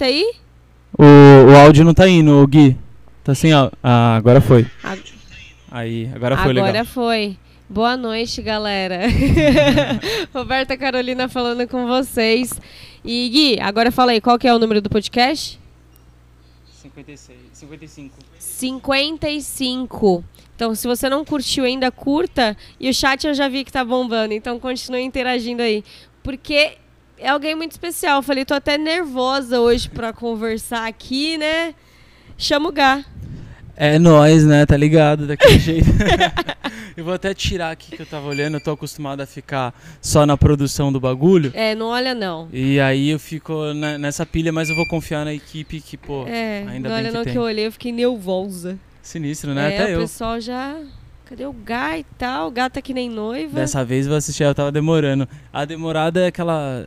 Tá aí? O, o áudio não tá indo, Gui. Tá assim, ó. Ah, agora foi. A- Aí, agora foi Agora legal. foi. Boa noite, galera. Roberta Carolina falando com vocês. E Gui, agora fala aí, qual que é o número do podcast? 56, 55. 55. Então, se você não curtiu ainda, curta. E o chat eu já vi que tá bombando, então continue interagindo aí. Porque é alguém muito especial. Eu falei, tô até nervosa hoje pra conversar aqui, né? Chama o Gá. É nóis, né? Tá ligado daquele jeito. eu vou até tirar aqui que eu tava olhando, eu tô acostumado a ficar só na produção do bagulho. É, não olha não. E aí eu fico na- nessa pilha, mas eu vou confiar na equipe que, pô, É, ainda não bem olha que não tem. que eu olhei, eu fiquei nervosa. sinistro, né? é, Até o eu. pessoal já. Cadê o Gá e tal? Gá tá que nem noiva. Dessa vez eu vou assistir, eu tava demorando. A demorada é aquela.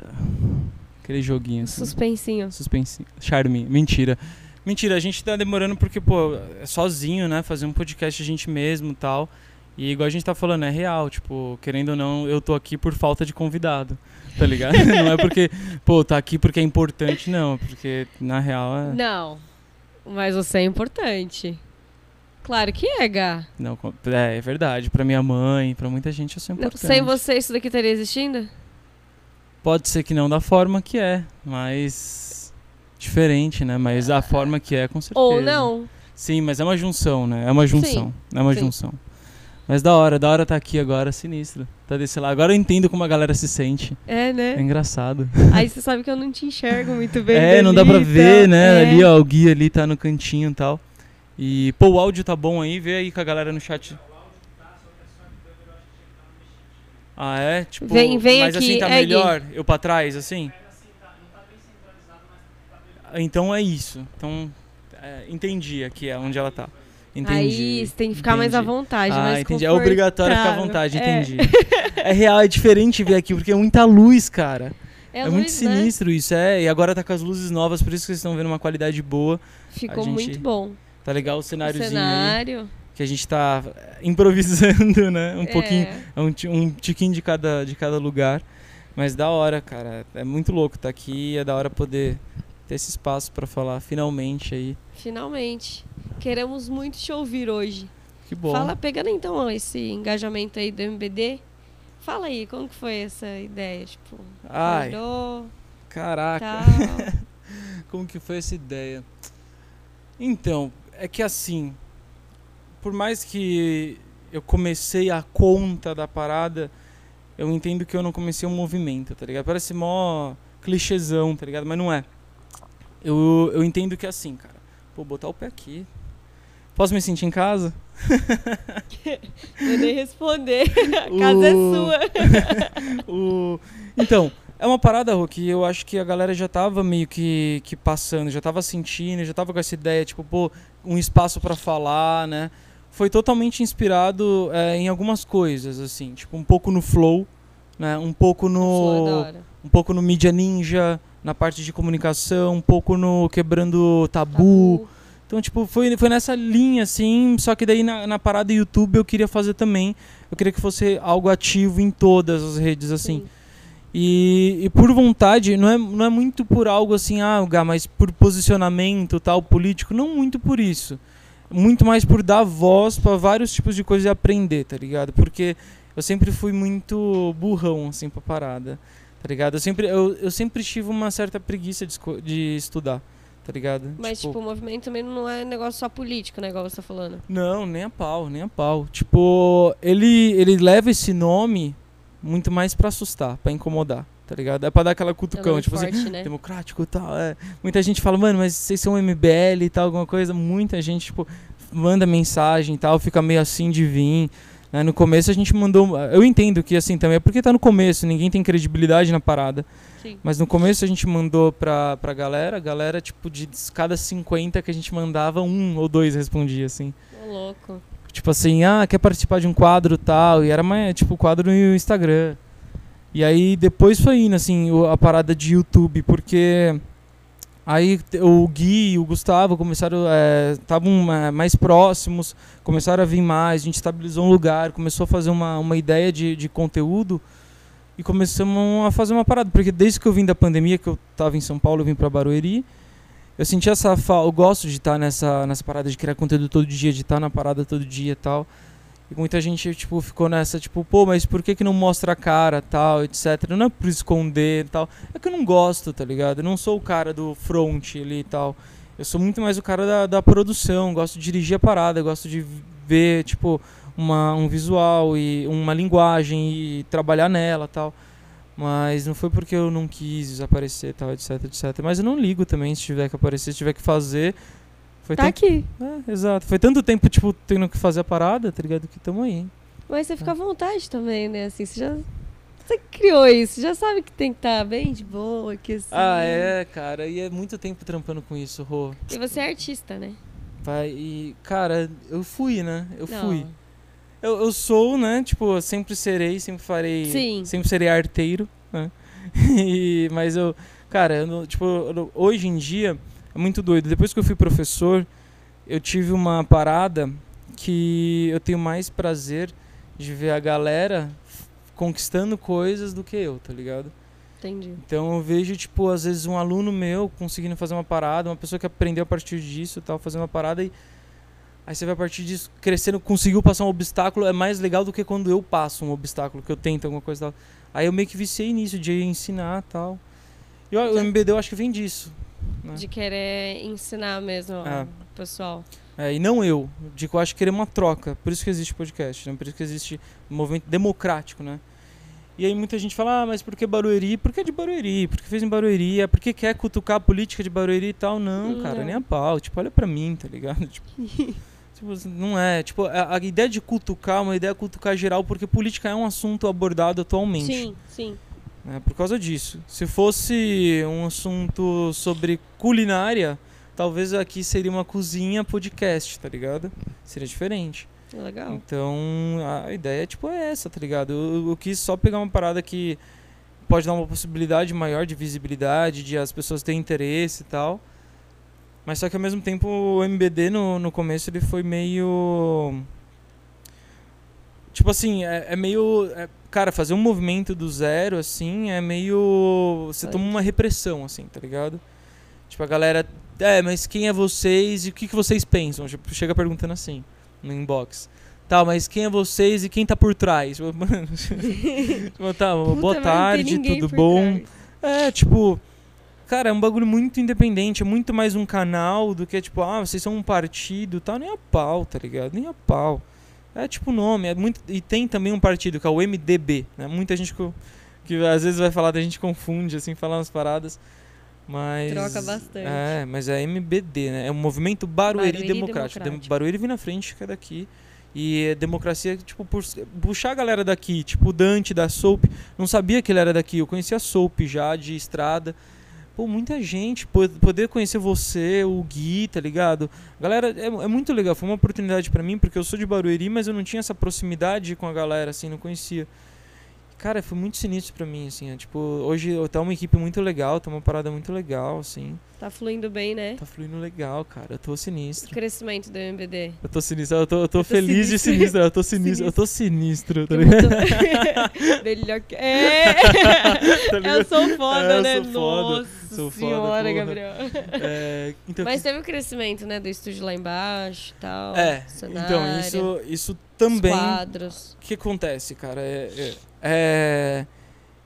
Aquele joguinho. Assim. Suspensinho. Suspense. Charme. Mentira. Mentira, a gente tá demorando porque, pô, é sozinho, né? Fazer um podcast a gente mesmo e tal. E igual a gente tá falando, é real. Tipo, querendo ou não, eu tô aqui por falta de convidado. Tá ligado? não é porque, pô, tá aqui porque é importante, não. Porque, na real, é. Não. Mas você é importante. Claro que é, Gá. Não, é, é verdade. Pra minha mãe, pra muita gente, sou Não, importante. sem você, isso daqui estaria existindo? Pode ser que não da forma que é, mas. Diferente, né? Mas a forma que é, com certeza. Ou não. Sim, mas é uma junção, né? É uma junção. é uma sim. junção. Mas da hora, da hora tá aqui agora, sinistro. Tá desse lado. Agora eu entendo como a galera se sente. É, É né? engraçado. Aí você sabe que eu não te enxergo muito bem. é, não dá pra ver, né? É. Ali, ó, o guia ali tá no cantinho e tal. E, pô, o áudio tá bom aí, vê aí com a galera no chat. Ah, é? Tipo, Vem- vem mas aqui, assim tá é, melhor? Eu pra trás, assim? Então é isso. Então, é, entendi aqui é onde ela tá. Entendi. Aí você tem que ficar mais à entendi. vontade, Ah, mais entendi. É obrigatório ficar à vontade, É. entendi. É. real, é diferente ver aqui, porque é muita luz, cara. É, É, luz, muito né? sinistro isso, é. E agora tá com as luzes novas, por isso que vocês estão vendo uma qualidade boa. Ficou gente- muito bom. Tá legal o O cenáriozinho aí. cenário. Que a gente tá eh, improvisando, né? Um é, pouquinho, é um, um tiquinho de cada, de cada lugar. Mas da hora, cara. É muito louco tá aqui. É da hora poder ter esse espaço pra falar finalmente aí. Finalmente. Queremos muito te ouvir hoje. Que bom. Fala, pegando então ó, esse engajamento aí do MBD. Fala aí, como que foi essa ideia? Tipo, Ai, acordou, caraca. Como que foi essa ideia? Então, é que assim, por mais que eu comecei a conta da parada, eu entendo que eu não comecei um movimento, tá ligado? Parece mó clichêzão, tá ligado? Mas não é. Eu, eu entendo que é assim, cara. Vou botar o pé aqui. Posso me sentir em casa? Vou nem responder. A casa é O- sua. O- Então, é uma parada, Rô, que eu acho que a galera já tava meio que, que passando, já tava sentindo, já tava com essa ideia, tipo, pô, um espaço pra falar, né? Foi totalmente inspirado é, em algumas coisas, assim, tipo, um pouco no flow, né? Um pouco no. hora. Um pouco no Mídia Ninja, na parte de comunicação, um pouco no Quebrando Tabu. Tabu. Então, tipo, foi, foi nessa linha, assim, só que daí na, na parada YouTube eu queria fazer também. Eu queria que fosse algo ativo em todas as redes, assim. Sim. E, e por vontade, não é, não é muito por algo assim, ah, Gá, mas por posicionamento tal, político, não muito por isso. Muito mais por dar voz pra vários tipos de coisas e aprender, tá ligado? Porque eu sempre fui muito burrão, assim, pra parada, tá ligado? Eu sempre, eu, eu sempre tive uma certa preguiça de, de estudar, tá ligado? Mas, tipo, o movimento também não é negócio só político, né? Igual você tá falando. Não, nem a pau, nem a pau. Tipo, ele, ele leva esse nome muito mais pra assustar, pra incomodar, tá ligado? É pra dar aquela cutucão, tipo assim, forte, né? democrático e tal. É. Muita gente fala, mano, mas vocês são MBL e tal, alguma coisa. Muita gente, tipo, manda mensagem e tal, fica meio assim de vir. né? No começo a gente mandou. Eu entendo que assim também é porque tá no começo, ninguém tem credibilidade na parada. Sim. Mas no começo a gente mandou pra, pra galera, a galera, tipo, de cada 50 que a gente mandava, um ou dois respondia, assim. Ô, louco. Tipo assim, ah, quer participar de um quadro tal. E era mais, tipo, quadro no Instagram. E aí depois foi indo, assim, a parada de YouTube, porque aí o Gui e o Gustavo começaram, estavam mais próximos, começaram a vir mais, a gente estabilizou um lugar, começou a fazer uma, uma ideia de, de conteúdo e começamos a fazer uma parada. Porque desde que eu vim da pandemia, que eu tava em São Paulo, eu vim pra Barueri, eu senti essa falta. Eu gosto de estar nessa, nessa parada de criar conteúdo todo dia, de estar na parada todo dia e tal. E muita gente, tipo, ficou nessa, tipo, pô, mas por que que não mostra a cara, tal, etc. Não é por esconder e tal. É que eu não gosto, tá ligado? Eu não sou o cara do front ali e tal. Eu sou muito mais o cara da, da produção, gosto de dirigir a parada, gosto de ver, tipo, uma, um visual e uma linguagem e trabalhar nela tal. Mas não foi porque eu não quis aparecer tal, etc, etc. Mas eu não ligo também se tiver que aparecer, se tiver que fazer. Foi Tá tanto... aqui. É, exato. Foi tanto tempo, tipo, tendo que fazer a parada, tá ligado? Que tamo aí. Mas você fica à vontade também, né? Assim, você já. Você criou isso, já sabe que tem que estar bem de boa, que assim. Ah, é, cara. E é muito tempo trampando com isso, Rô. E você é artista, né? Vai, e, cara, eu fui, né? Eu Não. fui. Eu, eu sou, né? Tipo, sempre serei, sempre farei. Sim. Sempre serei arteiro, né? E- mas eu, cara, eu não- tipo, eu hoje em dia é muito doido. Depois que eu fui professor, eu tive uma parada que eu tenho mais prazer de ver a galera conquistando coisas do que eu, tá ligado? Entendi. Então eu vejo, tipo, às vezes um aluno meu conseguindo fazer uma parada, uma pessoa que aprendeu a partir disso tal, fazendo uma parada e. Aí você vai a partir disso, crescendo, conseguiu passar um obstáculo, é mais legal do que quando eu passo um obstáculo, que eu tento alguma coisa e tal. Aí eu meio que viciei nisso, de ensinar e tal. E o- MBD eu acho que vem disso. né? De querer ensinar mesmo É. o pessoal. É, e não eu, de que eu acho que querer uma troca. Por isso que existe podcast, né? Por isso que existe um movimento democrático, né? E aí muita gente fala, ah, mas por que Barueri? Por que de Barueri? Por que fez em Barueri? É porque quer cutucar a política de Barueri e tal? Não, cara, Não. nem a pau. Tipo, olha pra mim, tá ligado? Tipo, não é. Tipo, a, a ideia de cutucar é uma ideia cutucar geral, porque política é um assunto abordado atualmente Sim, sim. né, por causa disso. Se fosse um assunto sobre culinária, talvez aqui seria uma cozinha podcast, tá ligado? Seria diferente. Legal. Então a ideia tipo é essa, tá ligado? Eu, eu quis só pegar uma parada que pode dar uma possibilidade maior de visibilidade, de as pessoas terem interesse e tal. Mas só que ao mesmo tempo o MBD no, no começo ele foi meio. Tipo assim, é, é meio. é- cara, fazer um movimento do zero, assim, é meio. Você toma uma repressão, assim, tá ligado? Tipo, a galera. É, mas quem é vocês e o que, que vocês pensam? Tipo, chega perguntando assim, no inbox. Tá, mas quem é vocês e quem tá por trás? Tipo, mano, tipo, tá, Puta, boa tarde, tudo bom? trás. É, tipo, cara, é um bagulho muito independente, é muito mais um canal do que tipo, ah, vocês são um partido, e tal, nem a pau, tá ligado? Nem a pau. É tipo o nome, é muito e tem também um partido que é o MDB, né? Muita gente que, que às vezes vai falar da gente confunde assim, falar umas paradas. Mas Troca bastante. É, mas é MBD, né? É o Movimento Barueri, Barueri Democrático. Dem- Democrático. Barueri vem na frente, que é daqui. E é democracia, tipo, por, puxar a galera daqui, tipo o Dante da Soap, não sabia que ele era daqui, eu conhecia a Soap já, de estrada. Pô, muita gente, po- poder conhecer você, o Gui, tá ligado? Galera, é, é muito legal, foi uma oportunidade pra mim, porque eu sou de Barueri, mas eu não tinha essa proximidade com a galera, assim, não conhecia. Cara, foi muito sinistro pra mim, assim, é, tipo, hoje tá uma equipe muito legal, tá uma parada muito legal, assim. Tá fluindo bem, né? Tá fluindo legal, cara, eu tô O sinistro. crescimento do MBD. Eu tô sinistro, eu tô, eu tô Eu tô feliz de sinistro. sinistro, eu tô sinistro, eu tô sinistro, tá ligado? tô- Melhor que. É! Tá eu sou foda, É, né? sou foda, Nossa sou foda, senhora, porra. Gabriel. É, então, Mas teve o crescimento, né? Do estúdio lá embaixo e tal. é, cenário, então, isso, isso os também quadros. O que acontece, cara? É, é- é-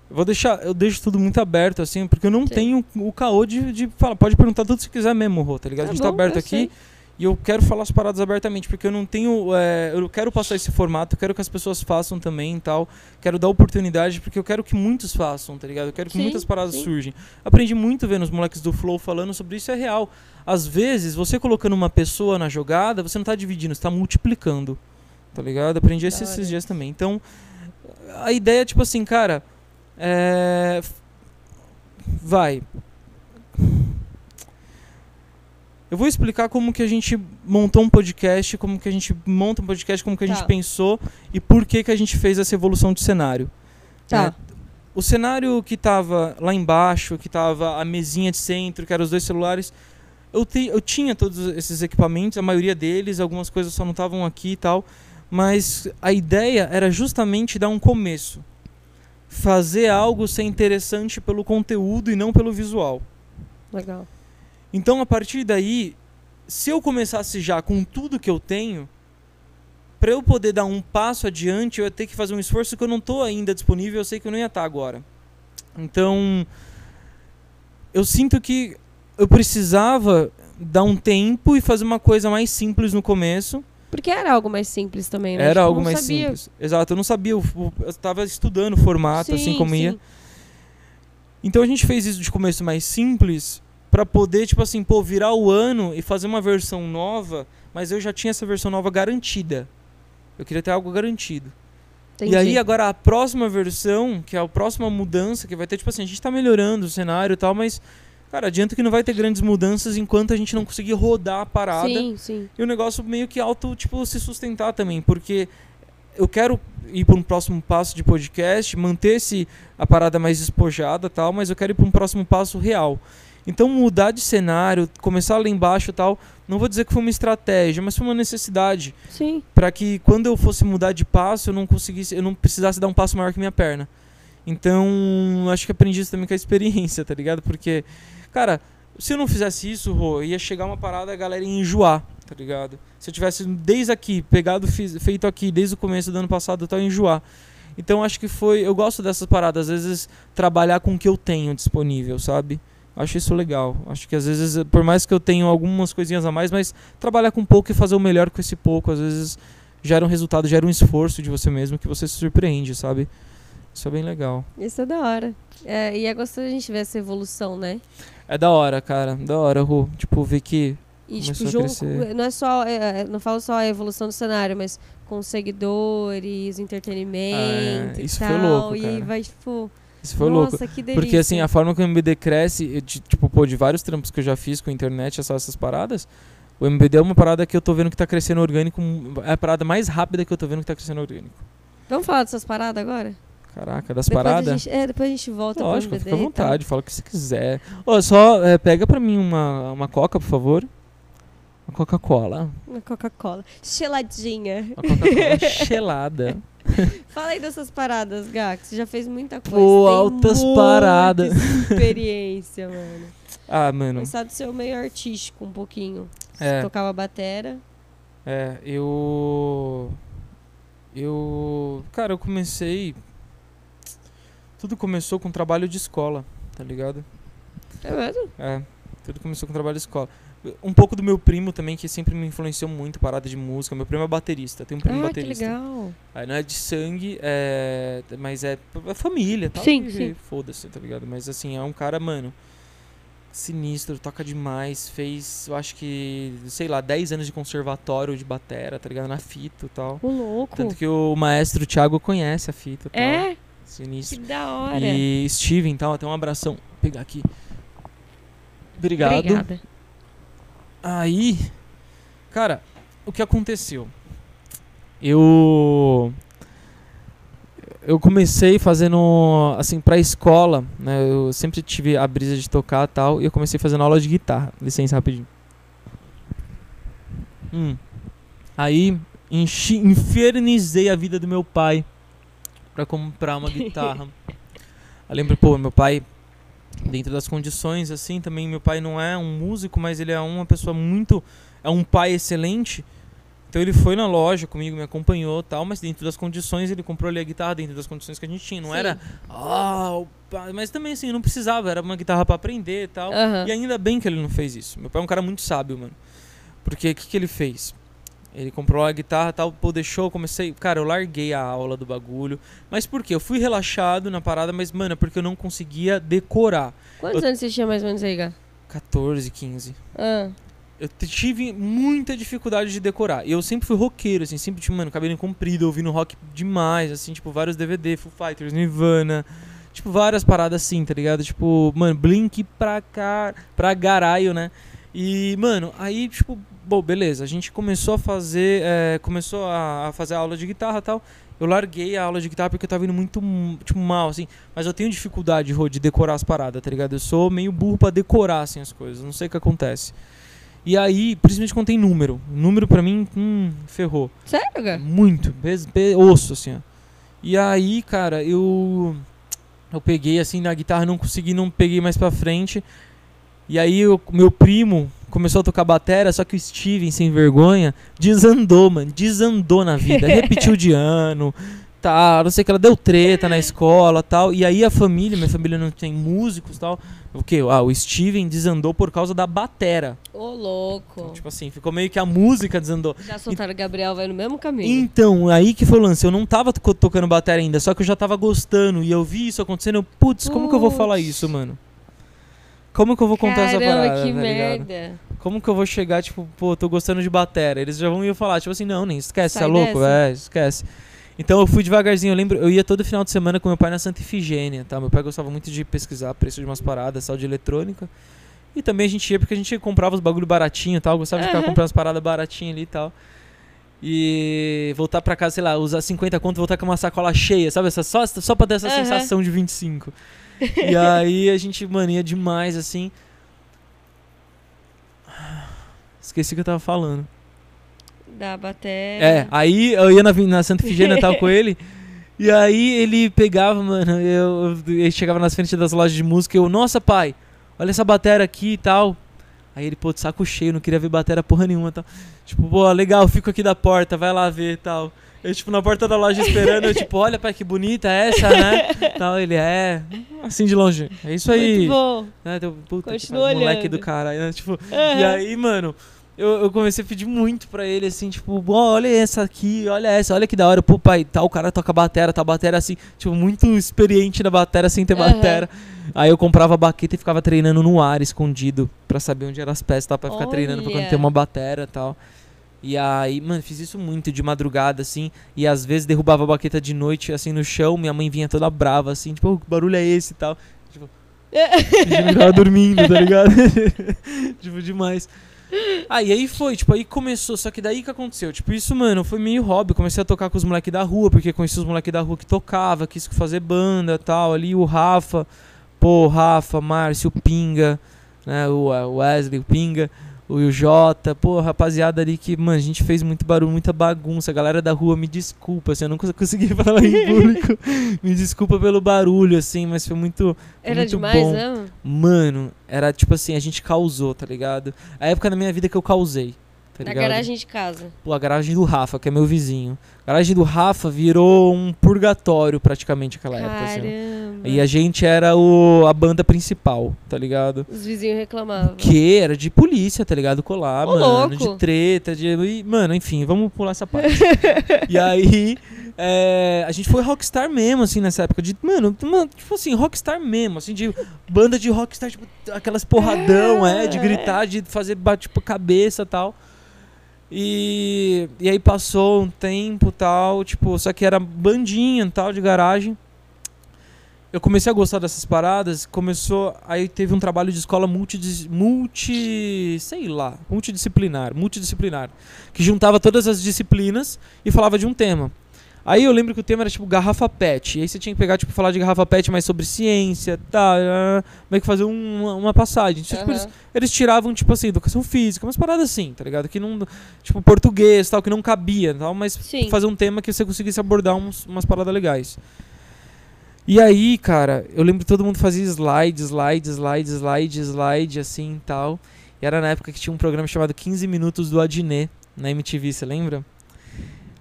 vou deixar, eu deixo tudo muito aberto, assim, porque eu não Sim. tenho o caô de, de falar. Pode perguntar tudo se quiser mesmo, Rô, tá ligado? Tá a gente tá bom, aberto eu aqui sei. e eu quero falar as paradas abertamente, porque eu não tenho. é, eu quero passar esse formato, eu quero que as pessoas façam também e tal. Quero dar oportunidade, porque eu quero que muitos façam, tá ligado? Eu quero que Sim, muitas paradas sim. surgem. Aprendi muito vendo os moleques do Flow falando sobre isso, é real. Às vezes, você colocando uma pessoa na jogada, você não tá dividindo, você tá multiplicando. Tá ligado? Aprendi esses, esses dias também. Então, a ideia é tipo assim, cara. É. Vai. Eu vou explicar como que a gente montou um podcast, como que a gente monta um podcast, como que a Tá. gente pensou e por que que a gente fez essa evolução de cenário. Tá. É, o cenário que tava lá embaixo, que tava a mesinha de centro, que eram os dois celulares, eu, te- eu tinha todos esses equipamentos, a maioria deles, algumas coisas só não estavam aqui e tal, mas a ideia era justamente dar um começo. Fazer algo ser interessante pelo conteúdo e não pelo visual. Legal. Então, a partir daí, se eu começasse já com tudo que eu tenho, para eu poder dar um passo adiante, eu ia ter que fazer um esforço que eu não estou ainda disponível, eu sei que eu não ia estar agora. Então, eu sinto que eu precisava dar um tempo e fazer uma coisa mais simples no começo. Porque era algo mais simples também, né? Era Tipo, algo mais sabia. simples. Exato, eu não sabia, eu estava estudando o formato, assim Sim, como ia. sim. Então a gente fez isso de começo mais simples pra poder, tipo assim, pô, virar o ano e fazer uma versão nova, mas eu já tinha essa versão nova garantida. Eu queria ter algo garantido. Entendi. E aí agora a próxima versão, que é a próxima mudança que vai ter, tipo assim, a gente tá melhorando o cenário e tal, mas cara, adianta que não vai ter grandes mudanças enquanto a gente não conseguir rodar a parada Sim, sim. e o negócio meio que auto, tipo, se sustentar também, porque eu quero ir para um próximo passo de podcast, manter esse, a parada mais despojada e tal, mas eu quero ir para um próximo passo real. Então mudar de cenário, começar lá embaixo tal, não vou dizer que foi uma estratégia, mas foi uma necessidade Sim. para que quando eu fosse mudar de passo, eu não conseguisse, eu não precisasse dar um passo maior que minha perna. Então, acho que aprendi isso também com a experiência, tá ligado? Porque, cara, se eu não fizesse isso, Rô, ia chegar uma parada a galera ia enjoar, tá ligado? Se eu tivesse desde aqui, pegado, fiz- feito aqui, desde o começo do ano passado, eu ia enjoar. Então, acho que foi. Eu gosto dessas paradas, às vezes, trabalhar com o que eu tenho disponível, sabe? Acho isso legal. Acho que às vezes, por mais que eu tenha algumas coisinhas a mais, mas trabalhar com pouco e fazer o melhor com esse pouco, às vezes gera um resultado, gera um esforço de você mesmo que você se surpreende, sabe? Isso é bem legal. Isso é da hora. É, e é gostoso a gente ver essa evolução, né? É da hora, cara. Da hora, Ru. Tipo, ver que. E, tipo, junto, crescer. não é só, é, é, não falo só a evolução do cenário, mas com seguidores, entretenimento É, e isso foi tal. louco, e aí cara. vai, tipo, Isso foi nossa, louco. que delícia. Porque assim, a forma que o MBD cresce, eu, ti- tipo, pô, de vários trampos que eu já fiz com a internet, essas, essas paradas, o MBD é uma parada que eu tô vendo que tá crescendo orgânico. É a parada mais rápida que eu tô vendo que tá crescendo orgânico. Vamos falar dessas paradas agora? Caraca, das Depois paradas. gente- é, depois a gente volta Lógico, fica à vontade, fala o que você quiser. Ô, só é, pega pra mim uma, uma coca, por favor. Uma Coca-Cola. Uma Coca-Cola. Geladinha. Uma Coca-Cola gelada. Fala aí dessas paradas, que você já fez muita coisa. Pô, altas paradas. experiência, mano. Ah, mano. Começar do seu meio artístico um pouquinho. Você É. tocava batera. É, eu. Eu. Cara, eu comecei. Tudo começou com trabalho de escola, tá ligado? É mesmo? É, tudo começou com trabalho de escola. Um pouco do meu primo também, que sempre me influenciou muito, parada de música. Meu primo é baterista, tem um primo Ah, que baterista. legal. Aí não é de sangue, é, mas é, é família, tal. Sim, e sim. Foda-se, tá ligado? Mas assim, é um cara, mano, sinistro, toca demais. Fez, eu acho que, sei lá, 10 anos de conservatório de batera, tá ligado? Na fita e tal. O louco. Tanto que o maestro Thiago conhece a fita e tal. É? Que Sinistro. da hora. E Steven, tal, até um abração. Vou pegar aqui. Obrigado. Obrigada. Aí, cara, o que aconteceu? Eu eu comecei fazendo assim pra escola, né? Eu sempre tive a brisa de tocar tal, e eu comecei fazendo aula de guitarra. Licença rapidinho. Hum. Aí enchi, infernizei a vida do meu pai pra comprar uma guitarra. eu lembro, pô, meu pai dentro das condições assim também meu pai não é um músico mas ele é uma pessoa muito é um pai excelente. Então ele foi na loja comigo me acompanhou tal mas dentro das condições ele comprou ali a guitarra dentro das condições que a gente tinha. Não Sim. era ah o pai", mas também assim não precisava era uma guitarra pra aprender e tal e ainda bem que ele não fez isso. Meu pai é um cara muito sábio mano. Porque o que, que ele fez ele comprou a guitarra tal, pô, deixou, eu comecei. Cara, eu larguei a aula do bagulho. Mas por quê? Eu fui relaxado na parada, mas, mano, é porque eu não conseguia decorar. Quantos anos você tinha mais ou menos aí, Gá? 14, 15. Ah, Eu tive muita dificuldade de decorar. E eu sempre fui roqueiro, assim, sempre tinha, mano, cabelo comprido, ouvindo rock demais, assim, tipo, vários DVD, Foo Fighters, Nirvana. Tipo, várias paradas assim, tá ligado? Tipo, mano, Blink pra cá, pra garaio, né? E, mano, aí, tipo, bom, beleza, a gente começou a fazer, é, começou a, a fazer a aula de guitarra e tal. Eu larguei a aula de guitarra porque eu tava indo muito, tipo, mal, assim. Mas eu tenho dificuldade, Rô, de decorar as paradas, tá ligado? Eu sou meio burro pra decorar, assim, as coisas. Não sei o que acontece. E aí, principalmente quando tem número. Número pra mim, hum, ferrou. sério, Gá? Muito. Osso, assim, ó. E aí, cara, eu. Eu peguei assim na guitarra, não consegui, não peguei mais pra frente. E aí o meu primo começou a tocar batera, só que o Steven, sem vergonha, desandou, mano. Desandou na vida. Repetiu de ano, tá, não sei o que, ela deu treta na escola tal. E aí a família, minha família não tem músicos tal. O que? Ah, o Steven desandou por causa da batera. Ô, louco. Então, tipo assim, ficou meio que a música desandou. Já soltaram Gabriel, vai no mesmo caminho. Então, aí que foi o lance. Eu não tava to- tocando batera ainda, só que eu já tava gostando. E eu vi isso acontecendo. eu, Putz, como que eu vou falar isso, mano? Como que eu vou contar essa Caramba, parada, que tá merda. Como que eu vou chegar, tipo, pô, tô gostando de batera? Eles já vão me falar, tipo assim, não, nem esquece, Sai tá louco? dessa. É, esquece. Então eu fui devagarzinho, eu lembro, eu ia todo final de semana com meu pai na Santa Ifigênia, tá? Meu pai gostava muito de pesquisar preço de umas paradas, sal de eletrônica. E também a gente ia porque a gente comprava os bagulho baratinho e tal, gostava de ficar comprando as paradas baratinhas ali e tal. E voltar pra casa, sei lá, usar 50 conto, voltar com uma sacola cheia, sabe? Essa, só, só pra ter essa Aham. sensação de 25. E aí a gente mania demais, assim. Esqueci o que eu tava falando. Da bateria. É, aí eu ia na, na Santa Ifigênia, tava com ele. E aí ele pegava, mano, eu, ele chegava nas frentes das lojas de música e eu, nossa pai, olha essa batera aqui e tal. Aí ele, pô, de saco cheio, não queria ver batera porra nenhuma e tal. Tipo, pô, legal, fico aqui da porta, vai lá ver e tal. Eu, tipo, na porta da loja esperando, eu, tipo, olha, pai, que bonita essa, né? tal, ele, é, assim de longe. É isso aí. Muito bom. Né, puta, Continua moleque olhando. do caralho, né? Tipo, e Aham. aí, mano, eu, eu comecei a pedir muito pra ele, assim, tipo, "Ó, olha essa aqui, olha essa, olha que da hora. Pô, pai, tal cara toca batera, tá batera assim, tipo, muito experiente na batera sem ter Aham. batera. Aí eu comprava a baqueta e ficava treinando no ar, escondido, pra saber onde eram as peças, tá? Pra ficar treinando pra quando Olha. ter uma batera e tal. E aí, mano, fiz isso muito de madrugada, assim, e às vezes derrubava a baqueta de noite, assim, no chão, minha mãe vinha toda brava, assim, tipo, "Ô, que barulho é esse e tal. Tipo, tava dormindo, tá ligado? tipo, demais. E aí foi, tipo, aí começou, só que daí que aconteceu? Tipo, isso, mano, foi meio hobby. Comecei a tocar com os moleques da rua, porque conheci os moleques da rua que tocava, quis fazer banda e tal. Ali o Rafa, pô, Rafa, Márcio, o Pinga, né, o o Wesley, o Pinga, o Jota, pô, rapaziada ali que, mano, a gente fez muito barulho, muita bagunça. A galera da rua, me desculpa, assim, eu não cons- consegui falar em público. me desculpa pelo barulho, assim, mas foi muito. Era muito demais, bom. né? Mano, era tipo assim, a gente causou, tá ligado? A época da minha vida que eu causei, tá Na garagem de casa. Pô, a garagem do Rafa, que é meu vizinho. A garagem do Rafa virou um purgatório praticamente aquela época, assim. Caramba. E a gente era o, a banda principal, tá ligado? Os vizinhos reclamavam. Que era de polícia, tá ligado? Colar, Ô, mano. louco. De treta, de. e, mano, enfim, vamos pular essa parte. e aí. é, a gente foi rockstar mesmo, assim, nessa época. De, mano, mano, tipo assim, rockstar mesmo, assim, de banda de rockstar, tipo, aquelas porradão, é, de gritar, de fazer bate, tipo, cabeça e tal. E, e aí passou um tempo tal, tipo, só que era bandinha tal, de garagem. Eu comecei a gostar dessas paradas, começou, aí teve um trabalho de escola multi, multi, sei lá, multidisciplinar, multidisciplinar, que juntava todas as disciplinas e falava de um tema. Aí eu lembro que o tema era tipo garrafa pet, e aí você tinha que pegar, tipo, falar de garrafa pet, mas sobre ciência, tá, meio que fazer um- uma, passagem. Tipo, eles, eles tiravam, tipo assim, educação física, umas paradas assim, tá ligado? Que não, tipo, português, tal, que não cabia, tal, mas Sim. fazer um tema que você conseguisse abordar uns, umas paradas legais. E aí, cara, eu lembro que todo mundo fazia slide, slide, slide, slide, slide, assim e tal. E era na época que tinha um programa chamado 15 Minutos do Adnet na MTV, você lembra?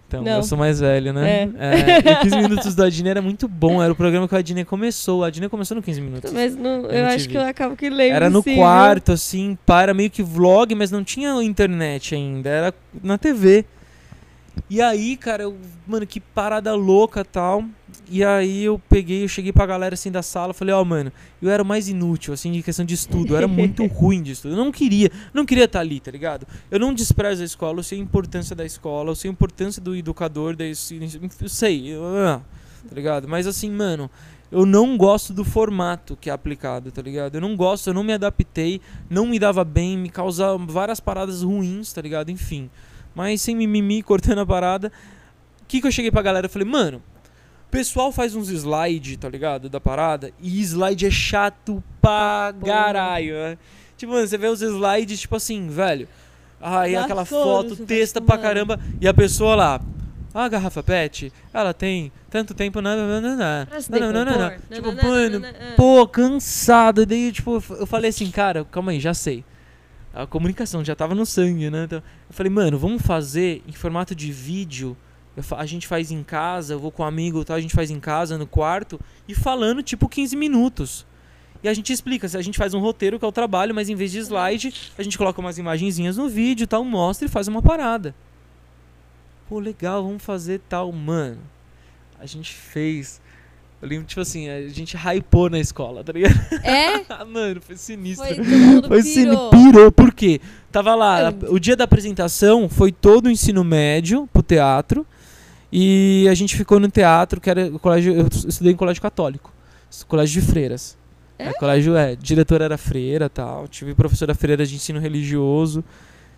Então, Não. eu sou mais velho, né? É. o 15 Minutos do Adnet era muito bom, era o programa que o Adnet começou. O Adnet começou no 15 Minutos. Mas não, eu acho que eu acabo que lembro. Era no sim, quarto, assim, para meio que vlog, mas não tinha internet ainda, era na TV. E aí, cara, eu, mano, que parada louca tal. E aí eu peguei, eu cheguei pra galera assim da sala, falei, ó, mano, eu era o mais inútil, assim, de questão de estudo, eu era muito ruim de estudo. Eu não queria, não queria estar ali, tá ligado? Eu não desprezo a escola, eu sei a importância da escola, eu sei a importância do educador, da, eu sei, eu- tá ligado? Mas assim, mano, eu não gosto do formato que é aplicado, tá ligado? Eu não gosto, eu não me adaptei, não me dava bem, me causa várias paradas ruins, tá ligado? Enfim. Mas sem mimimi, cortando a parada. O que, que eu cheguei pra galera? Eu falei, mano, o pessoal faz uns slide, tá ligado? Da parada. E slide é chato pra caralho, né? Tipo, mano, você vê os slides, tipo assim, velho. Aí aquela foto, texta pra mano. caramba. E a pessoa lá. Ah, a garrafa PET, ela tem tanto tempo. Nananana, Pra se nananana. decompor. Tipo, Nananana, mano, nananana. pô, cansado. Daí, tipo, eu falei assim, cara, calma aí, já sei. A comunicação já tava no sangue, né? Então, eu falei, mano, vamos fazer em formato de vídeo. Eu a gente faz em casa, eu vou com um amigo tal, a gente faz em casa, no quarto, e falando tipo 15 minutos. E a gente explica, a gente faz um roteiro que é o trabalho, mas em vez de slide, a gente coloca umas imagenzinhas no vídeo tal, mostra e faz uma parada. Pô, legal, vamos fazer tal, mano. A gente fez. Eu lembro, tipo assim, a gente hypou na escola, tá ligado? É? Ah, mano, foi sinistro. Foi, todo Foi pirou. pirou, por quê? Tava lá, o dia da apresentação foi todo o ensino médio pro teatro. E a gente ficou no teatro, que era o colégio. Eu estudei em colégio católico. Colégio de freiras. É? É, colégio, é. Diretora era freira tal. Tive professora freira de ensino religioso.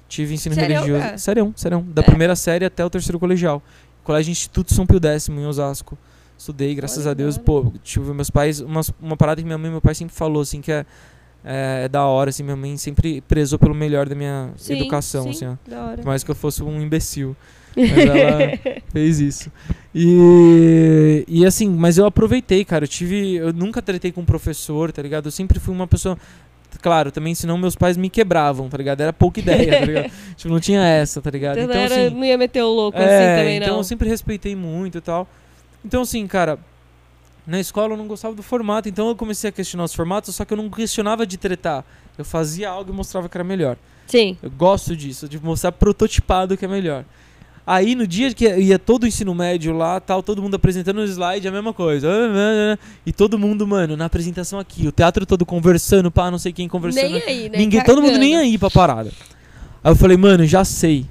Tive ensino Sério, religioso. cara? Sério, sério. Da É? primeira série até o terceiro colegial. Colégio Instituto São Pio X, em Osasco. Estudei, graças Olha, a Deus. Pô, tive meus pais. Uma, uma parada que minha mãe e meu pai sempre falou, assim, que é, é, é da hora, assim. Minha mãe sempre prezou pelo melhor da minha Sim, educação, sim, assim, ó. Da hora. Por mais que eu fosse um imbecil. Mas ela fez isso. E, e assim, mas eu aproveitei, cara. Eu tive. Eu nunca tretei com um professor, tá ligado? Eu sempre fui uma pessoa. Claro, também, senão meus pais me quebravam, tá ligado? Era pouca ideia, tá ligado? tipo, não tinha essa, tá ligado? Então, Então, era, assim. não ia meter o louco É, assim também, então não. eu sempre respeitei muito e tal. Então, assim, cara, na escola eu não gostava do formato, então eu comecei a questionar os formatos, só que eu não questionava de tretar. Eu fazia algo e mostrava que era melhor. Sim. Eu gosto disso, de mostrar prototipado que é melhor. Aí no dia que ia todo o ensino médio lá, tal, todo mundo apresentando o slide, a mesma coisa. E todo mundo, mano, na apresentação aqui, o teatro todo conversando, pá, não sei quem conversando. Nem aí, né? Ninguém, todo mundo nem aí pra parada. Aí eu falei, mano, já sei.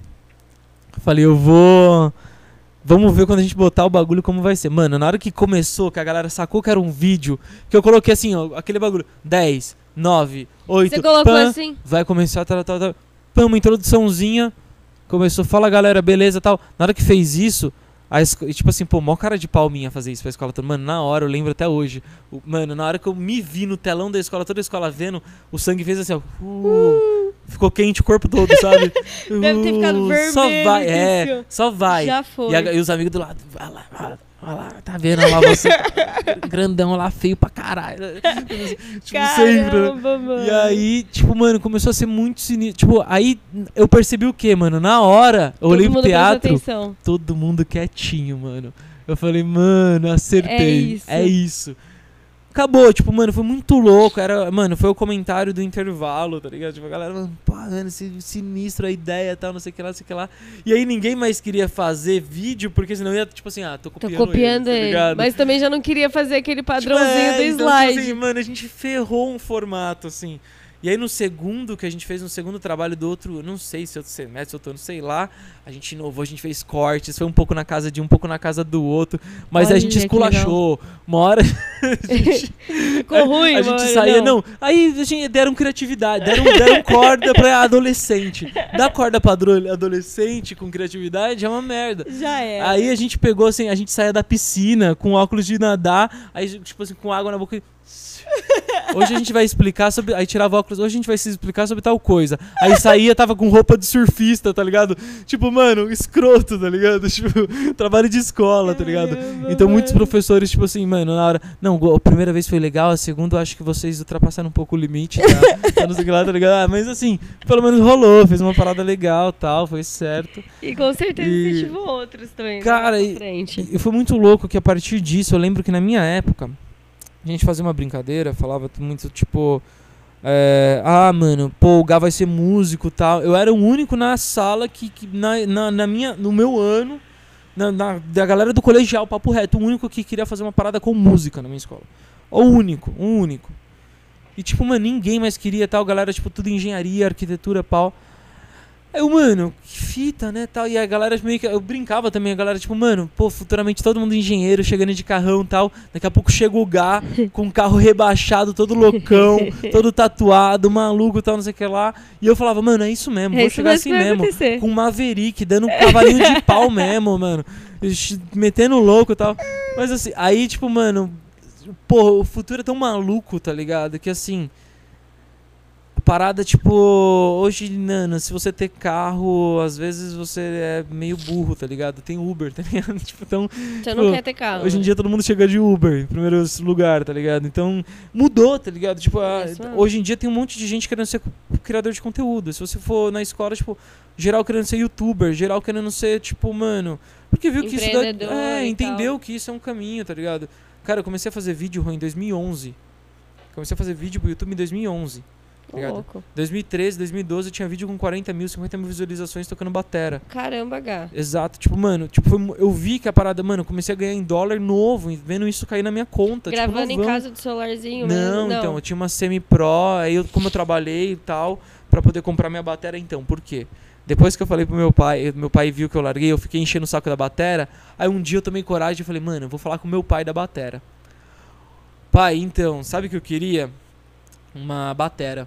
Eu falei, eu vou. Vamos ver quando a gente botar o bagulho como vai ser. Mano, na hora que começou, que a galera sacou que era um vídeo, que eu coloquei assim, ó, aquele bagulho. 10, 9, 8. Você colocou pam, assim? Vai começar, tal, tal, tal. Pam, uma introduçãozinha. Começou, fala galera, beleza tal. Na hora que fez isso, a esco- tipo assim, pô, mó cara de pau minha fazer isso pra escola toda. Mano, na hora, eu lembro até hoje. O- mano, na hora que eu me vi no telão da escola, toda a escola vendo, o sangue fez assim, ó. uh, ficou quente o corpo todo, sabe? Deve ter ficado Uh, Só vermelho, vai, é, só vai. Já foi. E, a- e os amigos do lado, vai lá, vai lá, vai lá, tá vendo Olha lá você? grandão lá, feio pra caralho. tipo, sempre. né? Caramba, mano. E aí, tipo, mano, começou a ser muito sinistro. Tipo, aí eu percebi o que, mano? Na hora, eu Todo olhei pro teatro, todo mundo quietinho, mano. Eu falei, mano, acertei. isso. É isso. Acabou, tipo, mano, foi muito louco. Era, mano, foi o comentário do intervalo, tá ligado? Tipo, a galera, mano, pô, mano, esse sinistro a ideia e tal, não sei o que lá, não sei o que lá. E aí ninguém mais queria fazer vídeo, porque senão ia, tipo assim, ah, tô Tô copiando, copiando eles, tá ele. ligado? Mas também já não queria fazer aquele Tipo, padrãozinho é, do então, slide. tipo assim, mano, a gente ferrou um formato, assim. E aí no segundo, que a gente fez no segundo trabalho do outro, não sei se outro semestre, outro ano, sei lá, a gente inovou, a gente fez cortes, foi um pouco na casa de um, um pouco na casa do outro, mas a Olha, gente que esculachou. Uma hora a gente, Ficou ruim, a gente mano, saía, não. Aí a gente deram criatividade, deram, deram corda pra adolescente. Dar corda pra adolescente com criatividade é uma merda. Já é. Aí a gente pegou assim, a gente saía da piscina com óculos de nadar, aí tipo assim, com água na boca. Hoje a gente vai explicar sobre. Aí tirava óculos, hoje a gente vai se explicar sobre tal coisa. Aí saía, tava com roupa de surfista, tá ligado? Tipo, mano, escroto, tá ligado? Tipo, trabalho de escola, tá ligado? Então muitos professores, tipo assim, mano, na hora. Não, a primeira vez foi legal, a segunda eu acho que vocês ultrapassaram um pouco o limite, tá? Tá, não sei lá, tá ligado? Ah, mas assim, pelo menos rolou, fez uma parada legal tal, foi certo. E com certeza E- incentivou outros também. Cara, né, e-. E foi muito louco que a partir disso, eu lembro que na minha época, a gente fazia uma brincadeira, falava muito tipo. é, ah, mano, pô, o Gá vai ser músico tal. Eu era o único na sala que, que na, na, na minha, no meu ano, na, na- da galera do colegial, papo reto, o único que queria fazer uma parada com música na minha escola. O único, o único. E tipo, mano, ninguém mais queria tal, galera, tipo, tudo engenharia, arquitetura, pau. Aí eu, mano, que fita, né, tal. E a galera meio que. Eu brincava também, a galera, tipo, mano, pô, futuramente todo mundo engenheiro, chegando de carrão e tal. Daqui a pouco chega o Gá com um carro rebaixado, todo loucão, todo tatuado, maluco tal, não sei o que lá. E eu falava, mano, é isso mesmo, É vou isso chegar assim mesmo. acontecer. Com Maverick, dando um cavalinho de pau mesmo, mano. Metendo louco e tal. Mas assim, aí, tipo, mano, pô, o futuro é tão maluco, tá ligado? Que assim. Parada, tipo, hoje, Nana, se você ter carro, às vezes você é meio burro, tá ligado? Tem Uber, tá ligado? tipo, então, Você não Pô, quer ter carro. hoje em né? dia todo mundo chega de Uber, em primeiro lugar, tá ligado? Então, mudou, tá ligado? Tipo, a- hoje em dia tem um monte de gente querendo ser criador de conteúdo. Se você for na escola, tipo, geral querendo ser youtuber, geral querendo ser, tipo, mano. Porque viu que isso dá, É, entendeu que isso é um caminho, tá ligado? Cara, eu comecei a fazer vídeo em 2011. Comecei a fazer vídeo pro YouTube em 2011. Ligado? louco. 2013, 2012 eu tinha vídeo com 40 mil, 50 mil visualizações tocando batera. Caramba, Gá. Exato, tipo, mano, tipo, foi eu vi que a parada, mano, eu comecei a ganhar em dólar novo, vendo isso cair na minha conta. Gravando tipo, em casa do celularzinho Não, mesmo? então, eu tinha uma semi-pro, aí eu, como eu trabalhei e tal, pra poder comprar minha batera, então, por quê? Depois que eu falei pro meu pai, meu pai viu que eu larguei, eu fiquei enchendo o saco da batera, aí um dia eu tomei coragem e falei, mano, eu vou falar com meu pai da batera. Pai, então, sabe o que eu queria? Uma batera.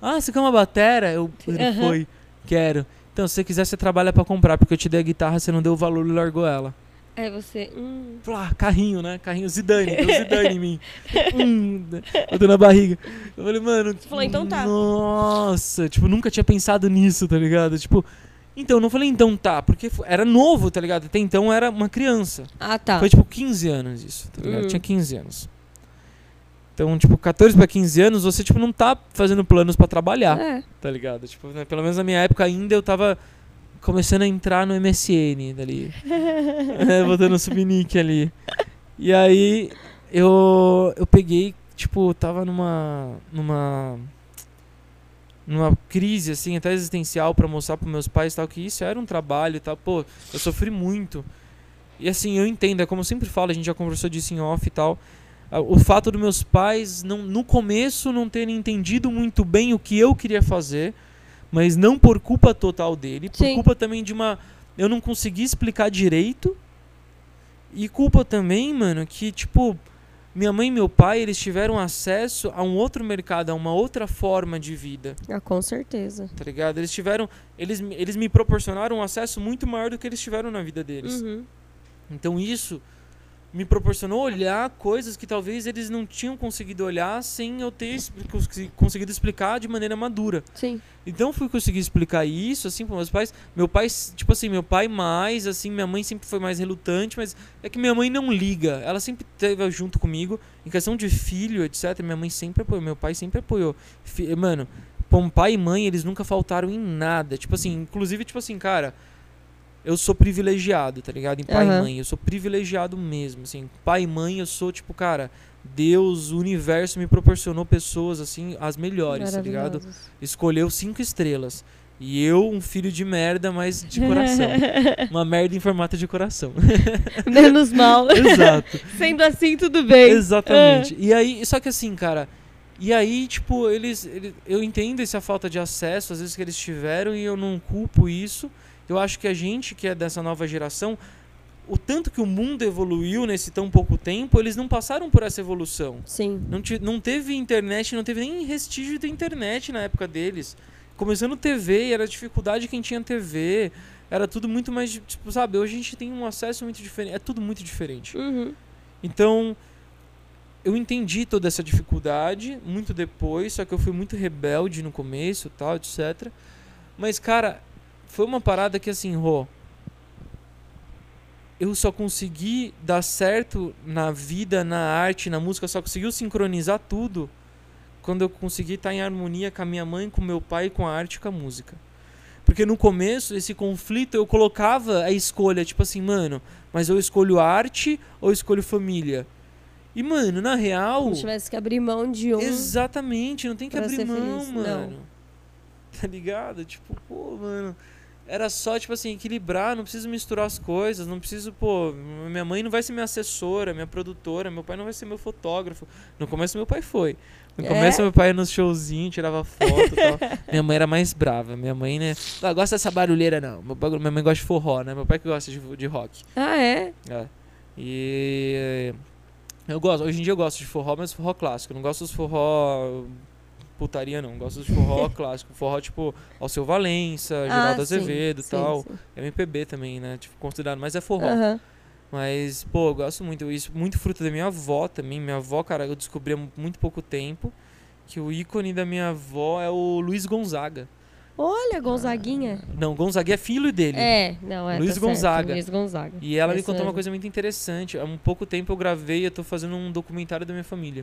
Ah, você quer uma batera? Eu, ele Aham. foi, quero. Então, se você quiser, você trabalha pra comprar, porque eu te dei a guitarra, você não deu o valor e largou ela. Aí você. Hum, ah, carrinho, né? Carrinho Zidane, deu Zidane em mim. hum, bateu na barriga. Eu falei, mano. Você falou, então tá. Nossa, tipo, nunca tinha pensado nisso, tá ligado? Tipo, então, eu não falei então tá, porque era novo, tá ligado? Até então eu era uma criança. Ah, tá. Foi tipo 15 anos isso, tá ligado? Hum. Tinha 15 anos. Então, tipo, 14 pra 15 anos, você, tipo, não tá fazendo planos pra trabalhar É. tá ligado? Tipo, né, pelo menos na minha época ainda eu tava começando a entrar no MSN dali. é, botando o subnick ali. E aí eu eu peguei, tipo, tava numa numa numa crise assim, até existencial pra mostrar pros meus pais tal que isso era um trabalho e tal. Pô, eu sofri muito. E assim, eu entendo, é como eu sempre falo, a gente já conversou disso em off e tal. Ah, O fato dos meus pais não, no começo não terem entendido muito bem o que eu queria fazer, mas não por culpa total dele, por Sim. culpa também de uma eu não consegui explicar direito. E culpa também, mano, que tipo minha mãe e meu pai, eles tiveram acesso a um outro mercado, a uma outra forma de vida, Ah, com certeza. tá ligado? Eles tiveram, eles, me- eles me proporcionaram um acesso muito maior do que eles tiveram na vida deles. Uhum. Então isso me proporcionou olhar coisas que talvez eles não tinham conseguido olhar sem eu ter conseguido explicar de maneira madura. Sim. Então eu fui conseguir explicar isso assim para meus pais. Meu pai, tipo assim, meu pai mais, assim, minha mãe sempre foi mais relutante, mas é que minha mãe não liga. Ela sempre esteve junto comigo em questão de filho, etc. Minha mãe sempre apoiou, meu pai sempre apoiou. Mano, pai e mãe, eles nunca faltaram em nada. Tipo assim, inclusive tipo assim, cara, eu sou privilegiado, tá ligado? Em pai Aham. e mãe, eu sou privilegiado mesmo, assim. Pai e mãe, eu sou tipo, cara, Deus, o universo me proporcionou pessoas assim as melhores, tá ligado? Escolheu cinco estrelas. E eu, um filho de merda, mas de coração. Uma merda em formato de coração. Menos mal. Exato. Sendo assim, tudo bem. Exatamente. E aí, só que assim, cara. E aí, tipo, eles, ele- Eu entendo essa falta de acesso, às vezes, que eles tiveram, e eu não culpo isso. Eu acho que a gente, que é dessa nova geração, o tanto que o mundo evoluiu nesse tão pouco tempo, eles não passaram por essa evolução. Sim. Não, ti- não teve internet, não teve nem restígio da internet na época deles. Começando TV, era dificuldade quem tinha TV. Era tudo muito mais. Tipo, sabe, hoje a gente tem um acesso muito diferente. É tudo muito diferente. Uhum. Então, eu entendi toda essa dificuldade muito depois, só que eu fui muito rebelde no começo, tal, etc. Mas, cara, foi uma parada que assim, Rô, eu só consegui dar certo na vida, na arte, na música, só conseguiu sincronizar tudo quando eu consegui estar em harmonia com a minha mãe, com meu pai, com a arte e com a música. Porque no começo, esse conflito, eu colocava a escolha, tipo assim, mano, mas eu escolho arte ou eu escolho família? E, mano, na real. Se tivesse que abrir mão de um. Exatamente, não tem que abrir mão, feliz, não. mano. Tá ligado? Tipo, pô, mano. Era só, tipo assim, equilibrar, não preciso misturar as coisas, não preciso, pô, minha mãe não vai ser minha assessora, minha produtora, meu pai não vai ser meu fotógrafo. No começo meu pai foi. No É? começo meu pai ia nos showzinhos, tirava foto e tal. minha mãe era mais brava. Minha mãe, né, não gosta dessa barulheira não. Minha mãe gosta de forró, né? Meu pai que gosta de, de rock. Ah, é? É. E eu gosto, hoje em dia eu gosto de forró, mas forró clássico. Eu não gosto dos forró putaria não, gosto de forró clássico. Forró tipo Alceu Valença, Geraldo ah, Azevedo e tal. sim. MPB também, né? Tipo, considerado, mas é forró. Aham. Mas, pô, eu gosto muito. Isso muito fruto da minha avó também. Minha avó, cara, eu descobri há muito pouco tempo que o ícone da minha avó é o Luiz Gonzaga. Olha, Gonzaguinha. Não, Gonzaga é filho dele. É, não, é. Luiz tá certo, Gonzaga. Luiz Gonzaga. E ela me contou uma coisa muito interessante. Há um pouco tempo eu gravei, eu tô fazendo um documentário da minha família.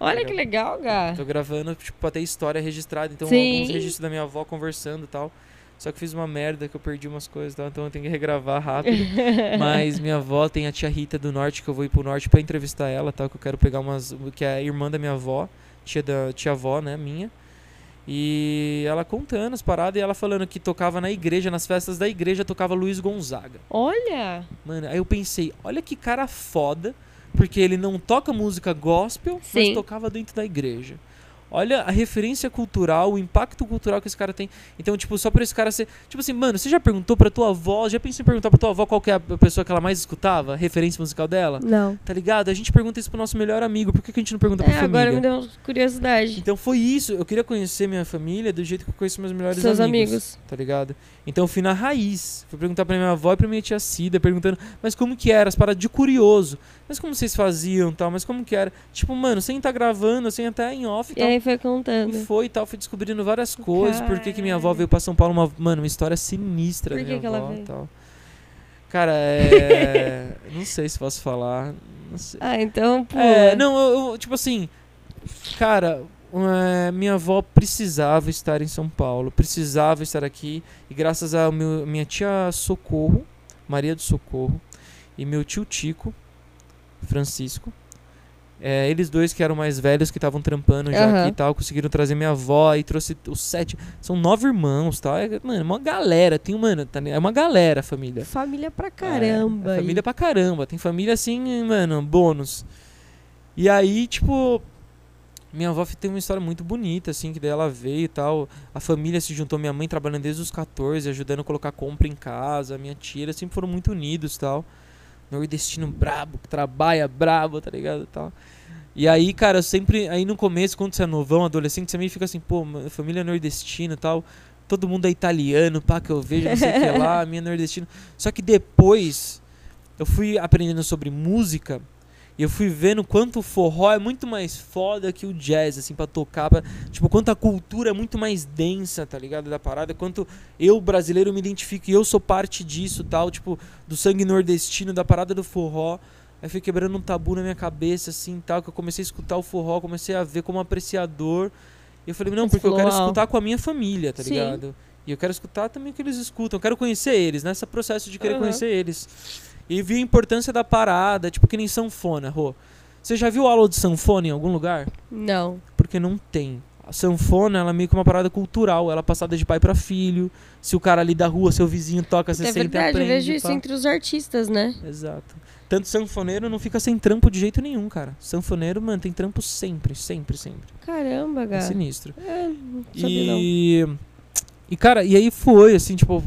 Olha que legal, Gá. Tô gravando, tipo, pra ter história registrada. Então, Sim. alguns registros da minha avó conversando e tal. Só que fiz uma merda que eu perdi umas coisas e tal, então eu tenho que regravar rápido. Mas minha avó tem a tia Rita do norte, que eu vou ir pro norte pra entrevistar ela, tal, que eu quero pegar umas. que é a irmã da minha avó, tia da tia avó, né, minha. E ela contando as paradas e ela falando que tocava na igreja, nas festas da igreja tocava Luiz Gonzaga. Olha. Mano, aí eu pensei, olha que cara foda, porque ele não toca música gospel, mas Sim. tocava dentro da igreja. Olha a referência cultural, o impacto cultural que esse cara tem. Então, tipo, só pra esse cara ser. Tipo assim, mano, você já perguntou pra tua avó? Já pensou em perguntar pra tua avó qual é a pessoa que ela mais escutava? A referência musical dela? Não. Tá ligado? A gente pergunta isso pro nosso melhor amigo. Por que, que a gente não pergunta pra É, família? agora me deu curiosidade. Então foi isso. Eu queria conhecer minha família do jeito que eu conheço meus melhores Seus amigos amigos. tá ligado? Então eu fui na raiz. Fui perguntar pra minha avó e pra minha tia Cida, perguntando, mas como que era? As paradas de curioso. Mas como vocês faziam tal? Mas como que era? Tipo, mano, sem estar gravando, sem até em off e E tal. Aí foi E contando. foi e tal, fui descobrindo várias coisas. Por que, que minha avó veio pra São Paulo? Uma, mano, uma história sinistra Por da minha que ela avó veio? e tal. Cara, é. não sei se posso falar. Não sei. Ah, então. É, não, eu, eu- tipo assim, cara, é, minha avó precisava estar em São Paulo, precisava estar aqui, e graças a meu, minha tia Socorro, Maria do Socorro, e meu tio Tico, Francisco, é, eles dois que eram mais velhos, que estavam trampando já aqui e tal, conseguiram trazer minha avó e trouxe os sete. São nove irmãos, tá? É, mano, é uma galera. Tem, mano, tá, é uma galera a família. Família pra caramba. É, aí. família pra caramba. Tem família assim, mano, bônus. E aí, tipo, minha avó tem uma história muito bonita, assim, que daí ela veio e tal. A família se juntou, minha mãe trabalhando desde os 14, ajudando a colocar compra em casa. Minha tia, eles sempre foram muito unidos e tal. Nordestino brabo, que trabalha brabo, tá ligado? e Tal. E aí, cara, eu sempre. Aí no começo, quando você é novão, adolescente, você meio fica assim, pô, família nordestina e tal. Todo mundo é italiano, pá, que eu vejo, não sei o que lá, minha nordestina. Só que depois eu fui aprendendo sobre música e eu fui vendo quanto o forró é muito mais foda que o jazz, assim, pra tocar. Pra, tipo, quanto a cultura é muito mais densa, tá ligado? Da parada. Quanto eu, brasileiro, me identifico e eu sou parte disso, tal. Tipo, do sangue nordestino, da parada do forró. Aí fui quebrando um tabu na minha cabeça, assim, tal. Que eu comecei a escutar o forró, comecei a ver como apreciador. E eu falei, não, porque eu quero escutar com a minha família, tá Sim. ligado? E eu quero escutar também o que eles escutam. Eu quero conhecer eles, nesse processo de querer Aham. conhecer eles. E vi a importância da parada, tipo que nem sanfona, Rô. Você já viu aula de sanfona em algum lugar? Não. Porque não tem. A sanfona, ela é meio que uma parada cultural. Ela é passada de pai pra filho. Se o cara ali da rua, seu vizinho toca, você é senta e verdade, aprende. eu vejo isso pá. entre os artistas, né? Exato. Tanto sanfoneiro não fica sem trampo de jeito nenhum, cara. Sanfoneiro, mano, tem trampo sempre, sempre, sempre. Caramba, É cara. sinistro. É, não sabia não. E. E, cara, e aí foi, assim, tipo,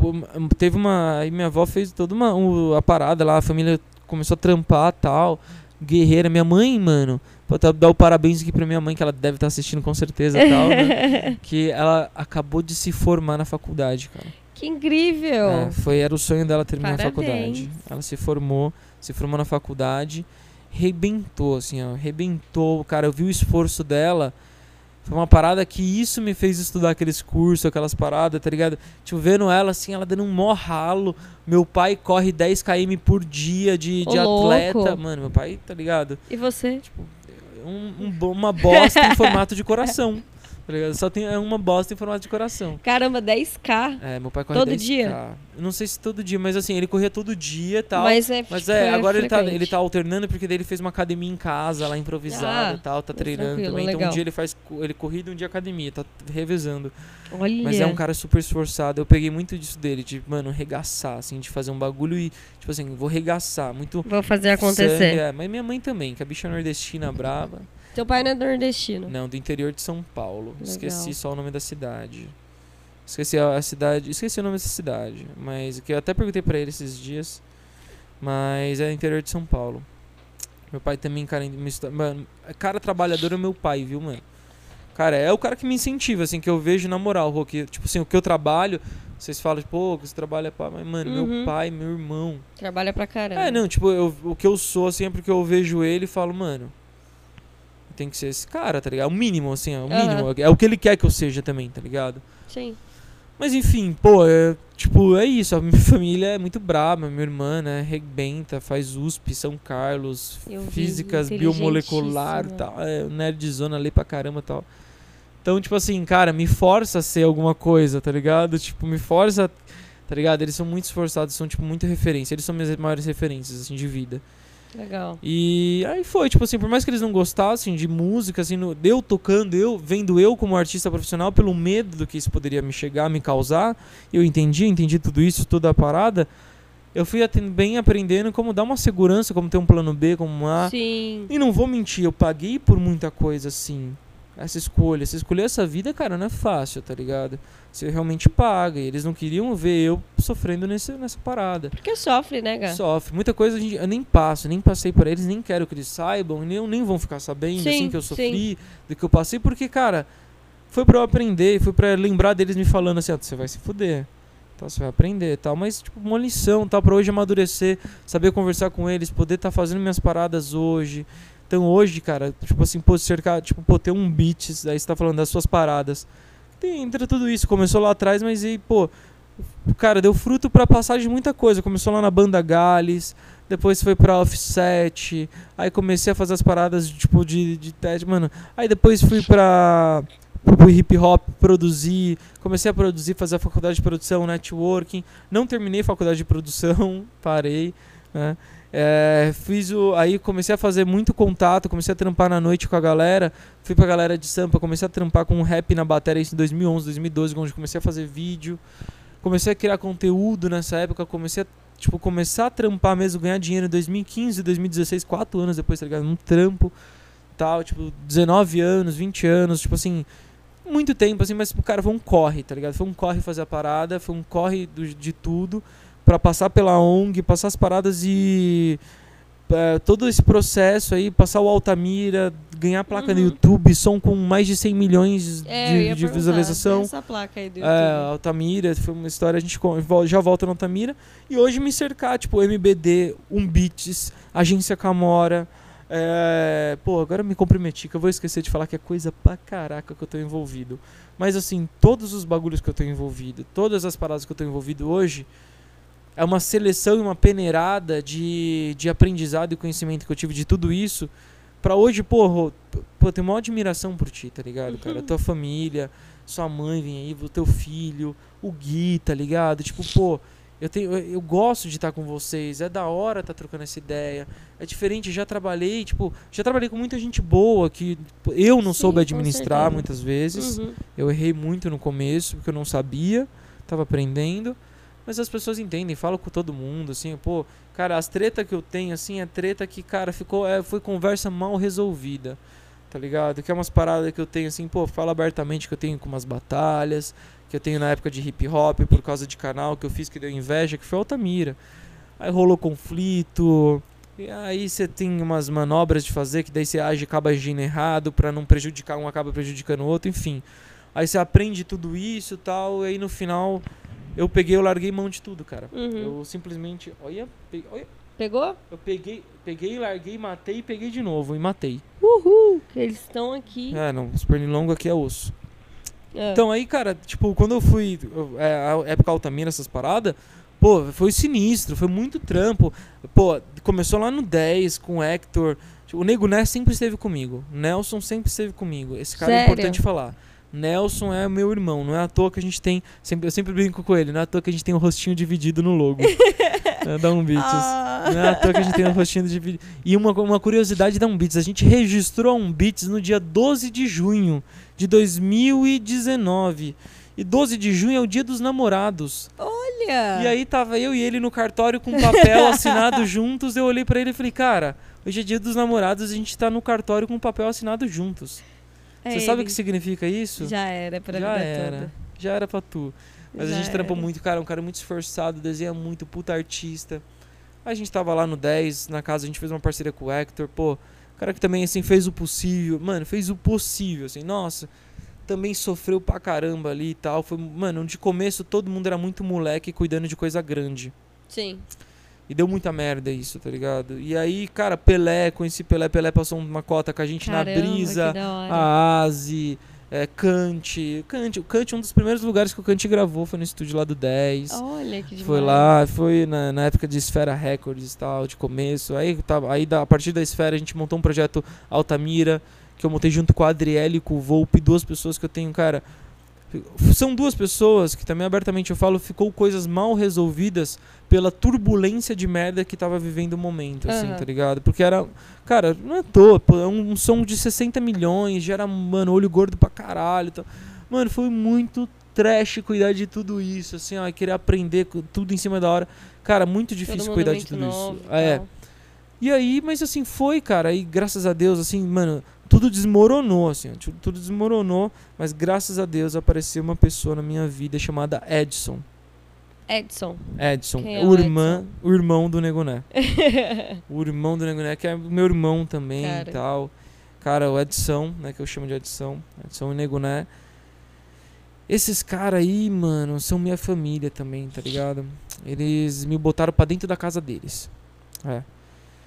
teve uma. Aí minha avó fez toda uma. um- a parada lá, a família começou a trampar tal. Guerreira. Minha mãe, mano. Vou dar o parabéns aqui pra minha mãe, que ela deve estar assistindo com certeza tal, né? Que ela acabou de se formar na faculdade, cara. Que incrível. É, foi, era o sonho dela terminar a Parabéns. faculdade. Ela se formou, se formou na faculdade, rebentou, assim, ó, rebentou. Cara, eu vi o esforço dela. Foi uma parada que isso me fez estudar aqueles cursos, aquelas paradas, tá ligado? Tipo, vendo ela assim, ela dando um mó ralo. Meu pai corre 10 km por dia de, de atleta. Mano, meu pai, tá ligado? E você? Tipo, um- um uma bosta em formato de coração. Tá ligado? Só tem é uma bosta em formato de coração. Caramba, 10k. É, meu pai corre Todo 10K. dia? Não sei se todo dia, mas assim, ele corria todo dia e tal. Mas é, Mas tipo, é, agora ele tá, ele tá alternando porque daí ele fez uma academia em casa, lá improvisada Ah, e tal, tá treinando também. Então um legal. dia ele faz ele corrida e um dia academia, tá revezando. Olha. Mas é um cara super esforçado. Eu peguei muito disso dele, de, mano, regaçar, assim, de fazer um bagulho e, tipo assim, vou regaçar. Muito. Vou fazer acontecer. sangue, é. Mas minha mãe também, que a bicha nordestina brava. Teu pai não é nordestino. Não, do interior de São Paulo. Legal. Esqueci só o nome da cidade. Esqueci a, a cidade. Esqueci o nome dessa cidade. Mas que eu até perguntei pra ele esses dias. Mas é interior de São Paulo. Meu pai também, cara, mano, cara trabalhador é meu pai, viu, mano? Cara, é o cara que me incentiva, assim, que eu vejo na moral, Rô, que, tipo assim, o que eu trabalho, vocês falam, pô, que você trabalha pá, mas, mano, meu Uhum. pai, meu irmão. Trabalha pra caramba. É, não, tipo, eu, o que eu sou, assim, é porque eu vejo ele falo, mano. Tem que ser esse cara, tá ligado? É o mínimo, assim, é o mínimo. É o que ele quer que eu seja também, tá ligado? Sim. Mas enfim, pô, é, tipo, é isso. A minha família é muito braba. Minha irmã, né, rebenta, faz USP, São Carlos, Eu físicas, biomolecular e tal. É, nerdzona, lê pra caramba e tal. Então, tipo assim, cara, me força a ser alguma coisa, tá ligado? Tipo, me força, tá ligado? Eles são muito esforçados, são, tipo, muita referência. Eles são minhas maiores referências, assim, de vida. Legal. E aí foi, tipo assim, por mais que eles não gostassem de música, assim, no, eu tocando, eu vendo eu como artista profissional, pelo medo do que isso poderia me chegar, me causar, eu entendi, entendi tudo isso, toda a parada, eu fui bem aprendendo como dar uma segurança, como ter um plano B, como uma... Sim. E não vou mentir, eu paguei por muita coisa, assim, essa escolha. Se escolher essa vida, cara, não é fácil, tá ligado? Você realmente paga, e eles não queriam ver eu sofrendo nesse, nessa parada. Porque sofre, né, Gá? Sofre. Muita coisa a gente- eu nem passo, nem passei por eles, nem quero que eles saibam, nem, nem vão ficar sabendo Sim, assim que eu sim. sofri, do que eu passei, porque, cara, foi pra eu aprender, foi pra lembrar deles me falando assim, ó, você vai se fuder. Tá, você vai aprender tal, mas tipo, uma lição, tal, pra hoje amadurecer, saber conversar com eles, poder estar fazendo minhas paradas hoje. Então hoje, cara, tipo assim, pô, cercar, tipo, pô, ter um beats, aí você tá falando das suas paradas. Tem, entra tudo isso, começou lá atrás, mas aí, pô, cara, deu fruto pra passar de muita coisa. Começou lá na banda Gales, depois foi pra Offset, aí comecei a fazer as paradas tipo de, de teste, mano. Aí depois fui pra pro hip hop produzir, comecei a produzir, fazer a faculdade de produção, networking. Não terminei a faculdade de produção, parei, né? É, fiz o, aí comecei a fazer muito contato, comecei a trampar na noite com a galera, fui pra galera de Sampa, comecei a trampar com rap na bateria isso em 2011, 2012, onde comecei a fazer vídeo, comecei a criar conteúdo nessa época, comecei a tipo começar a trampar mesmo, ganhar dinheiro em 2015, 2016, quatro anos depois, tá ligado? Um trampo, tal, tipo 19 anos, 20 anos, tipo assim, muito tempo assim, mas cara, foi um corre, tá ligado? Foi um corre fazer a parada, foi um corre do- de tudo pra passar pela ONG, passar as paradas e é, todo esse processo aí, passar o Altamira, ganhar placa no Uhum. YouTube, som com mais de 100 milhões É, de, visualização. Essa placa aí do É. Altamira, foi uma história, a gente já volta no Altamira. E hoje me cercar, tipo, MBD, Umbeats, Agência Camora. É, pô, agora me comprometi, que eu vou esquecer de falar que é coisa pra caraca que eu tô envolvido. Mas assim, todos os bagulhos que eu tô envolvido, todas as paradas que eu tô envolvido hoje, é uma seleção e uma peneirada de, de aprendizado e conhecimento que eu tive de tudo isso. Pra hoje, Rô, pô, eu tenho maior admiração por ti, tá ligado, cara? Uhum. Tua família, sua mãe vem aí, o teu filho, o Gui, tá ligado? Tipo, pô, eu, tenho, eu, eu gosto de estar com vocês, é da hora tá trocando essa ideia. É diferente, já trabalhei, tipo, já trabalhei com muita gente boa que eu não Sim, soube administrar muitas vezes. Uhum. Eu errei muito no começo, porque eu não sabia, tava aprendendo. Mas as pessoas entendem, falo com todo mundo, assim, pô, cara, as treta que eu tenho, assim, é treta que, cara, ficou, é, foi conversa mal resolvida, tá ligado? Que é umas paradas que eu tenho, assim, pô, falo abertamente que eu tenho com umas batalhas, que eu tenho na época de hip hop, por causa de canal que eu fiz que deu inveja, que foi Altamira. Aí rolou conflito, e aí você tem umas manobras de fazer, que daí você age acaba agindo errado, pra não prejudicar um, acaba prejudicando o outro, enfim. Aí você aprende tudo isso tal, e aí no final eu peguei, eu larguei mão de tudo, cara. Uhum. Eu simplesmente, olha, pe- olha, Pegou? eu peguei, peguei, larguei, matei e peguei de novo e matei. Uhul! Eles estão aqui. É, não, os pernilongos aqui é osso. É. Então aí, cara, tipo, quando eu fui, é, a época Altamira, essas paradas, pô, foi sinistro, foi muito trampo. Pô, começou lá no 10 com o Hector. Tipo, o Nego Né sempre esteve comigo. Nelson sempre esteve comigo. Esse cara é Sério? importante falar. Nelson é meu irmão, não é à toa que a gente tem. Sempre, eu sempre brinco com ele, não é à toa que a gente tem o rostinho dividido no logo. é, da Umbeats. Ah. Não é à toa que a gente tem o rostinho dividido. E uma, uma curiosidade da Umbeats, a gente registrou a Umbeats no dia 12 de junho de 2019. E 12 de junho é o dia dos namorados. Olha! E aí tava eu e ele no cartório com papel assinado juntos. Eu olhei pra ele e falei, cara, hoje é dia dos namorados, a gente tá no cartório com papel assinado juntos. É Você sabe o que significa isso? Já era pra Já era. toda. Já era pra tu. Mas Já a gente trampou muito, cara, um cara muito esforçado, desenha muito, puta artista. A gente tava lá no 10, na casa, a gente fez uma parceria com o Hector, pô, cara que também, assim, fez o possível, mano, fez o possível, assim, nossa, também sofreu pra caramba ali e tal, foi, mano, de começo todo mundo era muito moleque cuidando de coisa grande. Sim. E deu muita merda isso, tá ligado? E aí, cara, Pelé, conheci Pelé, Pelé passou uma cota com a gente Caramba, na brisa, a Asi, é, Kant. Kant. O Kant, um dos primeiros lugares que o Kant gravou foi no estúdio lá do 10. Olha que demais. Foi lá, foi na, na época de Esfera Records e tal, de começo. Aí, tava, aí da, a partir da Esfera a gente montou um projeto Altamira, que eu montei junto com a Adriele e com o Volpe, duas pessoas que eu tenho, cara. São duas pessoas que também abertamente eu falo, ficou coisas mal resolvidas pela turbulência de merda que tava vivendo o momento, assim, Aham. tá ligado? Porque era, cara, não é pô, é um, um som de 60 milhões, já era, mano, olho gordo pra caralho. Então, mano, foi muito trash cuidar de tudo isso, assim, ó, querer aprender tudo em cima da hora. Cara, muito difícil cuidar de tudo novo isso. É. tal. E aí, mas assim, foi, cara. E graças a Deus, assim, mano, tudo desmoronou, assim, tu- tudo desmoronou. Mas graças a Deus apareceu uma pessoa na minha vida chamada Edson. Edson. Edson, é o, irmã, o irmão do Negoné. o irmão do Negoné, que é meu irmão também Cara. e tal. Cara, o Edson, né, que eu chamo de Edson. Edson e Negoné. Esses caras aí, mano, são minha família também, tá ligado? Eles me botaram pra dentro da casa deles. É.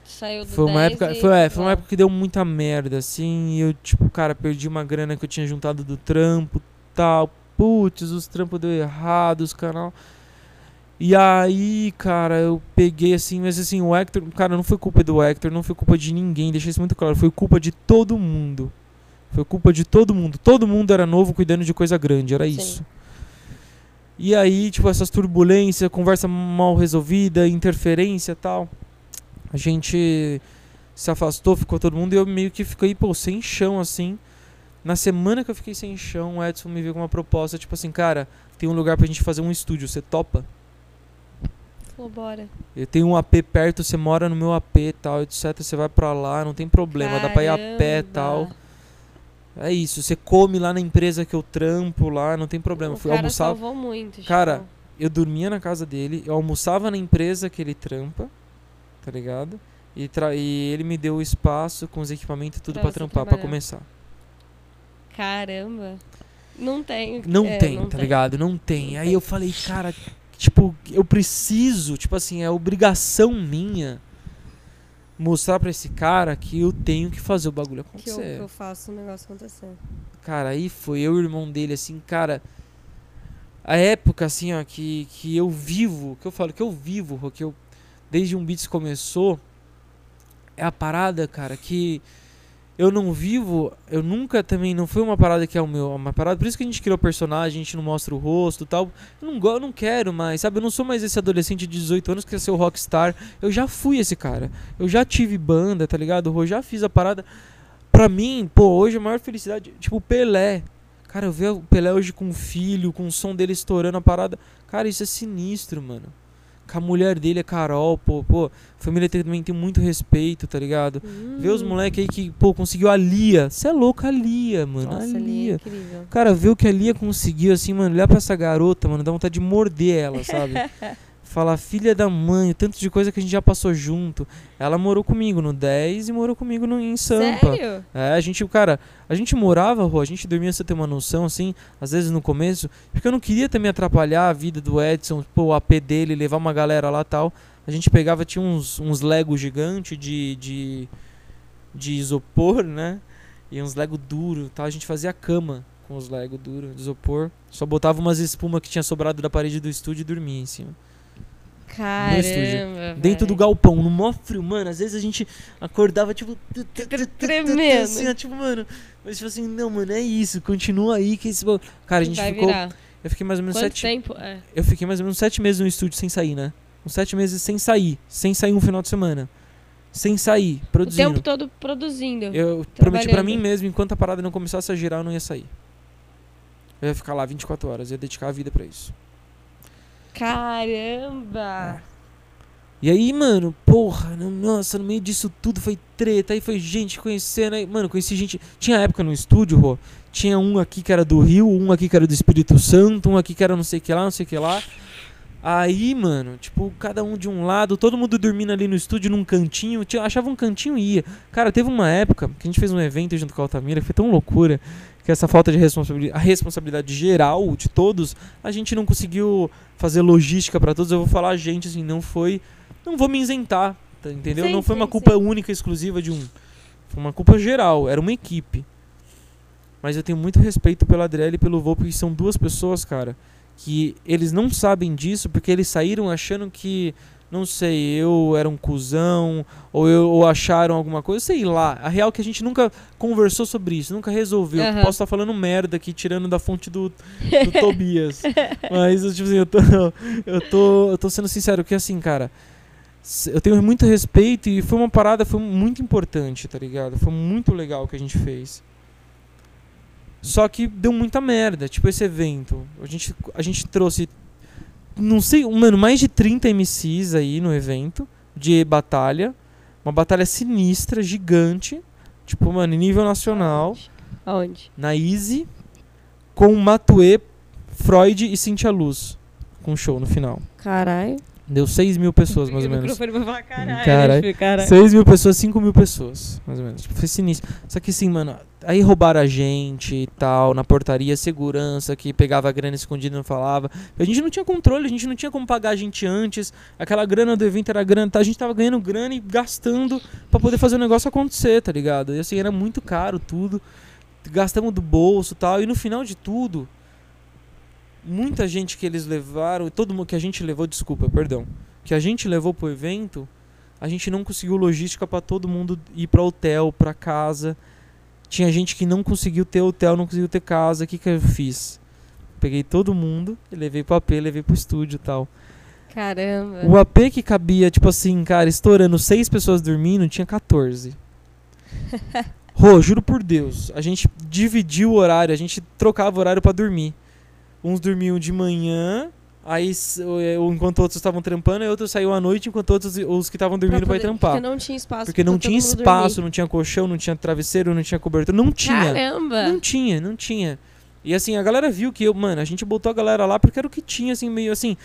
Saiu do Foi uma 10 época, e- foi, é, foi uma época que deu muita merda, assim, e eu, tipo, cara, perdi uma grana que eu tinha juntado do trampo, tal, putz, os trampos deu errado, os canal. E aí, cara, eu peguei assim, mas assim, o Hector, cara, não foi culpa do Hector, não foi culpa de ninguém, deixei isso muito claro, foi culpa de todo mundo. Foi culpa de todo mundo. Todo mundo era novo cuidando de coisa grande, era Sim. isso. E aí, tipo, essas turbulências, conversa mal resolvida, interferência e tal. A gente se afastou, ficou todo mundo e eu meio que fiquei, pô, sem chão, assim. Na semana que eu fiquei sem chão, o Edson me veio com uma proposta, tipo assim, cara, tem um lugar pra gente fazer um estúdio, você topa? Falou, bora. Eu tenho um AP perto, você mora no meu AP e tal, etc. Você vai pra lá, não tem problema, dá pra ir a pé e tal. Caramba. É isso, você come lá na empresa que eu trampo lá, não tem problema. O Fui cara almoçar, salvou muito. Cara, tipo, eu dormia na casa dele, eu almoçava na empresa que ele trampa, tá ligado? E, e ele me deu o espaço com os equipamentos e tudo Pra pra trampar, pra trabalhar. começar. caramba. Não tem. Não é, tem, não tá tem. ligado? Não tem. Não Aí tem. eu falei, cara, tipo, eu preciso, tipo assim, é obrigação minha mostrar pra esse cara que eu tenho que fazer o bagulho Que eu, acontecer. que eu faço o negócio acontecer. Cara, aí foi eu e o irmão dele, assim, cara. A época, assim, ó, que, que eu vivo, que eu falo que eu vivo, que eu. Desde um Beats começou, é a parada, cara, que eu não vivo, eu nunca também, não foi uma parada que é o meu, uma parada, por isso que a gente criou personagem, a gente não mostra o rosto tal. Eu não, go- eu não quero mais, sabe? Eu não sou mais esse adolescente de 18 anos que quer ser o rockstar. Eu já fui esse cara. Eu já tive banda, tá ligado? Eu já fiz a parada. Pra mim, pô, hoje a maior felicidade, tipo, o Pelé. Cara, eu ver o Pelé hoje com o filho, com o som dele estourando a parada. Cara, isso é sinistro, mano. Com a mulher dele é Carol, pô, pô. A família também tem muito respeito, tá ligado? Ver os Hum. moleque aí que, pô, conseguiu a Lia. Você é louco, a Lia, mano. Nossa, a é Lia. incrível. Cara, ver o que a Lia conseguiu, assim, mano, olhar pra essa garota, mano, dá vontade de morder ela, sabe? Falar, filha da mãe, o tanto de coisa que a gente já passou junto. Ela morou comigo no 10 e morou comigo no, em Sampa. Sério? É, a gente, cara, a gente morava, Rô, a gente dormia, você ter uma noção, assim, às vezes no começo, porque eu não queria também atrapalhar a vida do Edson, pô, o AP dele, levar uma galera lá e tal. A gente pegava, tinha uns, uns Lego gigante de, de, de isopor, né? E uns Lego duro tal. A gente fazia cama com os Lego duro de isopor. Só botava umas espuma que tinha sobrado da parede do estúdio e dormia em cima. Caramba. Dentro do galpão, no mó frio, mano. Às vezes a gente acordava, tipo. Tremendo. Assim, tipo, mano. Mas tipo assim, não, mano, é isso. Continua aí que esse. Cara, a gente Vai ficou. virar. Eu fiquei mais ou menos Quanto sete. tempo? É. Eu fiquei mais ou menos sete meses no estúdio sem sair, né? Uns sete meses sem sair. Sem sair um final de semana. Sem sair, O produzindo. tempo todo produzindo. Eu prometi pra trabalhando. mim mesmo, enquanto a parada não começasse a girar, eu não ia sair. Eu ia ficar lá 24 horas, ia dedicar a vida pra isso. Caramba! E aí, mano, porra, no- nossa, no meio disso tudo foi treta, aí foi gente conhecendo, aí, mano, conheci gente. Tinha época no estúdio, Rô, tinha um aqui que era do Rio, um aqui que era do Espírito Santo, um aqui que era não sei que lá, não sei que lá. Aí, mano, tipo, cada um de um lado, todo mundo dormindo ali no estúdio num cantinho, achava um cantinho e ia. Cara, teve uma época que a gente fez um evento junto com a Altamira, que foi tão loucura, que essa falta de responsabilidade, a responsabilidade geral de todos, a gente não conseguiu fazer logística para todos. Eu vou falar a gente assim, não foi, não vou me isentar, tá, entendeu? Sim, não foi sim, uma culpa sim. única exclusiva de um, foi uma culpa geral, era uma equipe. Mas eu tenho muito respeito pela Adriele e pelo Volpe, que são duas pessoas, cara, que eles não sabem disso porque eles saíram achando que, não sei, eu era um cuzão, ou, eu, ou acharam alguma coisa, sei lá. A real é que a gente nunca conversou sobre isso, nunca resolveu. Aham. Posso estar falando merda aqui, tirando da fonte do, do Tobias. Mas, tipo assim, eu tô, eu, tô, eu tô sendo sincero, que assim, cara, eu tenho muito respeito e foi uma parada, foi muito importante, tá ligado? Foi muito legal o que a gente fez. Só que deu muita merda, tipo esse evento. A gente, a gente trouxe, não sei, mano, mais de 30 MCs aí no evento de batalha. Uma batalha sinistra, gigante. Tipo, mano, em nível nacional. Aonde? Na Easy, com Matue, Freud e Cintia Luz. Com show no final. Caralho. Deu 6 mil pessoas, mais ou O menos. microfone vai falar caralho. Caralho. caralho. 6 mil pessoas, 5 mil pessoas, mais ou menos. Tipo, foi sinistro. Só que assim, mano, aí roubaram a gente e tal, na portaria, segurança que pegava a grana escondida e não falava. A gente não tinha controle, a gente não tinha como pagar a gente antes. Aquela grana do evento era grana, tá? a gente tava ganhando grana e gastando pra poder fazer o negócio acontecer, tá ligado? E assim, era muito caro tudo. Gastamos do bolso e tal. E no final de tudo, muita gente que eles levaram, todo mundo que a gente levou, desculpa, perdão, que a gente levou pro evento, a gente não conseguiu logística pra todo mundo ir pra hotel, pra casa. Tinha gente que não conseguiu ter hotel, não conseguiu ter casa. O que que eu fiz? Peguei todo mundo, e levei pro AP, levei pro estúdio e tal. Caramba. O AP que cabia, tipo assim, cara, estourando seis pessoas dormindo, tinha 14. Rô, juro por Deus, a gente dividiu o horário, a gente trocava o horário pra dormir. Uns dormiam de manhã, aí eh, enquanto outros estavam trampando, e outros saíam à noite, enquanto outros os que estavam dormindo poder- trampar. Porque não tinha espaço. Porque não tinha espaço, dormir. não tinha colchão, não tinha travesseiro, não tinha cobertura, não tinha. Caramba. Não tinha, não tinha. E assim, a galera viu que eu, mano, a gente botou a galera lá porque era o que tinha, assim, meio assim.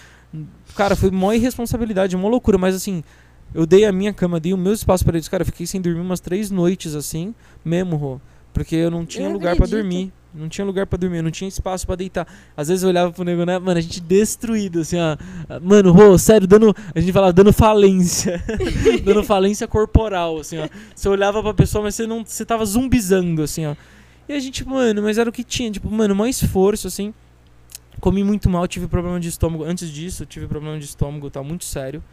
Cara, foi mó irresponsabilidade, mó loucura, mas assim, eu dei a minha cama, dei o meu espaço pra eles. Cara, eu fiquei sem dormir umas três noites, assim, mesmo, Rô. Porque eu não tinha Eu lugar acredito. dormir. Não tinha lugar pra dormir, não tinha espaço pra deitar. Às vezes eu olhava pro nego, né? Mano, a gente destruído, assim, ó. Mano, Rô, sério, dando. A gente falava dando falência. dando falência corporal, assim, ó. Você olhava pra pessoa, mas você não. Você tava zumbizando, assim, ó. E a gente, mano, mas era o que tinha. Tipo, mano, maior esforço, assim. Comi muito mal, tive problema de estômago. Antes disso, tive problema de estômago, tá muito sério.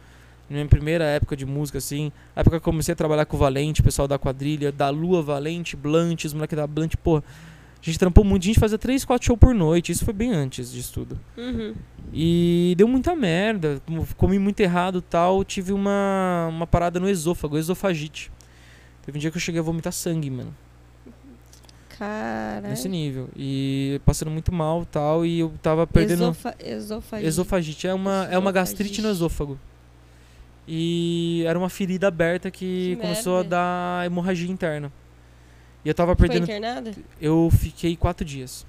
Minha primeira época de música, assim, a época que eu comecei a trabalhar com o Valente, pessoal da quadrilha, da Lua Valente, Blunt, os moleques da Blunt, pô. A gente trampou muito, a gente fazia 3, 4 shows por noite, isso foi bem antes disso tudo. Uhum. E deu muita merda, comi muito errado e tal, tive uma, uma parada no esôfago, esofagite. Teve um dia que eu cheguei a vomitar sangue, mano Caralho. nesse nível. E passando muito mal e tal, e eu tava perdendo. Esofa esofagite. Esofagite é uma, é uma gastrite no esôfago. E era uma ferida aberta que, Que começou merda. a dar hemorragia interna. E eu tava Foi perdendo. internada? Eu fiquei quatro dias.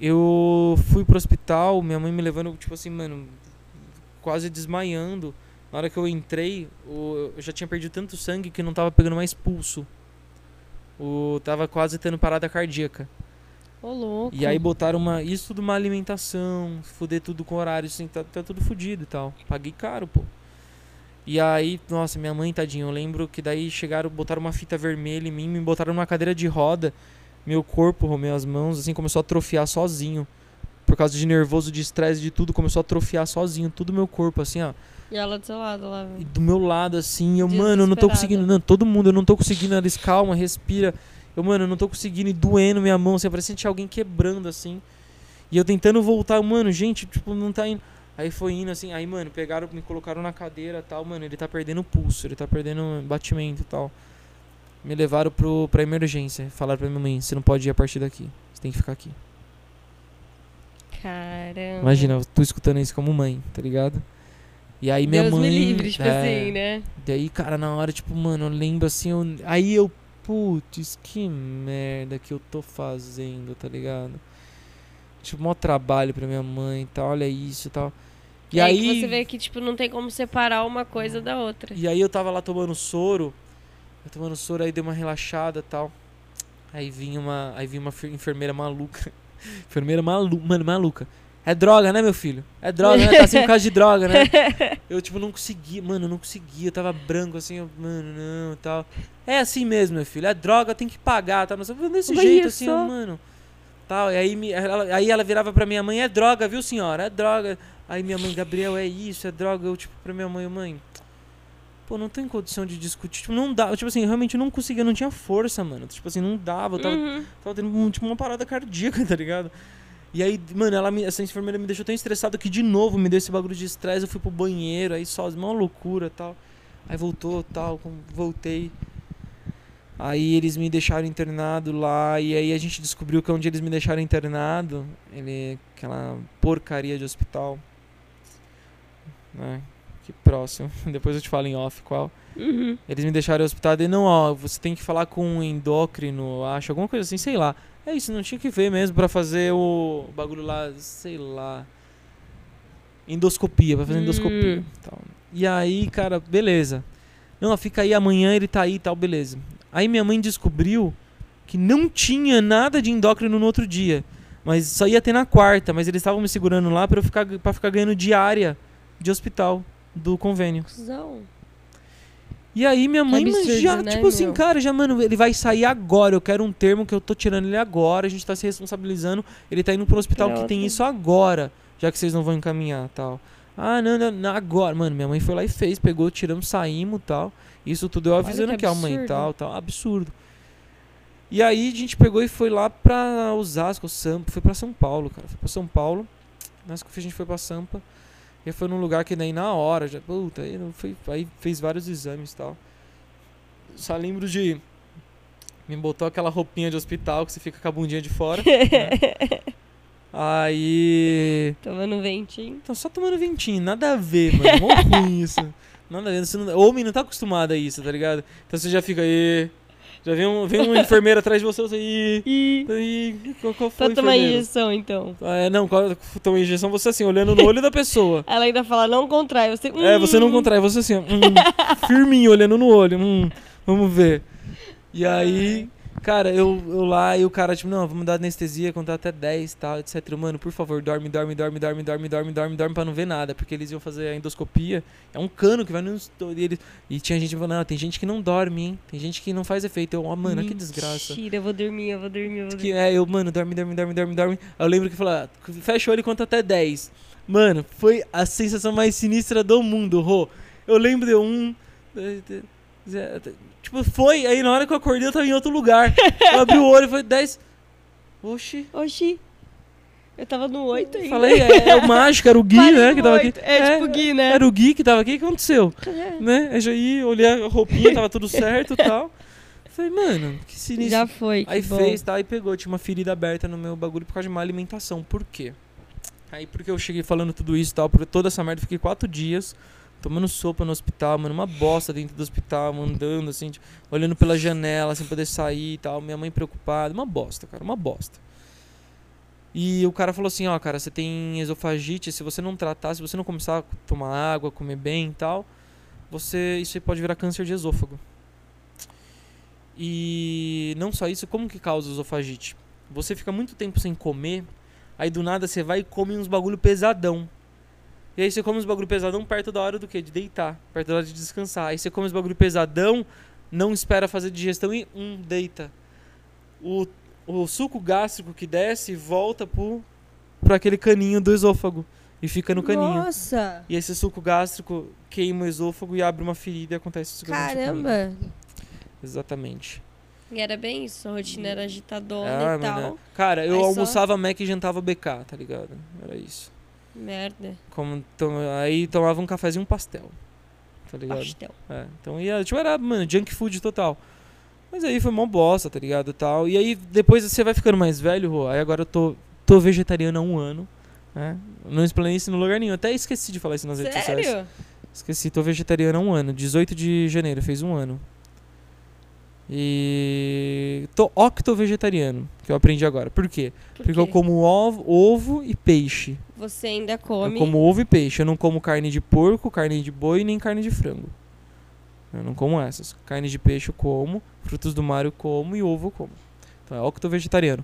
Eu fui pro hospital, minha mãe me levando, tipo assim, mano, quase desmaiando. Na hora que eu entrei, eu já tinha perdido tanto sangue que não tava pegando mais pulso. O, tava quase tendo parada cardíaca. Ô, louco. E aí botaram uma. Isso tudo uma alimentação, fuder tudo com horário, assim, tá, tá tudo fudido e tal. Paguei caro, pô. E aí, nossa, minha mãe, tadinha, eu lembro que daí chegaram, botaram uma fita vermelha em mim, me botaram numa cadeira de roda. Meu corpo, minhas mãos, assim, começou a atrofiar sozinho. Por causa de nervoso, de estresse, de tudo, começou a atrofiar sozinho, todo meu corpo, assim, ó. E ela do seu lado lá. E do meu lado, assim, eu, mano, eu não tô conseguindo. Não, todo mundo, eu não tô conseguindo. Eles, calma, respira. Eu, mano, eu não tô conseguindo e doendo minha mão, assim, parecia que tinha alguém quebrando, assim. E eu tentando voltar, mano, gente, tipo, não tá indo. Aí foi indo, assim, aí, mano, pegaram, me colocaram na cadeira e tal, mano, ele tá perdendo pulso, ele tá perdendo batimento e tal. Me levaram pro, pra emergência. Falaram pra minha mãe, você não pode ir a partir daqui. Você tem que ficar aqui. Caramba. Imagina, eu tô escutando isso como mãe, tá ligado? E aí minha Deus mãe. me livre, tipo é, assim, né? Daí, cara, na hora, tipo, mano, eu lembro assim, eu- aí eu, putz, que merda que eu tô fazendo, tá ligado? Tipo, maior trabalho pra minha mãe e tal, olha isso e tal. E É aí, você vê que, tipo, não tem como separar uma coisa da outra. e aí eu tava lá tomando soro, eu tomando soro, aí dei uma relaxada e tal. Aí vinha uma, aí vinha uma enfermeira maluca. enfermeira maluca, mano, maluca. É droga, né, meu filho? É droga, né? Tá assim por causa de droga, né? Eu, tipo, não conseguia, mano, eu não conseguia. Eu tava branco assim, eu, mano, não, tal. É assim mesmo, meu filho. É droga, tem que pagar, tá? Mas eu, desse Olha jeito, assim, eu, mano. Tal. E aí, me- ela, aí ela virava pra minha mãe, é droga, viu, senhora? É droga. Aí minha mãe, Gabriel, é isso, é droga. Eu, tipo, pra minha mãe, mãe. Pô, não tem condição de discutir. Tipo, não dá. Tipo assim, realmente eu não conseguia, não tinha força, mano. Tipo assim, não dava. Eu tava, Uhum. tava tendo tipo, uma parada cardíaca, tá ligado? E aí, mano, ela me- essa enfermeira me deixou tão estressado que de novo me deu esse bagulho de estresse. Eu fui pro banheiro, aí só, uma loucura tal. Aí voltou tal, voltei. Aí eles me deixaram internado lá. E aí a gente descobriu que onde eles me deixaram internado, ele, aquela porcaria de hospital. Né? Que próximo. Depois eu te falo em off qual. Uhum. Eles me deixaram hospitado e não, ó, você tem que falar com um endócrino, acho, alguma coisa assim, sei lá. É isso, não tinha que ver mesmo pra fazer o bagulho lá, sei lá. Endoscopia, pra fazer Hum. endoscopia. Tal. E aí, cara, beleza. Não, fica aí amanhã, ele tá aí e tal, beleza. Aí minha mãe descobriu que não tinha nada de endócrino no outro dia. Mas só ia ter na quarta, mas eles estavam me segurando lá pra eu ficar, pra ficar ganhando diária de hospital do convênio. Cusão. E aí minha mãe absurdo, já, né, tipo assim, meu? cara, já, mano, ele vai sair agora. Eu quero um termo que eu tô tirando ele agora. A gente tá se responsabilizando. Ele tá indo pro hospital que tem Pronto. isso agora, já que vocês não vão encaminhar tal. Ah, não, não, não, agora. Mano, minha mãe foi lá e fez, pegou, tiramos, saímos tal. Isso tudo eu avisando que aqui, ó, mãe, tal, tal. Absurdo. E aí a gente pegou e foi lá pra Osasco, Sampa. Foi pra São Paulo, cara. Foi pra São Paulo. Nós que a gente foi pra Sampa. E foi num lugar que daí na hora, já, puta, aí, não foi, aí fez vários exames e tal. Só lembro de. Me botou aquela roupinha de hospital que você fica com a bundinha de fora. né? Aí. Tomando ventinho. Então, só tomando ventinho, nada a ver, mano. Mó ruim isso. Nada a ver. Você não, homem não tá acostumado a isso, tá ligado? Então você já fica aí. Já vem, um, vem uma enfermeira atrás de você, você aí. E aí qual, qual foi, pra tomar injeção, então. Ah, é, não, qual, tomar injeção, você assim, olhando no olho da pessoa. Ela ainda fala, não contrai. Você, É, você não hum. contrai, você assim, hum, firminho, olhando no olho, hum, vamos ver. E aí, cara, eu, eu lá e o cara, tipo, não, vamos dar anestesia, contar até 10 e tal, etc. Eu, Mano, por favor, dorme, dorme, dorme, dorme, dorme, dorme, dorme, dorme pra não ver nada, porque eles iam fazer a endoscopia. É um cano que vai no. Eles, e tinha gente falando, não, tem gente que não dorme, hein? Tem gente que não faz efeito. Eu, ó, mano, que desgraça. Mentira, eu vou dormir, eu vou dormir, eu vou Que dormir. é, eu, mano, dorme, dorme, dorme, dorme, dorme. Eu lembro que falou, ah, fecha o olho e conta até 10. Mano, foi a sensação mais sinistra do mundo, Rô. Eu lembro de um. dois, zero, Tipo, foi, aí na hora que eu acordei eu tava em outro lugar. Eu abri o olho e foi 10. Oxi. Oxi. Eu tava no 8 ainda. Falei, é, é o mágico, era o Gui, né? Que tava aqui. oito. É, tipo Gui, né? Era o Gui que tava aqui, o que aconteceu? É. Né? Aí já ia, olhei a roupinha, tava tudo certo e tal. Falei, mano, que sinistro. Já foi, Aí fez, tá? E pegou. Tinha uma ferida aberta no meu bagulho por causa de má alimentação. Por quê? Aí porque eu cheguei falando tudo isso e tal, por toda essa merda, fiquei quatro dias tomando sopa no hospital, mano, uma bosta dentro do hospital, andando assim, tipo, olhando pela janela, sem poder sair e tal. Minha mãe preocupada, uma bosta, cara, uma bosta. E o cara falou assim, ó, cara, você tem esofagite, se você não tratar, se você não começar a tomar água, comer bem e tal, você isso pode virar câncer de esôfago. E não só isso, como que causa esofagite? Você fica muito tempo sem comer, aí do nada você vai e come uns bagulho pesadão. E aí você come uns bagulho pesadão perto da hora do quê? De deitar, perto da hora de descansar. Aí você come uns bagulho pesadão, não espera fazer digestão e um deita. O, o suco gástrico que desce volta pro, pro aquele caninho do esôfago e fica no caninho. Nossa! E esse suco gástrico queima o esôfago e abre uma ferida e acontece isso. Caramba! Exatamente. E era bem isso, a rotina era agitadona Ah, e tal. mano, Cara, eu Aí só- almoçava Mac e jantava BK, tá ligado? Era isso. Merda. Como, tom- aí tomava um cafezinho e um pastel. Tá ligado? Pastel. É, então ia, tipo, era, mano, junk food total. Mas aí foi mó bosta, tá ligado? Tal. E aí depois você vai ficando mais velho, Rô. Aí agora eu tô, tô vegetariano há um ano. Né? Não explanei isso no lugar nenhum. Até esqueci de falar isso nas redes sociais. Sério? Esqueci, tô vegetariano há um ano. 18 de janeiro, fez um ano. E. tô octo-vegetariano, que eu aprendi agora. Por quê? Por Porque eu quê? como ovo, ovo e peixe. Você ainda come. Eu como ovo e peixe. Eu não como carne de porco, carne de boi nem carne de frango. Eu não como essas. Carne de peixe eu como, frutos do mar eu como e ovo eu como. É octo vegetariano.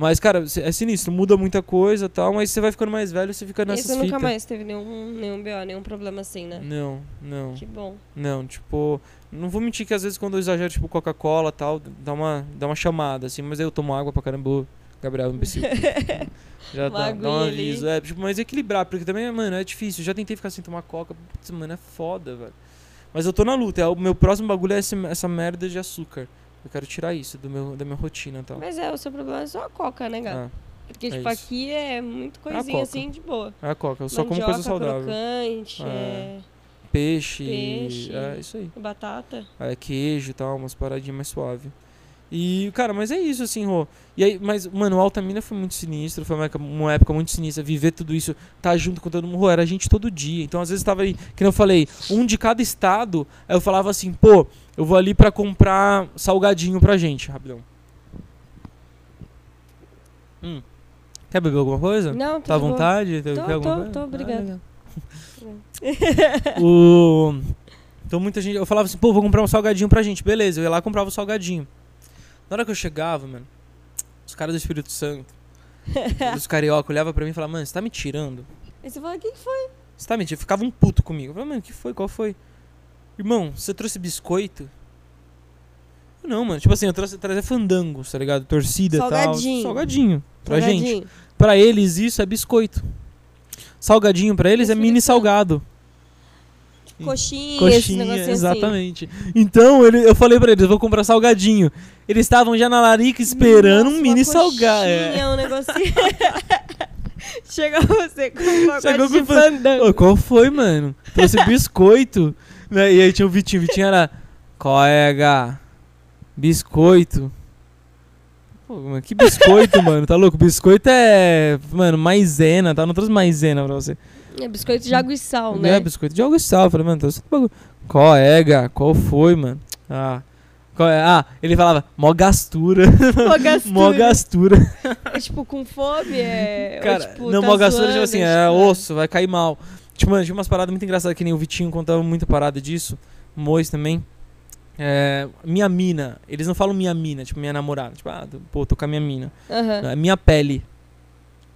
Mas, cara, é sinistro, muda muita coisa e tal, mas você vai ficando mais velho, você fica E nessas você nunca fitas. mais teve nenhum, nenhum BO, nenhum problema assim, né? Não, não. Que bom. Não, tipo, não vou mentir que às vezes quando eu exagero, tipo, Coca-Cola e tal, dá uma, dá uma chamada, assim, mas aí eu tomo água pra caramba, Gabriel, imbecil. Já Uma dá, um aviso. É, tipo, mas equilibrar, porque também, mano, é difícil. Eu já tentei ficar sem tomar coca, putz, mano, é foda, velho. Mas eu tô na luta, é, o meu próximo bagulho é esse- essa merda de açúcar. Eu quero tirar isso do meu, da minha rotina e tal. Mas é, o seu problema é só a coca, né, gato? Ah, Porque, é tipo, isso. aqui é muito a coisinha assim de boa. é a coca, eu só como coisa saudável. crocante, É. é, Peixe, Peixe. é isso aí. batata. é, queijo e tal, umas paradinhas mais suave. E, cara, mas é isso, assim, Rô. E aí, mas, mano, o Altamira foi muito sinistro, foi uma época, uma época muito sinistra, viver tudo isso, tá junto com todo mundo, Rô, era gente todo dia. Então, às vezes, tava aí, que nem eu falei, um de cada estado, aí eu falava assim, pô, eu vou ali pra comprar salgadinho pra gente, rapidão. Hum. Quer beber alguma coisa? Não, Tá à vontade? Tô, Quer alguma tô, coisa? tô, Ah, obrigada. legal. o... Então muita gente. Eu falava assim, pô, vou comprar um salgadinho pra gente. Beleza, eu ia lá e comprava o salgadinho. Na hora que eu chegava, mano, os caras do Espírito Santo, os carioca, olhavam pra mim e falavam, mano, você tá me tirando? Aí você fala, o que foi? Você tá me tirando? Ficava um puto comigo. Eu falava, mano, que foi? Qual foi? Irmão, você trouxe biscoito? Eu, Não, mano, tipo assim, eu trouxe trazer fandangos, tá ligado? Torcida e tal. Salgadinho. Salgadinho. Pra gente. Salgadinho. Pra eles isso é biscoito. Salgadinho pra eles é Espírito mini salgado. Coxinha, Coxinha, assim. exatamente. Então ele- eu falei pra eles, vou comprar salgadinho. Eles estavam já na larica esperando Nossa, um mini uma salgado. É. um negocinho. Chega você com um pacote Chegou de com fan- fandango. Qual foi, mano? Trouxe biscoito. né? E aí tinha o Vitinho. O Vitinho era. Colega. Biscoito. Pô, mano, que biscoito, mano? Tá louco? Biscoito é. Mano, maisena, tá? Não trouxe maisena pra você. É biscoito de água e sal, Não né? é biscoito de água e sal. Eu falei, mano, trouxe outro bagulho. Colega, qual foi, mano? Ah. Qual é? Ah, ele falava, mó gastura. Mó gastura. mó gastura. É tipo, com fome, é... ou, Cara, tipo, não, tá mó gastura, tipo assim, tipo, é osso, vai cair mal. Tipo, mano, tinha umas paradas muito engraçadas que nem o Vitinho contava muita parada disso. O Mois também. É, minha mina. Eles não falam minha mina, tipo, minha namorada. Tipo, ah, pô, tô com a minha mina. Aham. Não, é minha pele.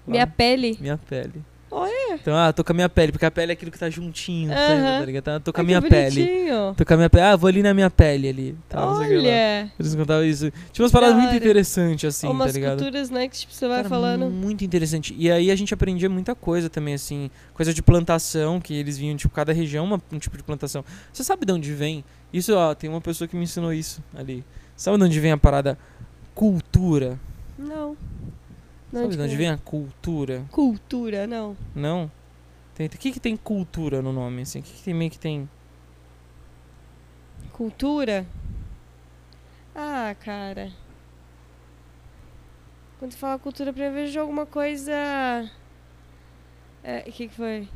Minha Ah, pele. minha pele. Olha. Então, ah, tô com a minha pele, porque a pele é aquilo que tá juntinho. Aham. Tá ligado? Tá- Tô com a Ai, minha que pele. Tô com a minha pele. Ah, vou ali na minha pele ali. Lá. Olha. Eles contavam isso. Tinha umas Da muito interessantes, assim, umas tá ligado? culturas, né, que tipo, você vai Cara, falando. Muito interessante. E aí a gente aprendia muita coisa também, assim. Coisa de plantação, que eles vinham, tipo, cada região uma- um tipo de plantação. Você sabe de onde vem? Isso, ó, tem uma pessoa que me ensinou isso ali. Sabe de onde vem a parada cultura? Não. Não, sabe de onde vem a cultura? Cultura, não. Não? Tem, o que que tem cultura no nome, assim? O que que tem meio que tem... Cultura? Ah, cara. Quando fala cultura, pra eu vejo alguma coisa. É, o que, que foi?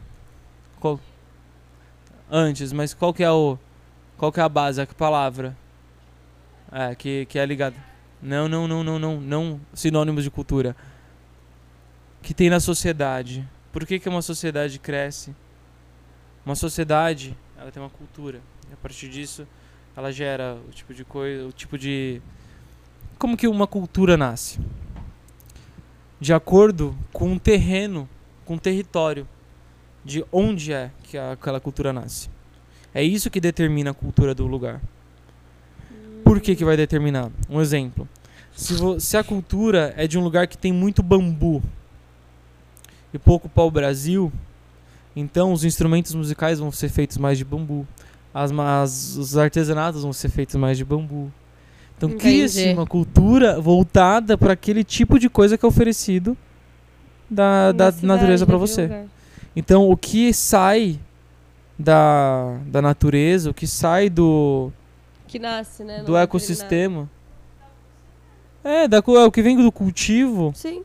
Qual... Antes, mas qual que é o... Qual que é a base, a palavra? É, que, que é ligado. Não, não, não, não, não, não sinônimos de cultura. Que tem na sociedade. Por que, que uma sociedade cresce? Uma sociedade, ela tem uma cultura. E a partir disso, ela gera o tipo de coisa, o tipo de como que uma cultura nasce? De acordo com o terreno, com o território de onde é que aquela cultura nasce. É isso que determina a cultura do lugar. Por que, que vai determinar? Um exemplo. Se, se a cultura é de um lugar que tem muito bambu e pouco pau-brasil, então os instrumentos musicais vão ser feitos mais de bambu. As, as- os artesanatos vão ser feitos mais de bambu. Então cria-se uma cultura voltada para aquele tipo de coisa que é oferecido da, da cidade, natureza para você. lugar. Então, o que sai da, da natureza, o que sai do, Que nasce, né? do ecossistema. É, da, é, o que vem do cultivo Sim.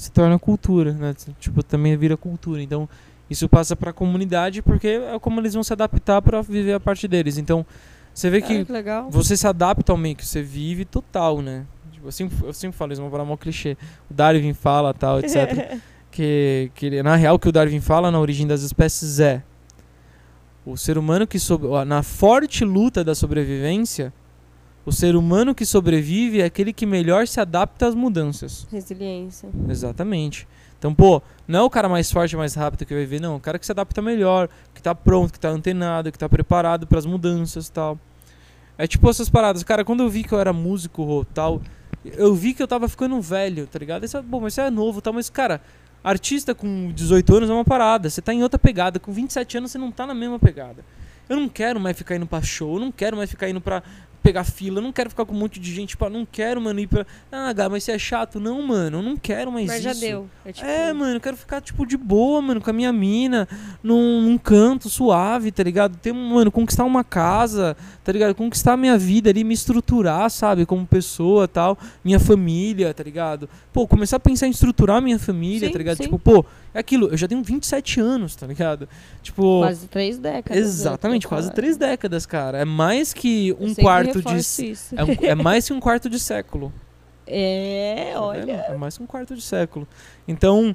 Se torna cultura, né? Tipo, também vira cultura. Então, isso passa pra comunidade porque é como eles vão se adaptar pra viver a parte deles. Então, você vê Ah, que que você se adapta ao meio que você vive total, né? Tipo, eu, sempre, eu sempre falo isso, uma palavra mó clichê. O Darwin fala, tal, etc. que, que na real o que o Darwin fala na origem das espécies é o ser humano que sob, na forte luta da sobrevivência O ser humano que sobrevive é aquele que melhor se adapta às mudanças. Resiliência. Exatamente. Então, pô, não é o cara mais forte, mais rápido que vai ver, não. É o cara que se adapta melhor, que tá pronto, que tá antenado, que tá preparado para as mudanças e tal. É tipo essas paradas. Cara, quando eu vi que eu era músico tal, eu vi que eu tava ficando velho, tá ligado? Esse, bom, mas você é novo, tal, mas, cara, artista com 18 anos é uma parada. Você tá em outra pegada. Com 27 anos você não tá na mesma pegada. Eu não quero mais ficar indo pra show, eu não quero mais ficar indo pra pegar fila, não quero ficar com um monte de gente, tipo, não quero, mano, ir pra. Ah, Gá, mas você é chato. Não, mano, eu não quero mais Mas isso. já deu. É, tipo, É, mano, eu quero ficar, tipo, de boa, mano, com a minha mina, num, num canto suave, tá ligado? Ter, mano, conquistar uma casa, tá ligado? Conquistar a minha vida ali, me estruturar, sabe? Como pessoa tal, minha família, tá ligado? Pô, começar a pensar em estruturar a minha família, Sim, tá ligado? sim. Tipo, pô, é aquilo, eu já tenho 27 anos, tá ligado? Tipo. Quase três décadas. né, Exatamente, quase três décadas, cara. É mais que um quarto de. É, um- é mais que um quarto de século. É, Tá olha. vendo? É mais que um quarto de século. Então,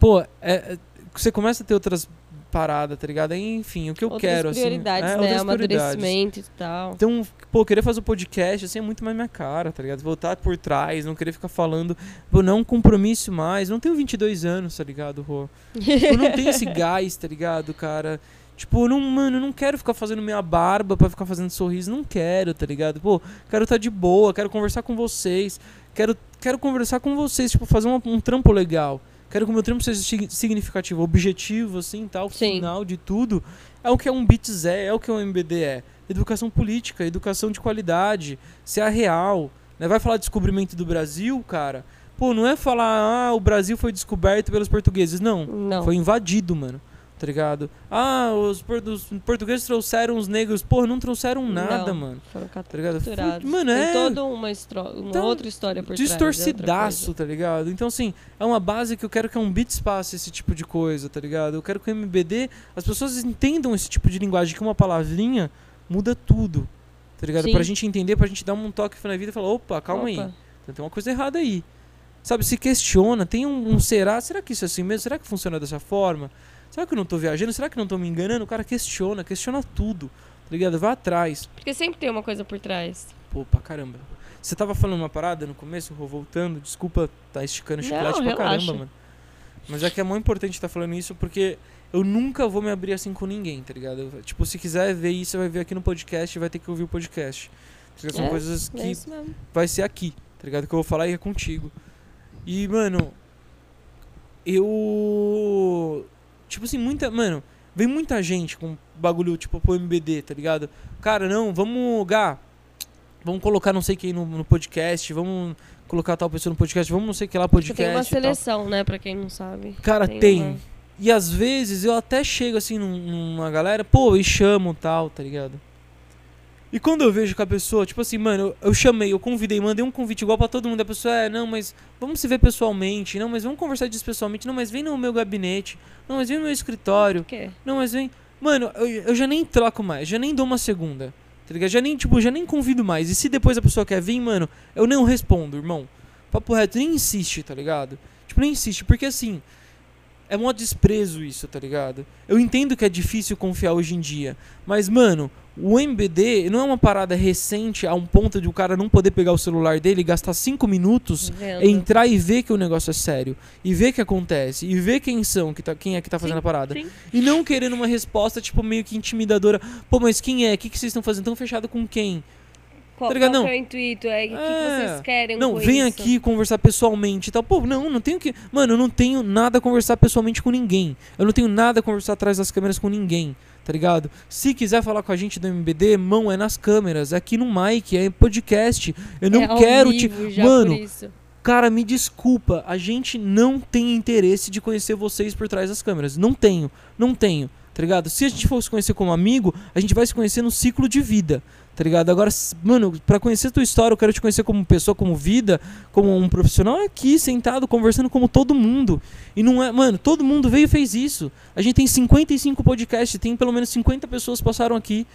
pô, é- é- você começa a ter outras paradas, tá ligado? Enfim, o que eu outras quero, prioridades, assim. é, né? outras prioridades. Amadurecimento e tal. Então, pô, querer fazer o podcast, assim, é muito mais minha cara, tá ligado? Voltar por trás, não querer ficar falando, pô, não é um compromisso mais. Não tenho 22 anos, tá ligado, Rô? Eu não tenho esse gás, tá ligado, cara? Tipo, não, mano, eu não quero ficar fazendo minha barba pra ficar fazendo sorriso. Não quero, tá ligado? Pô, quero estar de boa, quero conversar com vocês. Quero, quero conversar com vocês, tipo, fazer um, um trampo legal. Quero que o meu trampo seja sig- significativo, objetivo, assim, tal. Sim. Final de tudo. É o que é um BITS é, é o que um MBD é. Educação política, educação de qualidade, ser a real. Né? Vai falar de descobrimento do Brasil, cara? Pô, não é falar, ah, o Brasil foi descoberto pelos portugueses. Não. Não. Foi invadido, mano. Tá ligado? Ah, os, por- os portugueses trouxeram os negros. Porra, não trouxeram nada, Não. mano. Foram Tá ligado? Mano, Tem é. toda uma, uma Então, outra história por trás. é distorcidaço, coisa. tá ligado? Então, assim, é uma base que eu quero que a um Beats passe esse tipo de coisa, tá ligado? Eu quero que o MBD, as pessoas entendam esse tipo de linguagem, que uma palavrinha muda tudo, tá ligado? Sim. Pra gente entender, pra gente dar um toque na vida e falar, opa, calma aí, Opa. tem uma coisa errada aí. Sabe, se questiona, tem um, um será, será que isso é assim mesmo? Será que funciona dessa forma? Será que eu não tô viajando? Será que eu não tô me enganando? O cara questiona, questiona tudo, tá ligado? Vai atrás. Porque sempre tem uma coisa por trás. Pô, pra caramba. Você tava falando uma parada no começo, Rô, voltando. Desculpa tá esticando o Não, chiclete pra relaxa. caramba, mano. Mas é que é muito importante estar falando isso porque eu nunca vou me abrir assim com ninguém, tá ligado? Eu- tipo, se quiser ver isso, você vai ver aqui no podcast e vai ter que ouvir o podcast. Porque São É, coisas É que mesmo. vai ser aqui, tá ligado? Que eu vou falar e é contigo. E, mano, eu. Tipo assim, muita. Mano, vem muita gente com bagulho, tipo, pro MBD, tá ligado? Cara, não, vamos. Gá, vamos colocar não sei quem no, no podcast, vamos colocar tal pessoa no podcast, vamos não sei que lá Porque podcast. tem uma seleção, né? Pra quem não sabe. Cara, Tem tem. uma- E às vezes eu até chego assim num- numa galera, pô, e chamo tal, tá ligado? E quando eu vejo que a pessoa, tipo assim, mano, eu, eu chamei, eu convidei, mandei um convite igual pra todo mundo. A pessoa, é, não, mas vamos se ver pessoalmente. Não, mas vamos conversar disso pessoalmente. Não, mas vem no meu gabinete. Não, mas vem no meu escritório. Por quê? Não, mas vem. Mano, eu, eu já nem troco mais, já nem dou uma segunda. Tá ligado? Já nem, tipo, já nem convido mais. E se depois a pessoa quer vir, mano, eu não respondo, irmão. Papo reto, nem insiste, tá ligado? Tipo, nem insiste, porque assim. É mó desprezo isso, tá ligado? Eu entendo que é difícil confiar hoje em dia. Mas, mano, o MBD não é uma parada recente a um ponto de o cara não poder pegar o celular dele e gastar cinco minutos Vendo. entrar e ver que o negócio é sério. E ver que acontece. E ver quem são, que tá, quem é que tá fazendo Sim, a parada. sim. E não querendo uma resposta, tipo, meio que intimidadora. Pô, mas quem é? O que, que vocês estão fazendo? Tão fechado com quem? Qual, tá ligado? qual Não. que é o intuito? É, o que, que É. vocês querem Não, com vem isso? aqui conversar pessoalmente e tal. Pô, não, não tenho que. Mano, eu não tenho nada a conversar pessoalmente com ninguém. Eu não tenho nada a conversar atrás das câmeras com ninguém. Tá ligado? Se quiser falar com a gente do MBD, mão, é nas câmeras, é aqui no mic, é em podcast. Eu não É quero te. vivo Mano. Cara, me desculpa, a gente não tem interesse de conhecer vocês por trás das câmeras. Não tenho, não tenho, tá ligado? Se a gente fosse conhecer como amigo, a gente vai se conhecer no ciclo de vida, tá ligado? Agora, mano, pra conhecer tua história, eu quero te conhecer como pessoa, como vida, como um profissional aqui, sentado, conversando como todo mundo. E não é, mano, todo mundo veio e fez isso. A gente tem 55 podcasts, tem pelo menos 50 pessoas passaram aqui.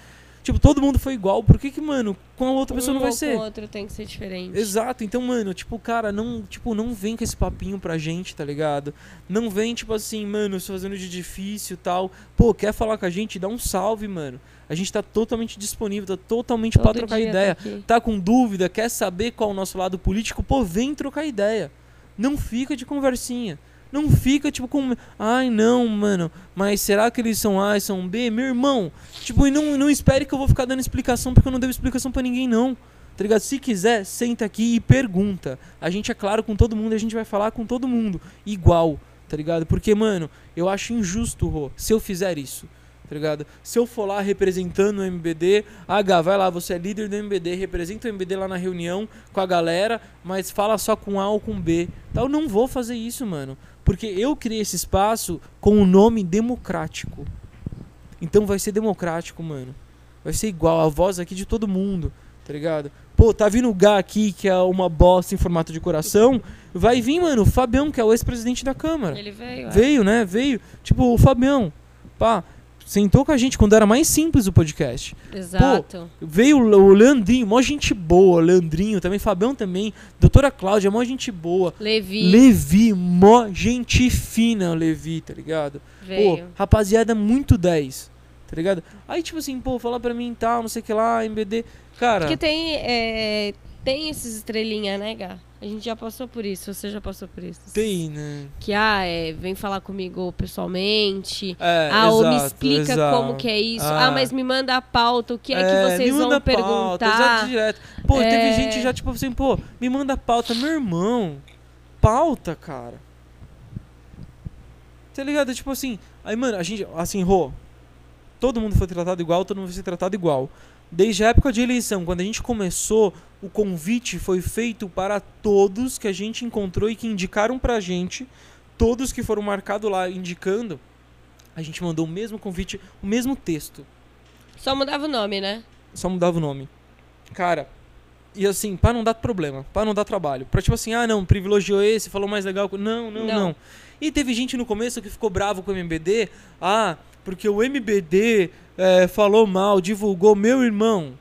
Tipo, todo mundo foi igual. Por que que, mano, com a outra pessoa um não vai ser? Com o outro tem que ser diferente. Exato, então, mano, tipo, cara, não, tipo, não vem com esse papinho pra gente, tá ligado? Não vem, tipo assim, mano, se fazendo de difícil e tal. Pô, quer falar com a gente? Dá um salve, mano. A gente tá totalmente disponível, tá totalmente Todo pra trocar dia ideia. tá aqui. Tá com dúvida, quer saber qual é o nosso lado político? Pô, vem trocar ideia. Não fica de conversinha. Não fica, tipo, com. Ai, não, mano. Mas será que eles são A e são B? Meu irmão. Tipo, e não, não espere que eu vou ficar dando explicação, porque eu não devo explicação pra ninguém, não. Tá ligado? Se quiser, senta aqui e pergunta. A gente é claro com todo mundo, a gente vai falar com todo mundo. Igual, tá ligado? Porque, mano, eu acho injusto, Rô, se eu fizer isso. Tá ligado? Se eu for lá representando o MBD, Gá, vai lá, você é líder do MBD, representa o MBD lá na reunião com a galera, mas fala só com A ou com B. Tá? Eu não vou fazer isso, mano. Porque eu criei esse espaço com o nome democrático. Então vai ser democrático, mano. Vai ser igual, a voz aqui de todo mundo, tá ligado? Pô, tá vindo o Gá aqui, que é uma bosta em formato de coração. Vai vir, mano, o Fabião, que é o ex-presidente da Câmara. Ele veio. é. Veio, né? Veio. Tipo, o Fabião. Pá, sentou com a gente quando era mais simples o podcast. Exato. Veio o Leandrinho, mó gente boa. Leandrinho também, Fabião também. Doutora Cláudia, mó gente boa. Levi Levi, mó gente fina, Levi, tá ligado? Pô, veio. rapaziada, muito 10, tá ligado? Aí, tipo assim, pô, fala pra mim tal, não sei o que lá, MBD. Cara, Porque tem, é, tem esses estrelinha, né, Gá? A gente já passou por isso, você já passou por isso. tem, né? Que, ah, é, vem falar comigo pessoalmente. É, ah, ou me exato, explica exato. como que é isso. Ah. Ah, mas me manda a pauta, o que é, que É, vocês me manda vão pauta, exato, perguntar. direto. Pô, É. teve gente já, tipo assim, pô, me manda pauta. Meu irmão, pauta, cara. Tá ligado? Tipo assim, aí, mano, a gente, assim, Rô, todo mundo foi tratado igual, todo mundo vai ser tratado igual. Desde a época de eleição, quando a gente começou, o convite foi feito para todos que a gente encontrou e que indicaram pra gente, todos que foram marcados lá indicando, a gente mandou o mesmo convite, o mesmo texto Só mudava o nome, né? só mudava o nome. Cara, e assim, pra não dar problema, pra não dar trabalho. Pra tipo assim, ah não, privilegiou esse, falou mais legal. Não, não, não. Não. E teve gente no começo que ficou bravo com o MBD. Ah, porque o MBD é, falou mal, divulgou. Meu irmão,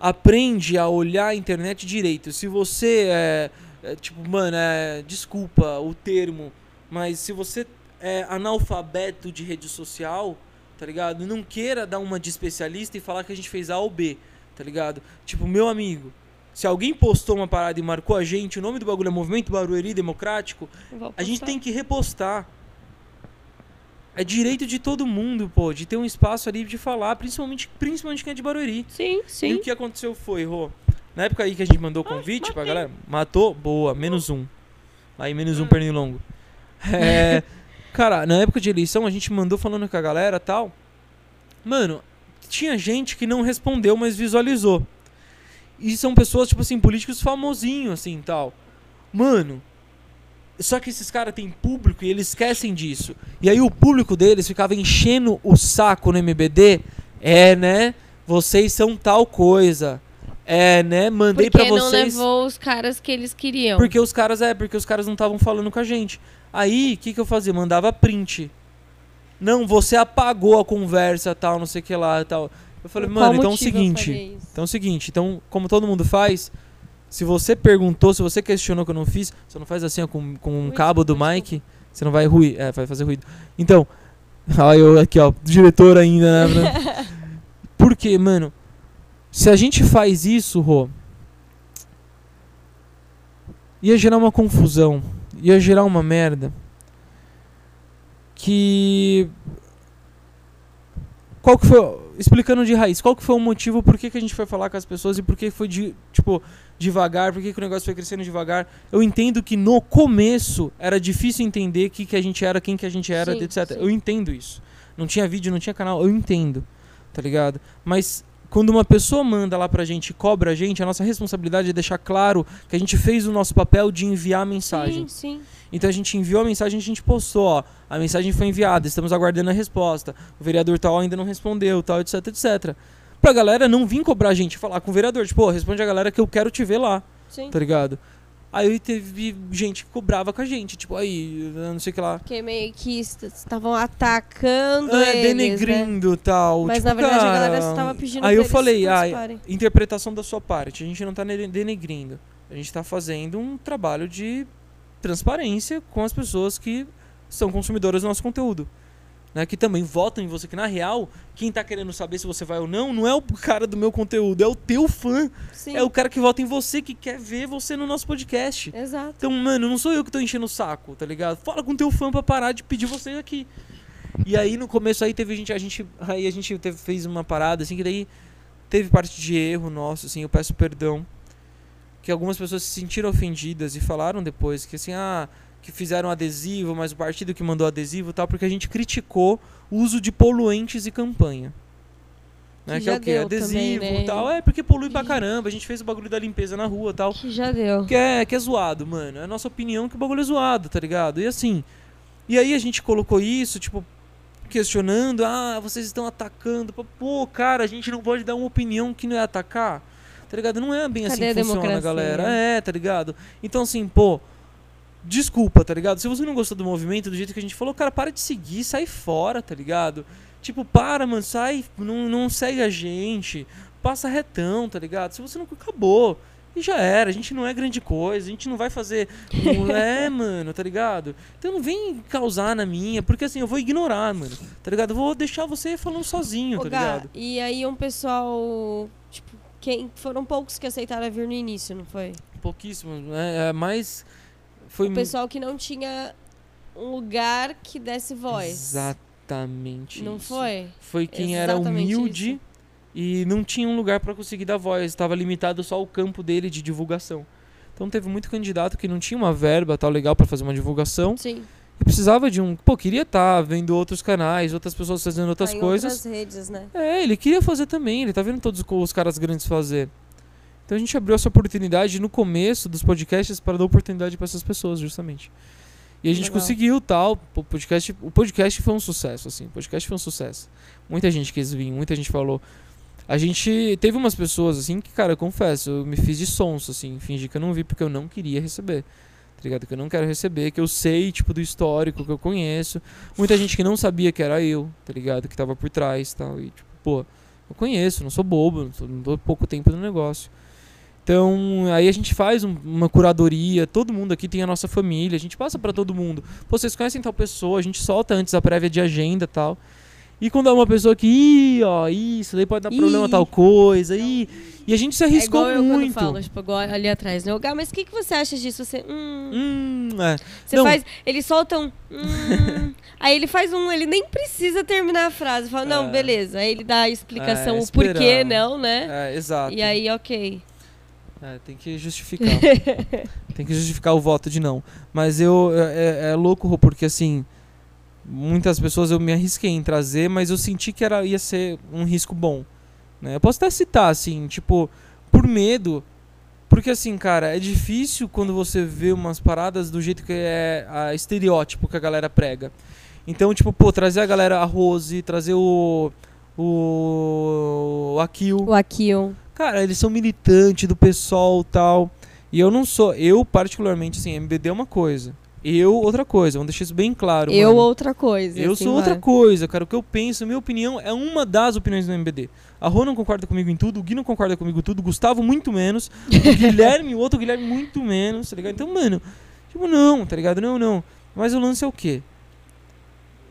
aprende a olhar a internet direito. Se você é, é, tipo, mano, é, desculpa o termo, mas se você é analfabeto de rede social, tá ligado? Não queira dar uma de especialista e falar que a gente fez A ou B, tá ligado? Tipo, meu amigo, se alguém postou uma parada e marcou a gente, o nome do bagulho é Movimento Barueri Democrático, a gente tem que repostar. É direito de todo mundo, pô, de ter um espaço ali de falar, principalmente, principalmente quem é de Barueri. Sim, E sim. o que aconteceu foi, Rô, na época aí que a gente mandou o convite pra galera, matou, boa, menos um. Aí, menos um pernilongo. É, cara, na época de eleição a gente mandou falando com a galera tal. Mano, tinha gente que não respondeu, mas visualizou. E são pessoas, tipo assim, políticos famosinhos, assim, tal. Mano, só que esses caras têm público e eles esquecem disso. E aí o público deles ficava enchendo o saco no MBD. É, né? Vocês são tal coisa. É, né? Mandei Porque pra não vocês. levou os caras que eles queriam. Porque os caras, é, porque os caras não estavam falando com a gente. Aí, o que, que eu fazia? Mandava print. Não, você apagou a conversa, tal, não sei o que lá, tal. Eu falei, Por mano, então é o seguinte. Então é o seguinte, então, como todo mundo faz, se você perguntou, se você questionou que eu não fiz, você não faz assim ó, com, com um Ui, cabo do mic, você não vai ruir, é, vai fazer ruído. Então, ó, eu aqui, ó, diretor ainda, né? Porque, mano, se a gente faz isso, Rô, ia gerar uma confusão, ia gerar uma merda que qual que foi explicando de raiz, qual que foi o motivo por que, que a gente foi falar com as pessoas e por que foi de, tipo devagar, por que, que o negócio foi crescendo devagar? Eu entendo que no começo era difícil entender que que a gente era, quem que a gente era, Sim, etc. sim. Eu entendo isso. Não tinha vídeo, não tinha canal, eu entendo. Tá ligado? Mas quando uma pessoa manda lá pra gente e cobra a gente, a nossa responsabilidade é deixar claro que a gente fez o nosso papel de enviar a mensagem. Sim, sim. Então a gente enviou a mensagem, a gente postou, ó, a mensagem foi enviada, estamos aguardando a resposta. O vereador tal ainda não respondeu, tal, etc, etc. Pra galera não vir cobrar a gente, falar com o vereador, tipo, "Pô, responde a galera que eu quero te ver lá, sim. tá ligado? Aí teve gente que cobrava com a gente, tipo, aí, não sei o que lá. Porque meio que est- estavam atacando É, eles, né? denegrindo e tal. Mas tipo, na verdade a cara, galera só tava pedindo Aí eu falei, ah, interpretação da sua parte. A gente não tá ne- denegrindo. A gente tá fazendo um trabalho de transparência com as pessoas que são consumidoras do nosso conteúdo. Né, que também votam em você, que na real, quem tá querendo saber se você vai ou não, não é o cara do meu conteúdo, é o teu fã. Sim, É o cara que vota em você, que quer ver você no nosso podcast. exato. Então, mano, não sou eu que tô enchendo o saco, tá ligado? Fala com teu fã pra parar de pedir você aqui. E aí no começo aí teve gente, a gente, aí a gente teve, fez uma parada assim que daí teve parte de erro nosso, assim, eu peço perdão. Que algumas pessoas se sentiram ofendidas e falaram depois que assim, ah, que fizeram adesivo, mas o partido que mandou adesivo e tal, porque a gente criticou o uso de poluentes e campanha. Né, Que que é o quê? Adesivo né? e tal. É porque polui pra Que- caramba. A gente fez o bagulho da limpeza na rua e tal. Que já deu. Que é, que é zoado, mano. É a nossa opinião que o bagulho é zoado, tá ligado? E assim. E aí a gente colocou isso, tipo, questionando, ah, vocês estão atacando. Pô, cara, a gente não pode dar uma opinião que não é atacar. Tá ligado? Não é bem assim Cadê que a funciona, galera. É, tá ligado? Então, assim, pô. Desculpa, tá ligado? Se você não gostou do movimento, do jeito que a gente falou, cara, para de seguir, sai fora, tá ligado? Tipo, para, mano, sai, não, não segue a gente, passa retão, tá ligado? Se você não. Acabou. E já era, a gente não é grande coisa, a gente não vai fazer. é, mano, tá ligado? Então não vem causar na minha, porque assim, eu vou ignorar, mano, tá ligado? Eu vou deixar você falando sozinho, Ô, tá Gá, ligado? e aí um pessoal, tipo, quem foram poucos que aceitaram vir no início, não foi? Pouquíssimo, né? É, mas. Foi O pessoal que não tinha um lugar que desse voz. Exatamente. Não isso. foi? Foi quem era Exatamente humilde isso. e não tinha um lugar pra conseguir dar voz. Estava limitado só o campo dele de divulgação. Então teve muito candidato que não tinha uma verba tal legal pra fazer uma divulgação Sim. e precisava de um. Pô, queria estar vendo outros canais, outras pessoas fazendo outras Tá em coisas. outras redes, né? É, ele queria fazer também, ele tá vendo todos os caras grandes fazer. Então a gente abriu essa oportunidade no começo dos podcasts para dar oportunidade para essas pessoas, justamente. E a gente Legal. conseguiu tal, o podcast, o podcast foi um sucesso assim, o podcast foi um sucesso. Muita gente quis vir, muita gente falou. A gente teve umas pessoas assim que, cara, eu confesso, eu me fiz de sonso assim, fingi que eu não vi porque eu não queria receber. Tá ligado? Que eu não quero receber, que eu sei, tipo, do histórico, que eu conheço. Muita gente que não sabia que era eu, tá ligado? Que tava por trás, tal, e tipo, pô, eu conheço, não sou bobo, não, sou, não dou pouco tempo no negócio. Então, aí a gente faz um- uma curadoria, todo mundo aqui tem a nossa família, a gente passa pra todo mundo. Pô, vocês conhecem tal pessoa, a gente solta antes a prévia de agenda e tal. E quando é uma pessoa que, ih, ó, isso, daí pode dar problema Ih. tal coisa, ih, e a gente se É arriscou igual eu muito. quando falo, tipo, igual ali atrás, né? O Gá, mas o que, que você acha disso? Você, hum, Hum, é. você não. faz, ele solta um, hum, aí ele faz um, ele nem precisa terminar a frase, fala, não, É. beleza, aí ele dá a explicação, É, o porquê esperar. não, né? É, exato. E aí, ok. É, tem que justificar. tem que justificar o voto de não. Mas eu. É, é- é louco, porque assim. Muitas pessoas eu me arrisquei em trazer, mas eu senti que era, ia ser um risco bom. Né? Eu posso até citar, assim, tipo, por medo. Porque assim, cara, é difícil quando você vê umas paradas do jeito que é a estereótipo que a galera prega. Então, tipo, pô, trazer a galera a Rose, trazer o. O. o Akil. O Akion. Cara, eles são militantes do e tal. E eu não sou. Eu, particularmente, assim, MBD é uma coisa. Eu, outra coisa. Vamos deixar isso bem claro. Eu, mano. outra coisa. Eu assim, sou outra coisa, cara. O que eu penso, minha opinião é uma das opiniões do MBD. A Rô não concorda comigo em tudo, o Gui não concorda comigo em tudo, o Gustavo muito menos, o Guilherme, o outro Guilherme muito menos, tá ligado? Então, mano, tipo, não, tá ligado? Não, não. Mas o lance é o quê?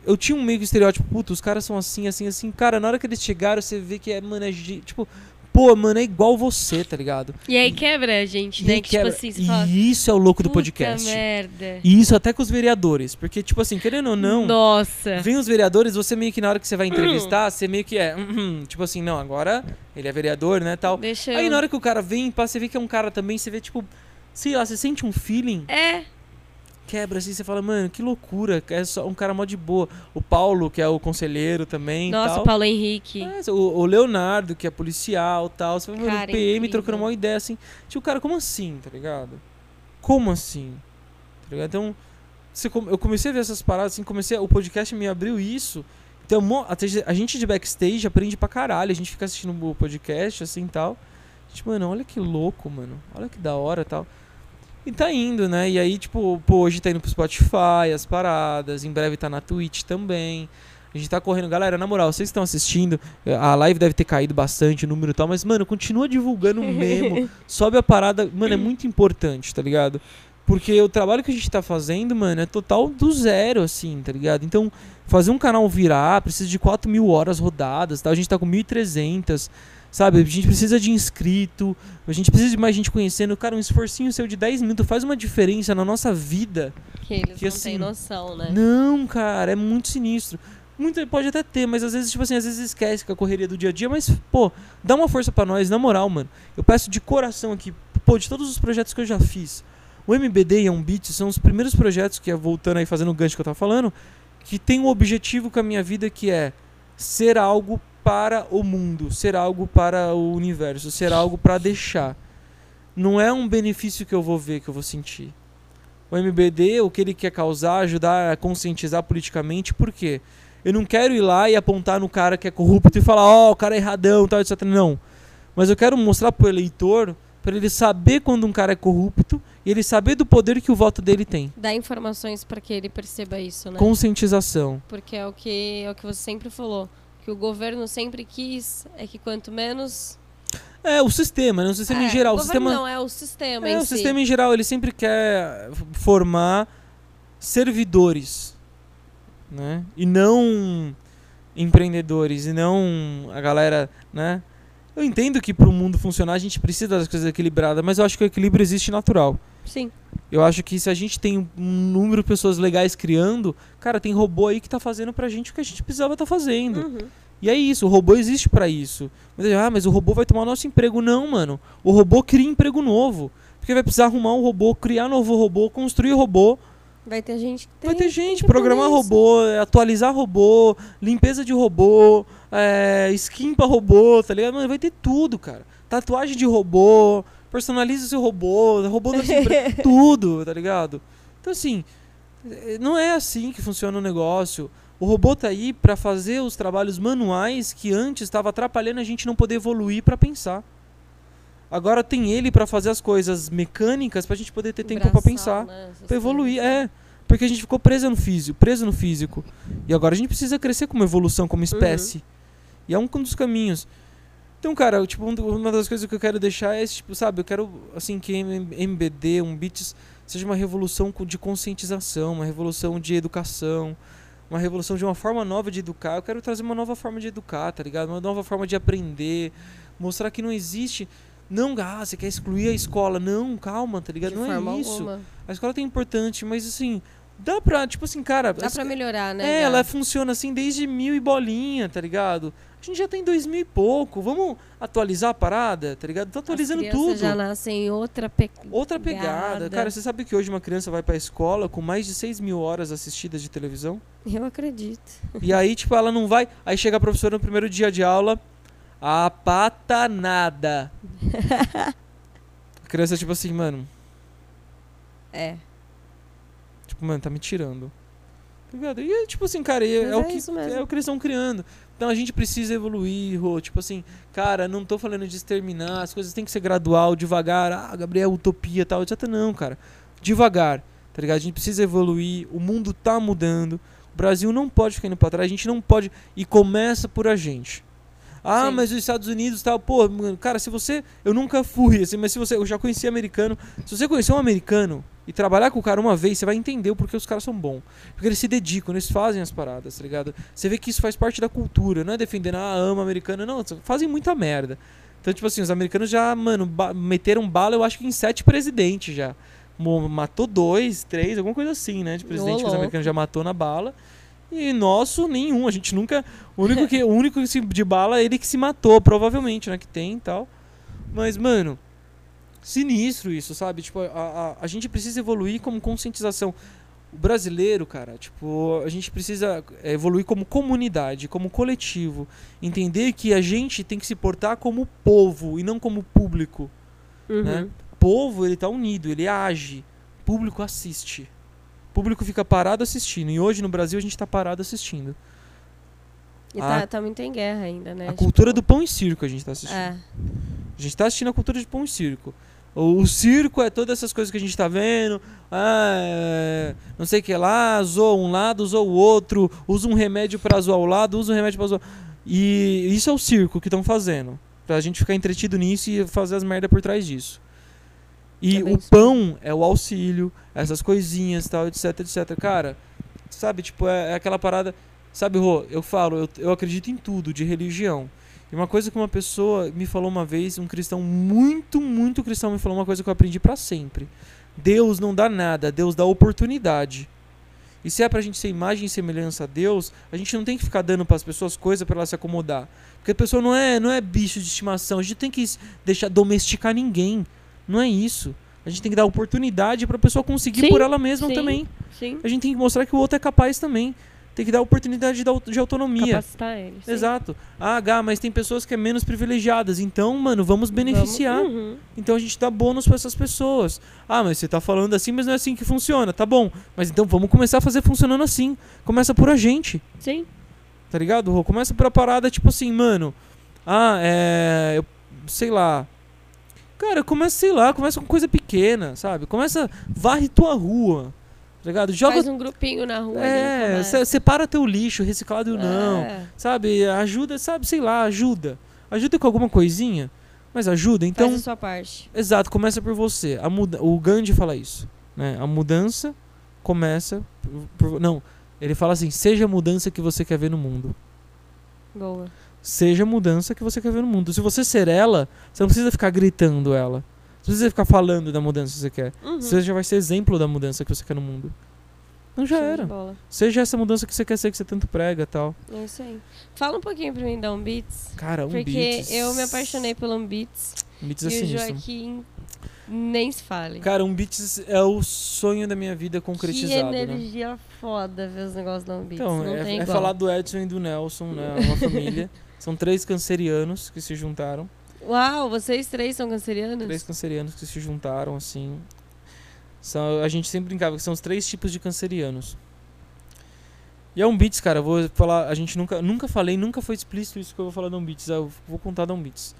Eu tinha um meio estereótipo, puta, os caras são assim, assim, assim. Cara, na hora que eles chegaram, você vê que é, mano, é, tipo, pô, mano, é igual você, tá ligado? E aí quebra a gente, E né? Que quebra- tipo assim, você fala, E isso é o louco do "Puta podcast. merda. E isso até com os vereadores. Porque, tipo assim, querendo ou não, Nossa. vem os vereadores, você meio que na hora que você vai entrevistar, você meio que é. "Uhum", tipo assim, não, agora ele é vereador, né? tal. Deixa eu... Aí na hora que o cara vem, pá, você vê que é um cara também, você vê, tipo, sei lá, você sente um feeling, É, quebra assim, você fala, mano, que loucura, é só um cara mó de boa. O Paulo, que é o conselheiro também. nossa, tal. o Paulo Henrique. É, o, o Leonardo, que é policial tal. Você fala, Cara, o PM incrível. trocando uma ideia assim. Tipo, cara, como assim, tá ligado? Como assim? Tá ligado? Então, você eu comecei a ver essas paradas, assim, comecei. a- O podcast me abriu isso. Então, a gente de backstage aprende pra caralho. A gente fica assistindo o podcast, assim tal. Tipo, mano, olha que louco, mano. Olha que da hora tal. E tá indo, né? E aí, tipo, pô, hoje tá indo pro Spotify, as paradas, em breve tá na Twitch também. A gente tá correndo. Galera, na moral, vocês estão assistindo, a live deve ter caído bastante o número e tal, mas, mano, continua divulgando mesmo. sobe a parada. Mano, é muito importante, tá ligado? Porque o trabalho que a gente tá fazendo, mano, é total do zero, assim, tá ligado? Então, fazer um canal virar precisa de 4 mil horas rodadas, tá? A gente tá com 1.300, sabe? A gente precisa de inscrito, a gente precisa de mais gente conhecendo. Cara, um esforcinho seu de 10 minutos faz uma diferença na nossa vida. Que eles Que não assim, têm noção, né? Não, cara, é muito sinistro. Muito pode até ter, mas às vezes, tipo assim, às vezes esquece com a correria do dia a dia, mas, pô, dá uma força pra nós, na moral, mano. Eu peço de coração aqui, pô, de todos os projetos que eu já fiz. O MBD e a Beat são os primeiros projetos que é voltando aí fazendo o gancho que eu tava falando, que tem um objetivo com a minha vida que é ser algo para o mundo, ser algo para o universo, ser algo para deixar. Não é um benefício que eu vou ver, que eu vou sentir. O MBD, o que ele quer causar, ajudar a conscientizar politicamente, por quê? Eu não quero ir lá e apontar no cara que é corrupto e falar, ó, o cara é erradão, tal, etc. Não. Mas eu quero mostrar pro eleitor, para ele saber quando um cara é corrupto e ele saber do poder que o voto dele tem. Dá informações pra que ele perceba isso, né? Conscientização. Porque é o que é o que você sempre falou, que o governo sempre quis é que quanto menos É, o sistema, né? O sistema é, em geral. O governo sistema, não é o sistema é, em o si. sistema em geral, ele sempre quer formar servidores, né? E não empreendedores, e não a galera, né? Eu entendo que para o mundo funcionar a gente precisa das coisas equilibradas, mas eu acho que o equilíbrio existe natural. Sim. Eu acho que se a gente tem um número de pessoas legais criando, cara, tem robô aí que tá fazendo pra gente o que a gente precisava estar fazendo. Uhum. E é isso, o robô existe pra isso. Mas, ah, mas o robô vai tomar nosso emprego. Não, mano. O robô cria emprego novo. Porque vai precisar arrumar um robô, criar novo robô, construir robô. Vai ter gente que tem, vai ter gente, programar robô, atualizar robô, limpeza de robô, é, skin pra robô, tá ligado? Mano, vai ter tudo, cara. Tatuagem de robô, personaliza seu robô, robô da sua empresa, tudo, tá ligado? Então assim, eh, não é assim que funciona o negócio. O robô tá aí pra fazer os trabalhos manuais que antes estava atrapalhando a gente não poder evoluir pra pensar. Agora tem ele pra fazer as coisas mecânicas pra gente poder ter tempo pra Braçal, pensar. né, Pra evoluir, é. Porque a gente ficou preso no físico, preso no físico. E agora a gente precisa crescer como evolução, como espécie. E é um dos caminhos. Então, cara, tipo, um uma das coisas que eu quero deixar é, tipo, sabe, eu quero, assim, que MBD, um Beats, seja uma revolução de conscientização, uma revolução de educação, uma revolução de uma forma nova de educar. Eu quero trazer uma nova forma de educar, tá ligado? Uma nova forma de aprender, mostrar que não existe... Não, ah, você quer excluir a escola. Não, calma, tá ligado? De não é isso. alguma. A escola tem importante, mas assim, dá pra, tipo assim, cara. Dá pra melhorar, né? É, ela funciona assim desde mil e bolinha, tá ligado? A gente já tem dois mil e pouco. Vamos atualizar a parada, tá ligado? Tô atualizando As tudo. já nascem em outra pe... Outra pegada. pegada. Cara, você sabe que hoje uma criança vai pra escola com mais de 6 mil horas assistidas de televisão? Eu acredito. e aí, tipo, ela não vai. Aí chega a professora no primeiro dia de aula. A pata nada. a criança, tipo assim, mano. É. Tipo, mano, tá me tirando. Tá ligado? E é tipo assim, cara, é, é o é que, mesmo. é o que eles estão criando. Então a gente precisa evoluir, Rô. Tipo assim, cara, não tô falando de exterminar, as coisas têm que ser gradual, devagar. Ah, Gabriel, utopia tal, etc. Não, cara. Devagar, tá ligado? A gente precisa evoluir, o mundo tá mudando. O Brasil não pode ficar indo pra trás, a gente não pode. E começa por a gente. Ah, Sim. mas os Estados Unidos tal, pô, mano, cara, se você. Eu nunca fui, assim, mas se você. Eu já conheci americano. Se você conhecer um americano e trabalhar com o cara uma vez, você vai entender o porquê os caras são bons. Porque eles se dedicam, eles fazem as paradas, tá ligado? Você vê que isso faz parte da cultura, não é defendendo, ah, ama americano, não, fazem muita merda. Então, tipo assim, os americanos já, mano, ba- meteram bala, eu acho que em sete presidentes já. Matou dois, três, alguma coisa assim, né? De presidente que os americanos já matou na bala. E nosso, nenhum. A gente nunca. O único que, o único que se- de bala é ele que se matou, provavelmente, né? Que tem e tal. Mas, mano, sinistro isso, sabe? Tipo, a, a, a gente precisa evoluir como conscientização. O brasileiro, cara, tipo, a gente precisa é, evoluir como comunidade, como coletivo. Entender que a gente tem que se portar como povo e não como público. Uhum. Né? Povo, ele tá unido, ele age. Público assiste. Público fica parado assistindo. E hoje no Brasil a gente tá parado assistindo. E A- tá, tá muito em guerra ainda, né? a cultura Tipo, do pão e circo a gente tá assistindo. É. A gente tá assistindo a cultura de pão e circo. O, o circo é todas essas coisas que a gente tá vendo. Ah, é, não sei o que lá, zoa um lado, zoa o outro, usa um remédio pra zoar o lado, usa um remédio pra zoar. E isso é o circo que estão fazendo. Pra gente ficar entretido nisso e fazer as merda por trás disso. E É o isso pão é o auxílio, essas coisinhas, tal, etc, etc. Cara, sabe, tipo, é, é aquela parada. Sabe, Rô, eu falo, eu, eu acredito em tudo, de religião. E uma coisa que uma pessoa me falou uma vez, um cristão muito, muito cristão me falou uma coisa que eu aprendi pra sempre. Deus não dá nada, Deus dá oportunidade. E se é pra gente ser imagem e semelhança a Deus, a gente não tem que ficar dando pras pessoas coisa pra ela se acomodar. Porque a pessoa não é, não é bicho de estimação, a gente tem que deixar domesticar ninguém. Não é isso. A gente tem que dar oportunidade pra pessoa conseguir Sim, por ela mesma sim. também. Sim. A gente tem que mostrar que o outro é capaz também. Tem que dar oportunidade de, de autonomia. Capacitar ele. Exato. Ah, Gá, mas tem pessoas que é menos privilegiadas. Então, mano, vamos beneficiar. Vamos- Uhum. Então a gente dá bônus pra essas pessoas. Ah, mas você tá falando assim, mas não é assim que funciona. Tá bom. Mas então vamos começar a fazer funcionando assim. Começa por a gente, Sim. tá ligado? Rô? Começa por a parada, tipo assim, mano. Ah, é. Eu, sei lá. Cara, começa, sei lá, começa com coisa pequena, sabe? Começa, varre tua rua. Tá ligado? Joga. Faz um grupinho na rua. ali, É, se- separa teu lixo, reciclado ou não. É, Sabe? Ajuda, sabe, sei lá, ajuda. Ajuda com alguma coisinha, mas ajuda. Então, Faz a sua parte. exato, começa por você. A muda o Gandhi fala isso, né? A mudança começa por, por- não, ele fala assim: "Seja a mudança que você quer ver no mundo". Boa. Seja a mudança que você quer ver no mundo. Se você ser ela, você não precisa ficar gritando ela. Você não precisa ficar falando da mudança que você quer. Uhum. Você já vai ser exemplo da mudança que você quer no mundo. Então já era. Seja essa mudança que você quer ser, que você tanto prega tal. É isso aí. Fala um pouquinho pra mim da Umbeats. Cara, um porque Beats. eu me apaixonei pelo. Um Beats e é o sinistro. Joaquim nem se fale. Cara, um Beats é o sonho da minha vida que concretizado, né? energia foda ver os negócios da Umbeats. Então, não é, é falar do Edson e do Nelson, né? Uma família. São três cancerianos que se juntaram. Uau, vocês três são cancerianos? Três cancerianos que se juntaram, assim. São, a gente sempre brincava que são os três tipos de cancerianos. E é um Beats, cara, eu vou falar. A gente nunca, nunca falei, nunca foi explícito isso que eu vou falar da um Beats. Eu vou contar da um Beats.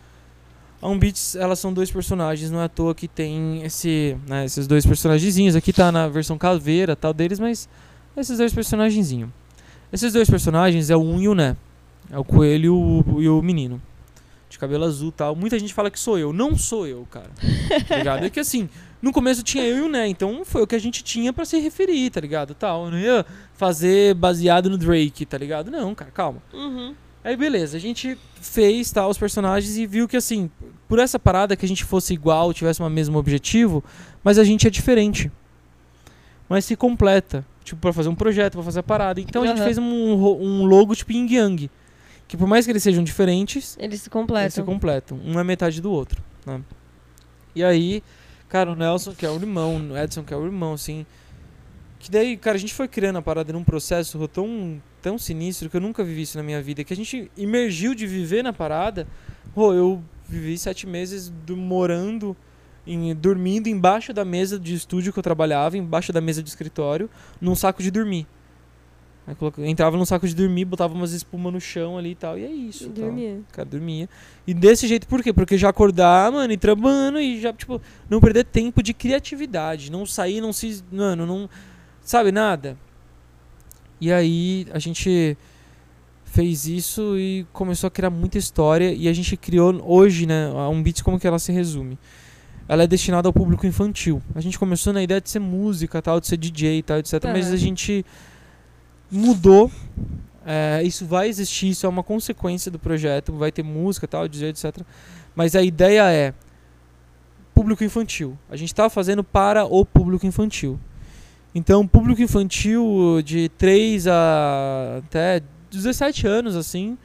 A um Beats, elas são dois personagens, não é à toa que tem esse, né, esses dois personagenzinhos. Aqui tá na versão caveira tal deles, mas esses dois personagenzinhos. Esses dois personagens é o um e o Né. É o coelho e o, e o menino. De cabelo azul e tal. Muita gente fala que sou eu. Não sou eu, cara. Tá ligado? É que assim, no começo tinha eu e o Né, então foi o que a gente tinha pra se referir, tá ligado? Tal. Eu não ia fazer baseado no Drake, tá ligado? Não, cara, calma. Uhum. Aí beleza, a gente fez tal os personagens e viu que assim, por essa parada que a gente fosse igual, tivesse o mesmo objetivo, mas a gente é diferente. Mas se completa, tipo pra fazer um projeto, pra fazer a parada. Então a gente fez um, um logo tipo yin yang, que por mais que eles sejam diferentes, Eles se eles se completam. completam. Um é metade do outro. né? E aí, cara, o Nelson, que é o irmão, o Edson, que é o irmão, assim. Que daí, cara, a gente foi criando a parada num processo tão, tão sinistro que eu nunca vivi isso na minha vida. Que a gente emergiu de viver na parada. Pô, eu vivi sete meses do- morando, em, dormindo embaixo da mesa de estúdio que eu trabalhava, embaixo da mesa de escritório, num saco de dormir. Aí coloca- entrava num saco de dormir, botava umas espuma no chão ali e tal, e é isso. E tal. dormia. Cara, dormia. E desse jeito, por quê? Porque já acordar, mano, e trabalhando e já, tipo, não perder tempo de criatividade. Não sair, não se. Mano, não. Sabe, nada. E aí a gente fez isso e começou a criar muita história. E a gente criou hoje, né? A Um Beats, como que ela se resume? Ela é destinada ao público infantil. A gente começou na ideia de ser música, tal, de ser DJ e tal, etc. Mas Aham. a gente mudou. É, isso vai existir, isso é uma consequência do projeto. Vai ter música, tal, DJ, etc. Mas a ideia é público infantil. A gente está fazendo para o público infantil. Então, público infantil de 3 a até 17 anos, assim,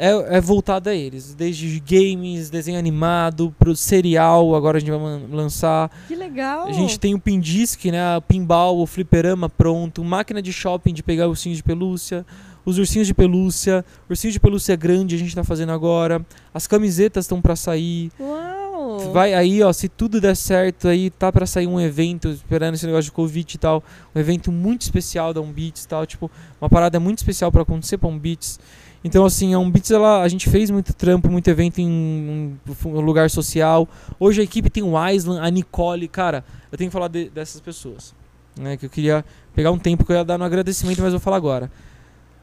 é, é voltado a eles. Desde games, desenho animado, pro serial, agora a gente vai lançar. Que legal. A gente tem o Pindisc, né? O pinball, o fliperama pronto, máquina de shopping de pegar ursinhos de pelúcia, os ursinhos de pelúcia, ursinho de pelúcia grande a gente tá fazendo agora, as camisetas estão para sair. Uau. Vai aí, ó, se tudo der certo, aí tá pra sair um evento, esperando esse negócio de Covid e tal, um evento muito especial da Umbeats e tal, tipo, uma parada muito especial pra acontecer pra Umbeats. Então, assim, a Umbits, ela, a gente fez muito trampo, muito evento em um, lugar social. Hoje a equipe tem o Aislan, a Nicole. Cara, eu tenho que falar de- dessas pessoas. Né, que eu queria pegar um tempo que eu ia dar no agradecimento, mas vou falar agora.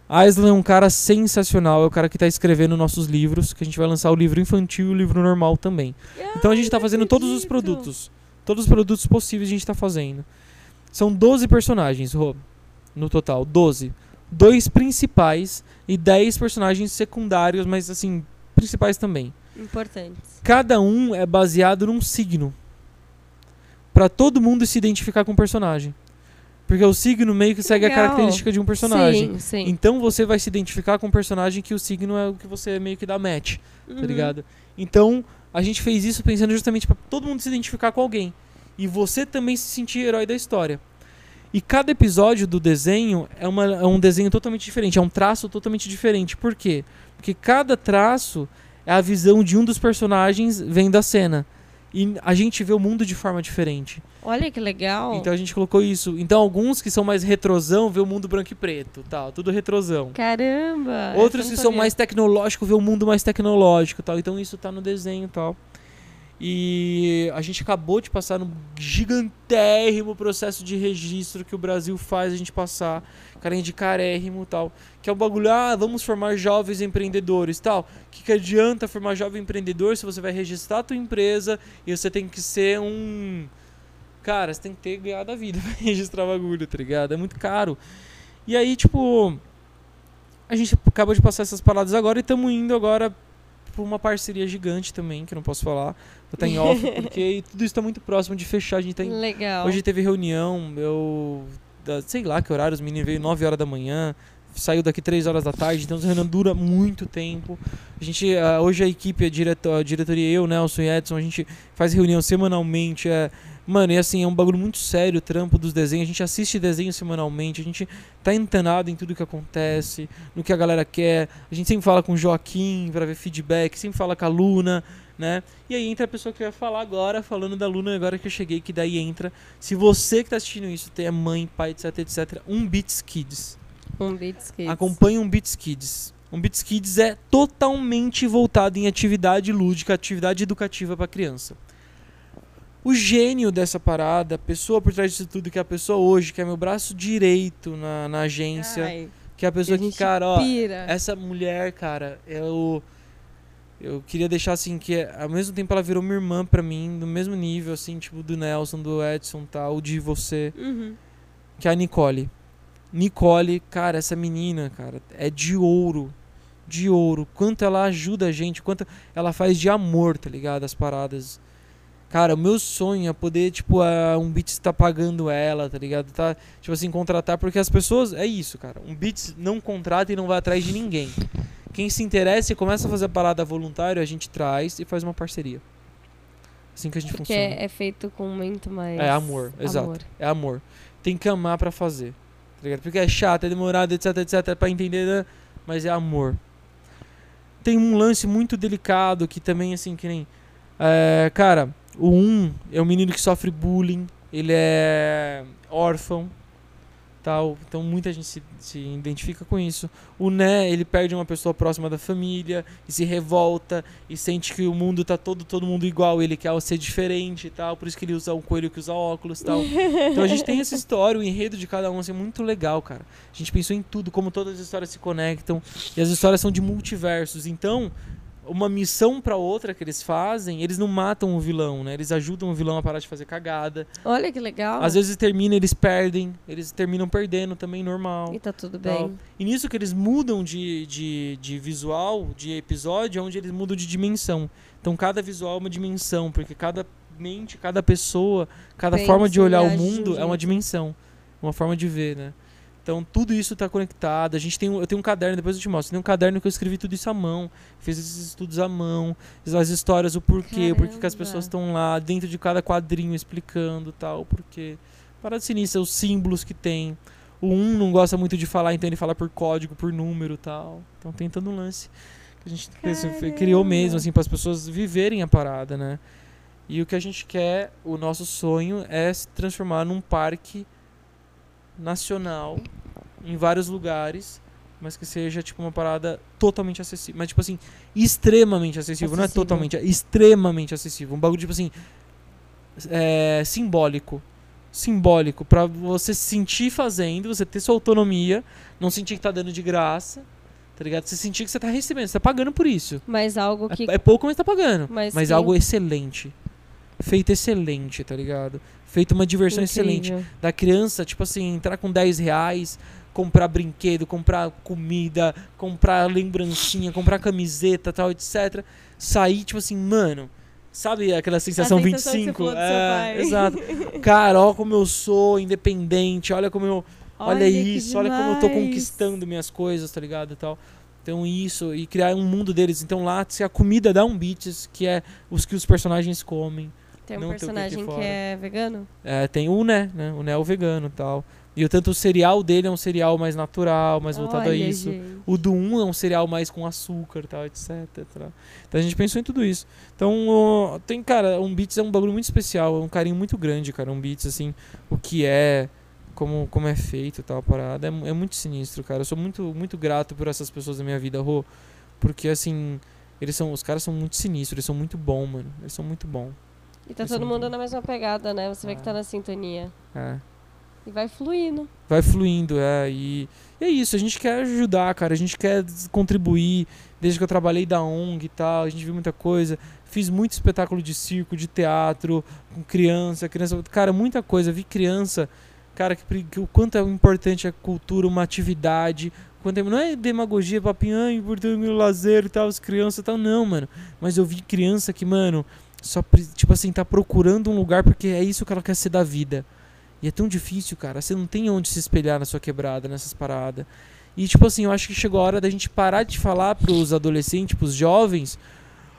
Aislan é um cara sensacional, é o cara que está escrevendo nossos livros, que a gente vai lançar o livro infantil e o livro normal também. Então a gente está fazendo todos os produtos. Todos os produtos possíveis a gente está fazendo. São 12 personagens, Rô, no total. 12. Dois principais e 10 personagens secundários, mas assim, principais também. Importantes. Cada um é baseado num signo. Pra todo mundo se identificar com o personagem. Porque o signo meio que segue a legal. característica de um personagem. Sim, sim. Então você vai se identificar com o personagem que o signo é o que você meio que dá match tá Uhum. ligado? Então, a gente fez isso pensando justamente pra todo mundo se identificar com alguém. E você também se sentir herói da história. E cada episódio do desenho é, uma, é um desenho totalmente diferente, é um traço totalmente diferente. Por quê? Porque cada traço é a visão de um dos personagens vendo a cena. E a gente vê o mundo de forma diferente. Olha que legal. Então a gente colocou isso. Então alguns que são mais retrosão vê o mundo branco e preto, tal, tudo retrosão. Caramba. Outros que são mais tecnológicos vê o mundo mais tecnológico, tal. Então isso tá no desenho, e tal. E a gente acabou de passar num gigantérrimo processo de registro que o Brasil faz a gente passar, carinha de carérrimo, tal. Que é o bagulho, ah, vamos formar jovens empreendedores, tal. O que, que adianta formar jovem empreendedor se você vai registrar a tua empresa e você tem que ser um Cara, você tem que ter ganhado a vida pra registrar bagulho, tá ligado? É muito caro. E aí, tipo, a gente acabou de passar essas paradas agora e estamos indo agora pra uma parceria gigante também, que eu não posso falar. Estar em off, porque tudo isso tá muito próximo de fechar. A gente tá em... Legal. Hoje teve reunião, eu. sei lá que horário, os meninos veio 9 horas da manhã, saiu daqui 3 horas da tarde, então essa reunião dura muito tempo. A gente, hoje a equipe, a, direto, a diretoria, eu, Nelson e Edson, a gente faz reunião semanalmente. É, mano, e assim, é um bagulho muito sério o trampo dos desenhos. A gente assiste desenho semanalmente, a gente tá antenado em tudo que acontece, no que a galera quer. A gente sempre fala com o Joaquim pra ver feedback, sempre fala com a Luna, né? E aí entra a pessoa que eu ia falar agora, falando da Luna, agora que eu cheguei, que daí entra. Se você que tá assistindo isso tem mãe, pai, etc, etc, um Beats Kids. Um Beats Kids. Acompanhe um Beats Kids. Um Beats Kids é totalmente voltado em atividade lúdica, atividade educativa para criança. O gênio dessa parada, a pessoa por trás disso tudo, que é a pessoa hoje, que é meu braço direito na, na agência, Ai, que é a pessoa a que, cara, ó, pira. essa mulher, cara, eu eu queria deixar assim que ao mesmo tempo ela virou minha irmã pra mim, do mesmo nível assim, tipo do Nelson, do Edson, tal, de você, Uhum. que é a Nicole. Nicole, cara, essa menina, cara, é de ouro. De ouro. Quanto ela ajuda a gente, quanto ela faz de amor, tá ligado? As paradas. Cara, o meu sonho é poder, tipo, a um Beats tá pagando ela, tá ligado? Tá, tipo assim, contratar, porque as pessoas. É isso, cara. Um Beats não contrata e não vai atrás de ninguém. Quem se interessa e começa a fazer a parada voluntário, a gente traz e faz uma parceria. Assim que a gente Porque funciona. é feito com muito mais. É amor, exato. amor. É amor. Tem que amar pra fazer. Tá? Porque é chato, é demorado, etc, etc, pra entender, né? mas é amor. Tem um lance muito delicado que também, assim, que nem. é, cara, o 1 é um menino que sofre bullying, ele é órfão, tal. Então muita gente se, se identifica com isso. O Né, ele perde uma pessoa próxima da família e se revolta e sente que o mundo tá todo, todo mundo igual, ele quer ser diferente e tal, por isso que ele usa o coelho que usa óculos e tal. Então a gente tem essa história, o enredo de cada um assim, é muito legal, cara. A gente pensou em tudo, como todas as histórias se conectam, e as histórias são de multiversos. Então, uma missão pra outra que eles fazem, eles não matam o vilão, né? Eles ajudam o vilão a parar de fazer cagada. Olha que legal. Às vezes termina, eles perdem, eles terminam perdendo também, normal. E tá tudo tal. bem. E nisso que eles mudam de, de, de visual, de episódio, é onde eles mudam de dimensão. Então cada visual é uma dimensão, porque cada mente, cada pessoa, cada Pensa forma de olhar o mundo é uma dimensão, uma forma de ver, né? Então tudo isso está conectado. A gente tem, um- eu tenho um caderno, depois eu te mostro. Tem um caderno que eu escrevi tudo isso à mão, fiz esses estudos à mão, as histórias, o porquê, o porquê que as Caramba. pessoas estão lá dentro de cada quadrinho explicando tal, porquê. Parada sinistra, os símbolos que tem. O um não gosta muito de falar, então ele fala por código, por número tal. Então tem todo um lance que a gente fez- criou mesmo, Caramba. assim, para as pessoas viverem a parada, né? E o que a gente quer, o nosso sonho é se transformar num parque nacional em vários lugares mas que seja, tipo, uma parada totalmente acessível. Mas, tipo assim, extremamente acessível. Não é Acessível. totalmente, é extremamente acessível. Um bagulho, tipo assim, é, simbólico. Simbólico. Pra você se sentir fazendo, você ter sua autonomia, não sentir que tá dando de graça, tá ligado? Você sentir que você tá recebendo, você tá pagando por isso. Mas algo que. É, é pouco, mas tá pagando. mas Mas que- algo excelente. Feito excelente, tá ligado? Feito uma diversão excelente incrível. da criança, tipo assim, entrar com 10 reais, comprar brinquedo, comprar comida, comprar lembrancinha, comprar camiseta, tal, etc. Sair, tipo assim, mano, sabe aquela sensação, A sensação que você 25? falou do seu é, exato. Cara, olha como eu sou independente, olha como eu. Olha, que isso, olha como eu tô conquistando minhas coisas, tá ligado? E tal. Então isso, e criar um mundo deles. Então lá, se a comida dá um beats, que é os que os personagens comem. Tem um que personagem que fora. é vegano? É, tem o Né, né? O Né é o vegano e tal. E o tanto o cereal dele é um cereal mais natural, mais voltado a Olha, isso. gente. O do 1 é um cereal mais com açúcar tal, etc. Então a gente pensou em tudo isso. Então, tem, cara, um Beats é um bagulho muito especial, é um carinho muito grande, cara. Um Beats, assim, o que é, como, como é feito e tal, a parada. É, é muito sinistro, cara. Eu sou muito, muito grato por essas pessoas da minha vida, Rô. Porque, assim, eles são, os caras são muito sinistros, eles são muito bons, mano. Eles são muito bons. E tá Esse todo é mundo muito- na mesma pegada, né? Você vê que Ah. tá na sintonia. É. E vai fluindo. vai fluindo, é. E, e é isso, a gente quer ajudar, cara. A gente quer contribuir. Desde que eu trabalhei da ONG e tal, a gente viu muita coisa. Fiz muito espetáculo de circo, de teatro, com criança, criança. Cara, muita coisa. Vi criança, cara, que, que o quanto é importante a cultura, uma atividade. Quanto é, não é demagogia, papinho, ai, importante o lazer e tal, as crianças e tal. Não, mano. Mas eu vi criança que, mano, só, tipo assim, tá procurando um lugar porque é isso que ela quer ser da vida. E é tão difícil, cara. Você não tem onde se espelhar na sua quebrada, nessas paradas. E, tipo assim, eu acho que chegou a hora da gente parar de falar pros adolescentes, pros jovens.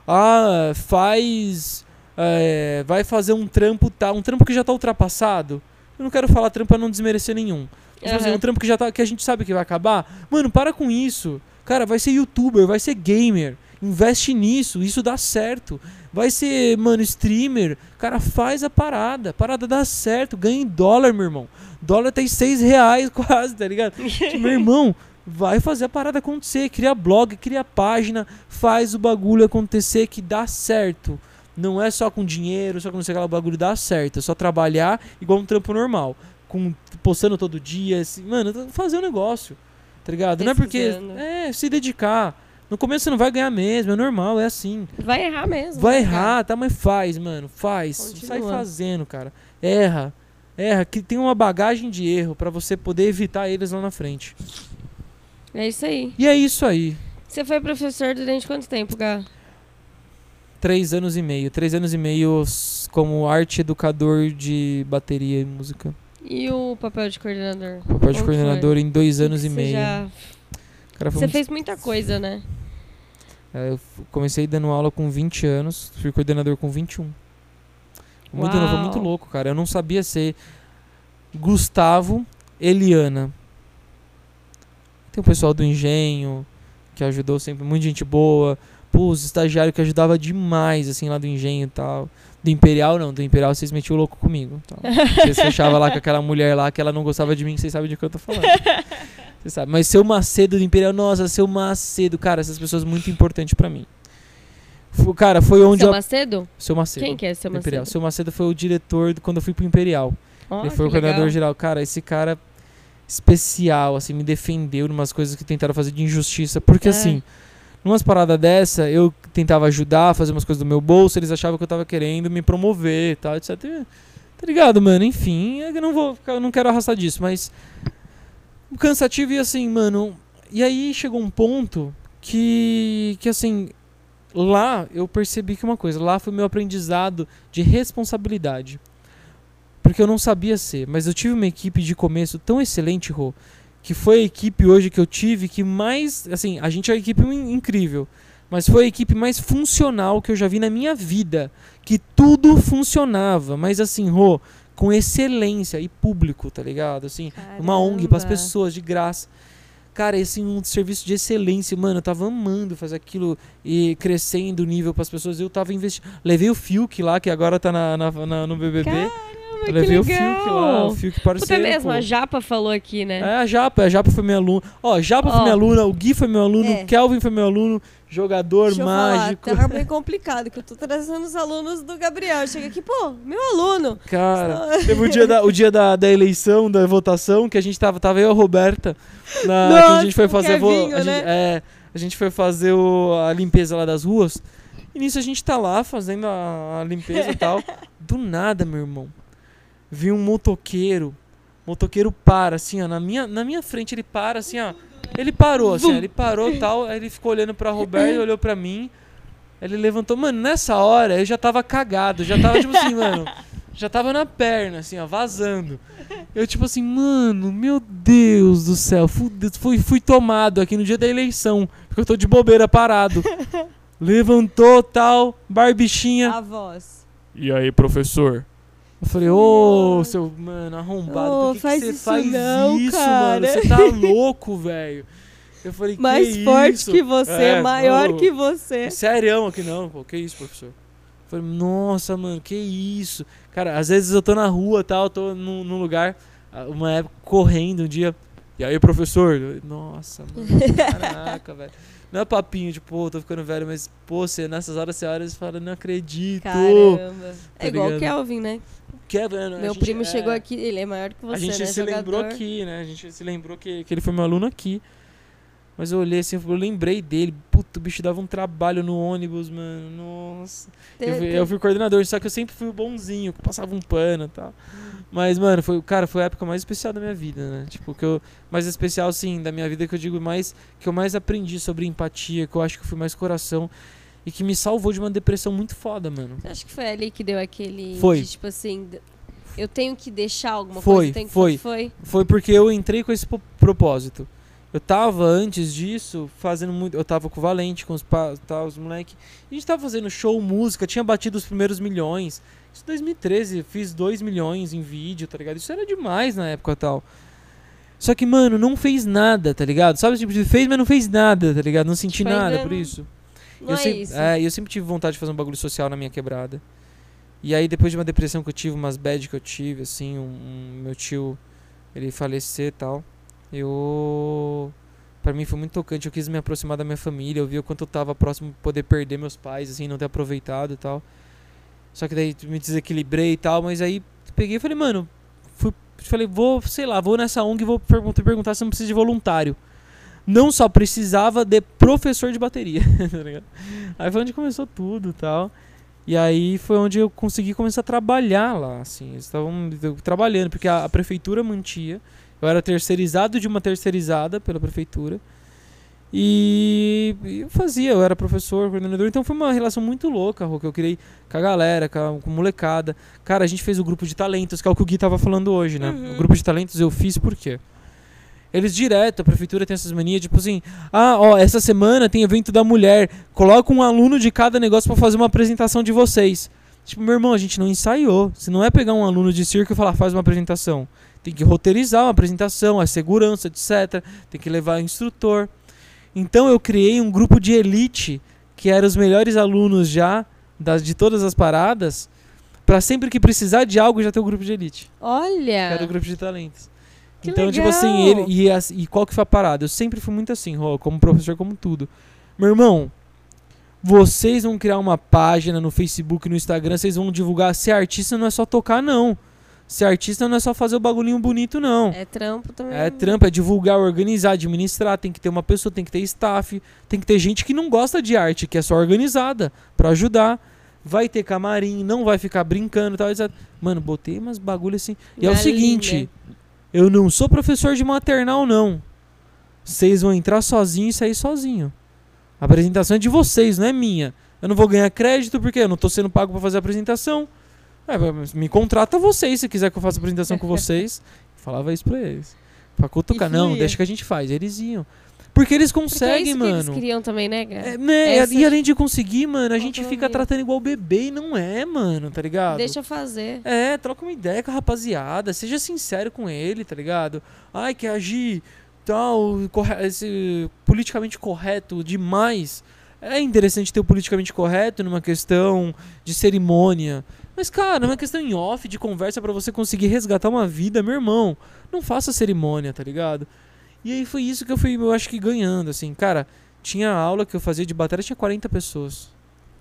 Ah, faz. é, vai fazer um trampo tal. Um trampo que já tá ultrapassado. Eu não quero falar trampo pra não desmerecer nenhum. Tipo assim, Aham. um trampo que já tá. que a gente sabe que vai acabar. Mano, para com isso. Cara, vai ser youtuber, vai ser gamer. Investe nisso, isso dá certo. Vai ser, mano, streamer. Cara, faz a parada. A parada dá certo. Ganha em dólar, meu irmão. Dólar tá em 6 reais quase, tá ligado? Tipo, meu irmão, vai fazer a parada acontecer. Cria blog, cria página, faz o bagulho acontecer que dá certo. Não é só com dinheiro, só com não sei o que lá, o bagulho dá certo. É só trabalhar igual um trampo normal. Com, postando todo dia. Assim, mano, fazer o negócio. Tá ligado? Não é porque. É, se dedicar. No começo você não vai ganhar mesmo, é normal, é assim. Vai errar mesmo. Vai né, cara? errar, tá? Mas faz, mano. Faz. Sai fazendo, cara. Erra. Erra. Que tem uma bagagem de erro pra você poder evitar eles lá na frente. É isso aí. E é isso aí. Você foi professor durante quanto tempo, Gá? Três anos e meio. Três anos e meio como arte educador de bateria e música. E o papel de coordenador? Papel de que coordenador em dois anos e meio. já- Cara, foi Você fez muita coisa, né? Eu comecei dando aula com 20 anos, fui coordenador com 21. Muito Uau. novo, muito louco, cara. Eu não sabia ser Gustavo, Eliana. Tem o pessoal do Engenho, que ajudou sempre, muita gente boa. Pô, os estagiários que ajudava demais, assim, lá do Engenho e tal. Do Imperial, não. Do Imperial vocês metiam o louco comigo. Então. Vocês fechavam lá com aquela mulher lá que ela não gostava de mim, vocês sabem de que eu tô falando. Você sabe. Mas seu Macedo do Imperial, nossa, seu Macedo, cara, essas pessoas muito importantes pra mim. Cara, foi onde Seu eu. Macedo? Seu Macedo. Quem que é seu do Imperial. Macedo? Seu Macedo foi o diretor do- quando eu fui pro Imperial. Ó, Ele foi o coordenador geral. Cara, esse cara especial, assim, me defendeu em umas coisas que tentaram fazer de injustiça. Porque, É. assim, numas paradas dessa, eu tentava ajudar, fazer umas coisas do meu bolso, eles achavam que eu tava querendo me promover e tal, etc. Tá ligado, mano? Enfim, eu não vou ficar, eu não quero arrastar disso, mas. Cansativo e assim, mano. E aí chegou um ponto que. que assim. Lá eu percebi que uma coisa, lá foi meu aprendizado de responsabilidade. Porque eu não sabia ser, mas eu tive uma equipe de começo tão excelente, Rô, que foi a equipe hoje que eu tive que mais, assim, a gente é uma equipe in- incrível, mas foi a equipe mais funcional que eu já vi na minha vida, que tudo funcionava, mas assim, Rô, com excelência e público, tá ligado? Assim, uma ONG pras Caramba. pessoas de graça. Cara, esse um serviço de excelência, mano, eu tava amando fazer aquilo e crescendo o nível pras pessoas. Eu tava investindo. Levei o Fiuk lá, que agora tá na, na- na- no BBB. mas Eu que levei legal. o Fiuk lá, o Fiuk Puta parceiro. mesmo, pô. a Japa falou aqui, né? É, a Japa, a Japa foi minha aluna. Ó, a Japa Ó. foi minha aluna, o Gui foi meu aluno, É. o Kelvin foi meu aluno, jogador Deixa eu mágico. falar, tá meio complicado, que eu tô trazendo os alunos do Gabriel. Chega aqui, pô, meu aluno. Cara, teve o dia, da, o dia da, da eleição, da votação, que a gente tava, tava eu e a Roberta, na, que a Nossa, gente foi fazer, a vo- a, gente, né? é, a gente foi fazer o- a limpeza lá das ruas, e nisso a gente tá lá fazendo a, a limpeza e tal, do nada, meu irmão, vi um motoqueiro, motoqueiro para, assim, ó, na minha, na minha frente ele para, assim, ó, ele parou, assim, ó, ele parou e tal, aí ele ficou olhando pra Roberta e olhou pra mim, ele levantou, mano, nessa hora eu já tava cagado, já tava tipo assim, mano, já tava na perna, assim, ó, vazando. Eu, tipo assim, mano, meu Deus do céu, fude- fui, fui tomado aqui no dia da eleição, porque eu tô de bobeira parado. Levantou, tal, barbichinha. A voz. E aí, professor? Eu falei, ô, seu, mano, arrombado, Ô, por que, que faz você isso faz não, isso, cara?" mano? Você tá louco, velho. Eu falei, que Mais forte isso? que você, É, maior que você. Sério aqui não, pô, que isso, professor? Eu falei, nossa, mano, que isso? Cara, às vezes eu tô na rua tal, eu tô num, num lugar, ah, uma época correndo um dia. E aí, professor? Eu, Nossa, mano, caraca, velho. Não é papinho, tipo, pô, tô ficando velho, mas, pô, você, nessas horas você olha e fala, não acredito. Caramba. Tá É igual o? Kelvin, né? Kevin, a Meu gente- primo é, chegou aqui, ele é maior que você, A gente né? se lembrou jogador. aqui, né? A gente se lembrou que, que ele foi meu aluno aqui. Mas eu olhei assim, eu lembrei dele. Puta, o bicho dava um trabalho no ônibus, mano. Nossa. Eu, fui- eu fui coordenador, só que eu sempre fui o bonzinho, que passava um pano e tal. Mas, mano, foi, cara, foi a época mais especial da minha vida, né? Tipo, que eu. Mais especial, sim, da minha vida que eu digo mais. Que eu mais aprendi sobre empatia, que eu acho que eu fui mais coração. E que me salvou de uma depressão muito foda, mano. Você acha que foi ali que deu aquele. Foi. de, tipo assim, eu tenho que deixar alguma Foi, coisa? tenho que- foi. Foi. Foi porque eu entrei com esse propósito. Eu tava antes disso fazendo muito. Eu tava com o Valente, com os, pa, tal, os moleque. E a gente tava fazendo show, música, tinha batido os primeiros milhões. Isso em 2013, fiz 2 milhões em vídeo, tá ligado? Isso era demais na época tal. Só que, mano, não fez nada, tá ligado? Sabe, tipo, fez, mas não fez nada, tá ligado? Não senti Tipo, nada por isso. Não eu é sempre, isso. É, e eu sempre tive vontade de fazer um bagulho social na minha quebrada. E aí, depois de uma depressão que eu tive, umas bad que eu tive, assim, um, um- meu tio, ele falecer e tal, eu... Pra mim foi muito tocante, eu quis me aproximar da minha família, eu vi o quanto eu tava próximo de poder perder meus pais, assim, não ter aproveitado e tal. Só que daí me desequilibrei e tal, mas aí peguei e falei, mano, fui, falei, vou, sei lá, vou nessa ONG e vou perguntar, perguntar se não precisa de voluntário. Não só precisava de professor de bateria, tá ligado? Aí foi onde começou tudo e tal. E aí foi onde eu consegui começar a trabalhar lá, assim. Eles estavam trabalhando, porque a, a prefeitura mantia. Eu era terceirizado de uma terceirizada pela prefeitura. E, e eu fazia, eu era professor, coordenador. Então foi uma relação muito louca, Rô, que eu criei com a galera, com a, com a molecada. Cara, a gente fez o grupo de talentos, que é o que o Gui tava falando hoje, né? Uhum. O grupo de talentos eu fiz por quê? Eles direto, a prefeitura tem essas manias, tipo assim, ah, ó, essa semana tem evento da mulher, coloca um aluno de cada negócio pra fazer uma apresentação de vocês. Tipo, meu irmão, a gente não ensaiou. Se não é pegar um aluno de circo e falar, faz uma apresentação. Tem que roteirizar uma apresentação, a segurança, etc. Tem que levar instrutor. Então eu criei um grupo de elite, que eram os melhores alunos já das, de todas as paradas, pra sempre que precisar de algo já ter o grupo de elite. Que Olha! era o grupo de talentos. Que então, tipo legal! assim, ele, e, as- e qual que foi a parada? Eu sempre fui muito assim, como professor, como tudo. Meu irmão, vocês vão criar uma página no Facebook, no Instagram, vocês vão divulgar. Ser artista não é só tocar, não. Ser artista não é só fazer o bagulhinho bonito, não. É trampo também. É trampo, é divulgar, organizar, administrar. Tem que ter uma pessoa, tem que ter staff, tem que ter gente que não gosta de arte, que é só organizada, pra ajudar. Vai ter camarim, não vai ficar brincando e tal. etc. Mano, botei umas bagulho assim. E é o Galinha. seguinte: eu não sou professor de maternal, não. Vocês vão entrar sozinho e sair sozinho. A apresentação é de vocês, não é minha. Eu não vou ganhar crédito porque eu não tô sendo pago pra fazer a apresentação. É, me contrata vocês se quiser que eu faça a apresentação com vocês. Falava isso pra eles. Pra cutucar, não, deixa que a gente faz. Eles iam. Porque eles Porque é conseguem, isso que eles mano. queriam também, né, cara? É, né, Essa e além de conseguir, mano, a gente fica autonomia. tratando igual bebê e não é, mano, tá ligado? Deixa fazer. É, troca uma ideia com a rapaziada, seja sincero com ele, tá ligado? Ai, quer agir tal, corre- esse, politicamente correto demais. É interessante ter o politicamente correto numa questão de cerimônia. Mas, cara, é uma questão em off de conversa pra você conseguir resgatar uma vida, meu irmão. Não faça cerimônia, tá ligado? E aí foi isso que eu fui, eu acho que ganhando, assim. Cara, tinha aula que eu fazia de bateria, tinha 40 pessoas.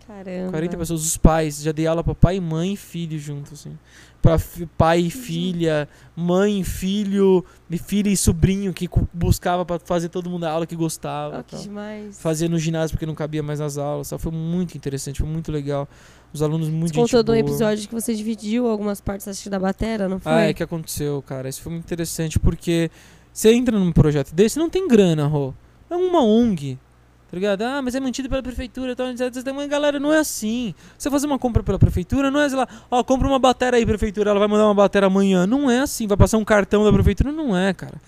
Caramba. 40 pessoas, os pais. Já dei aula pra pai, mãe e filho junto, assim. Pra pai e filha, mãe, filho, filha e sobrinho que buscava pra fazer todo mundo a aula que gostava. Oh, que tal. demais. Fazia no ginásio porque não cabia mais nas aulas. sabe? Foi muito interessante, foi muito legal. Os alunos muito Você contou de um episódio que você dividiu algumas partes, acho da batera, não foi? Ah, é que aconteceu, cara. Isso foi muito interessante porque você entra num projeto desse, não tem grana, Rô. É uma ONG. Tá ligado? Ah, mas é mantido pela prefeitura. Tal, etc. Mas, galera, não é assim. Você fazer uma compra pela prefeitura, não é, sei lá, ó, compra uma batera aí, prefeitura, ela vai mandar uma batera amanhã. Não é assim. Vai passar um cartão da prefeitura. Não é, cara.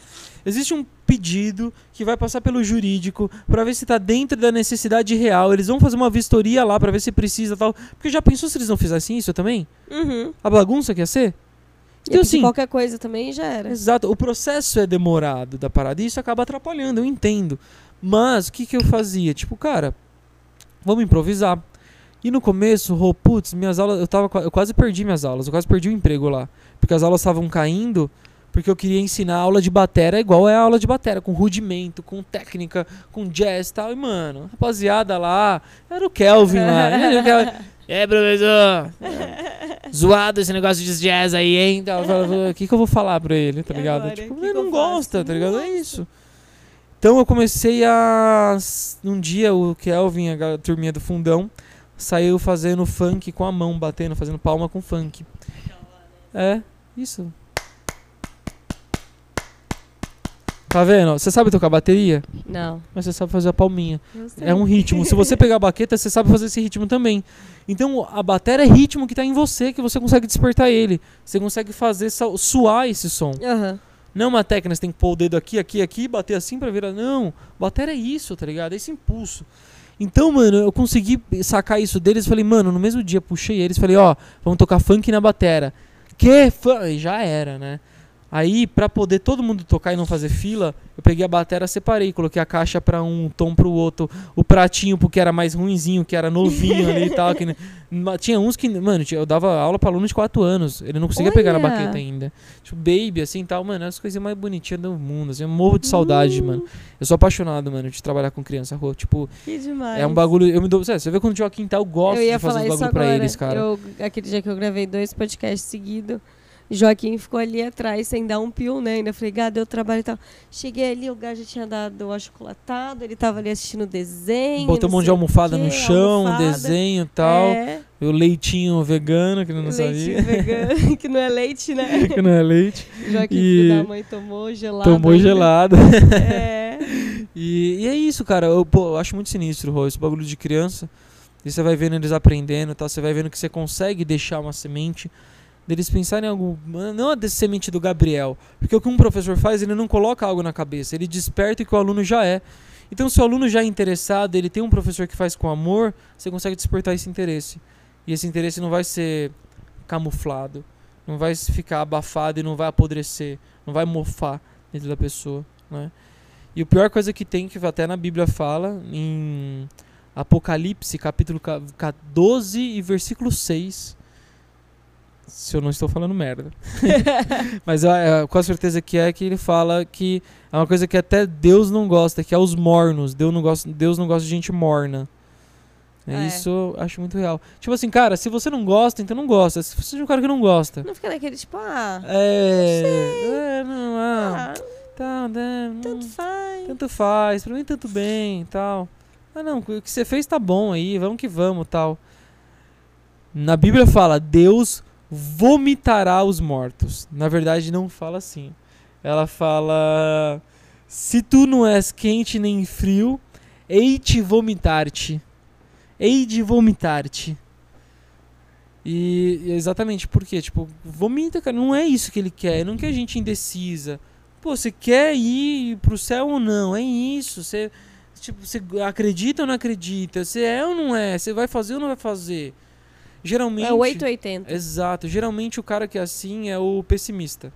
Existe um pedido que vai passar pelo jurídico pra ver se tá dentro da necessidade real. Eles vão fazer uma vistoria lá pra ver se precisa tal. Porque já pensou se eles não fizessem isso também? Uhum. A bagunça que ia ser? E Então, assim, qualquer coisa também já era. Exato, o processo é demorado da parada e isso acaba atrapalhando, eu entendo. Mas o que, que eu fazia? Tipo, cara, vamos improvisar. E no começo, oh, putz, minhas aulas, eu, tava, eu quase perdi minhas aulas, eu quase perdi o emprego lá. Porque as aulas estavam caindo, porque eu queria ensinar aula de batera igual é a aula de batera, com rudimento, com técnica, com jazz e tal. E, mano, rapaziada lá, era o Kelvin lá. era É, professor. Zoado esse negócio de jazz aí, hein? Então, O que, que eu vou falar pra ele, tá E ligado? agora? Tipo, Que ele que não gosta, tá ligado? É isso. Então eu comecei a. Um dia o Kelvin, a turminha do fundão, saiu fazendo funk com a mão, batendo, fazendo palma com funk. É, isso. Tá vendo? Você sabe tocar bateria? Não. Mas você sabe fazer a palminha. É um ritmo. Se você pegar a baqueta, você sabe fazer esse ritmo também. Então a bateria é ritmo que tá em você, que você consegue despertar ele. Você consegue fazer suar esse som. Aham. Não é uma técnica, você tem que pôr o dedo aqui, aqui, aqui, bater assim pra virar. Não, bateria é isso, tá ligado? É esse impulso. Então, mano, eu consegui sacar isso deles. Falei, mano, no mesmo dia puxei eles. Falei, ó, vamos tocar funk na batera. Que? E Já era, né? Aí, pra poder todo mundo tocar e não fazer fila, eu peguei a batera, separei, coloquei a caixa pra um tom pro outro, o pratinho porque era mais ruinzinho, que era novinho ali e tal. Que, tinha uns que, mano, eu dava aula pra aluno de 4 anos, ele não conseguia pegar na Olha! baqueta ainda. Tipo, baby, assim tal, mano, as coisas mais bonitinhas do mundo, assim, eu morro de saudade, mano. Eu sou apaixonado, mano, de trabalhar com criança, Rô. Tipo, Que demais. é um bagulho, eu me dou, sério, você vê quando tiver quintal, eu gosto eu de fazer os bagulho pra agora. eles, cara. Eu, aquele dia que eu gravei dois podcasts seguidos, Joaquim ficou ali atrás sem dar um pio, né? Ainda falei, Gá, deu trabalho e tal. Cheguei ali, o Gá já tinha dado o achocolatado, ele tava ali assistindo desenho. Botou um monte de almofada quê, no chão, almofada. desenho e tal. É, O leitinho vegano, que eu não leitinho sabia. vegano, que não é leite, né? que não é leite. Joaquim, E- filho da mãe, tomou gelado. Tomou ainda. gelado. É. E, e é isso, cara. Eu, pô, eu acho muito sinistro, Rô, esse bagulho de criança. E você vai vendo eles aprendendo, tá? Você vai vendo que você consegue deixar uma semente deles pensarem em algo, não a semente do Gabriel, porque o que um professor faz, ele não coloca algo na cabeça, ele desperta o que o aluno já é. Então, se o aluno já é interessado, ele tem um professor que faz com amor, você consegue despertar esse interesse. E esse interesse não vai ser camuflado, não vai ficar abafado e não vai apodrecer, não vai mofar dentro da pessoa, né? E a pior coisa que tem, que até na Bíblia fala, em Apocalipse, capítulo ca- ca- 12 e versículo 6. Se eu não estou falando merda. Mas eu, com certeza que é que ele fala que é uma coisa que até Deus não gosta, que é os mornos. Deus não gosta, Deus não gosta de gente morna. É, É. Isso eu acho muito real. Tipo assim, cara, se você não gosta, então não gosta. Se você é um cara que não gosta. Não fica naquele tipo, ah, É. é não, ah, ah, tá, né, não- tanto faz. tanto faz, pra mim tanto bem e tal. Ah não, o que você fez tá bom aí, vamos que vamos tal. Na Bíblia fala, Deus vomitará os mortos. Na verdade não fala assim. Ela fala, se tu não és quente nem frio, hei de vomitar-te. Hei de vomitar-te. E e exatamente por quê? Tipo, vomita, cara. Não é isso que ele quer. Não quer gente indecisa. Pô, você quer ir pro céu ou não? É isso. Você, tipo, você acredita ou não acredita? Você é ou não é? Você vai fazer ou não vai fazer? Geralmente. É 880. Exato. Geralmente o cara que é assim é o pessimista.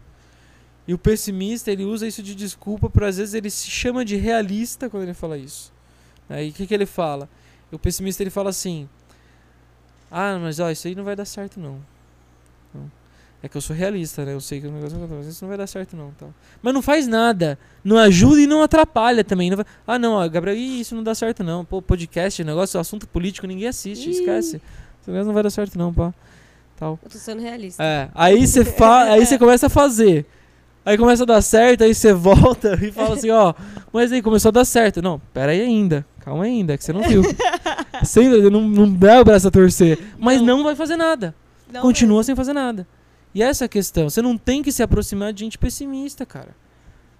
E o pessimista, ele usa isso de desculpa para às vezes ele se chama de realista quando ele fala isso. Aí o que, que ele fala? O pessimista ele fala assim: "Ah, mas ó, isso aí não vai dar certo não. Não. É que eu sou realista, né? Eu sei que o negócio mas isso não vai dar certo, não. Tal. Mas não faz nada. Não ajuda e não atrapalha também. Não vai- Ah, não, ó, Gabriel, ih, isso não dá certo, não. Pô, podcast, negócio, assunto político, ninguém assiste, Ih. esquece. Esse negócio não vai dar certo, não, pá. Tal. Eu tô sendo realista. É, aí você fa aí você começa a fazer. Aí começa a dar certo, aí você volta e fala assim, ó, mas aí começou a dar certo. Não, pera aí ainda. Calma ainda, que você não viu. Você ainda não, não dá o braço a torcer. Mas Não. não, vai fazer nada. Não Continua mesmo. sem fazer nada. E essa é a questão. Você não tem que se aproximar de gente pessimista, cara.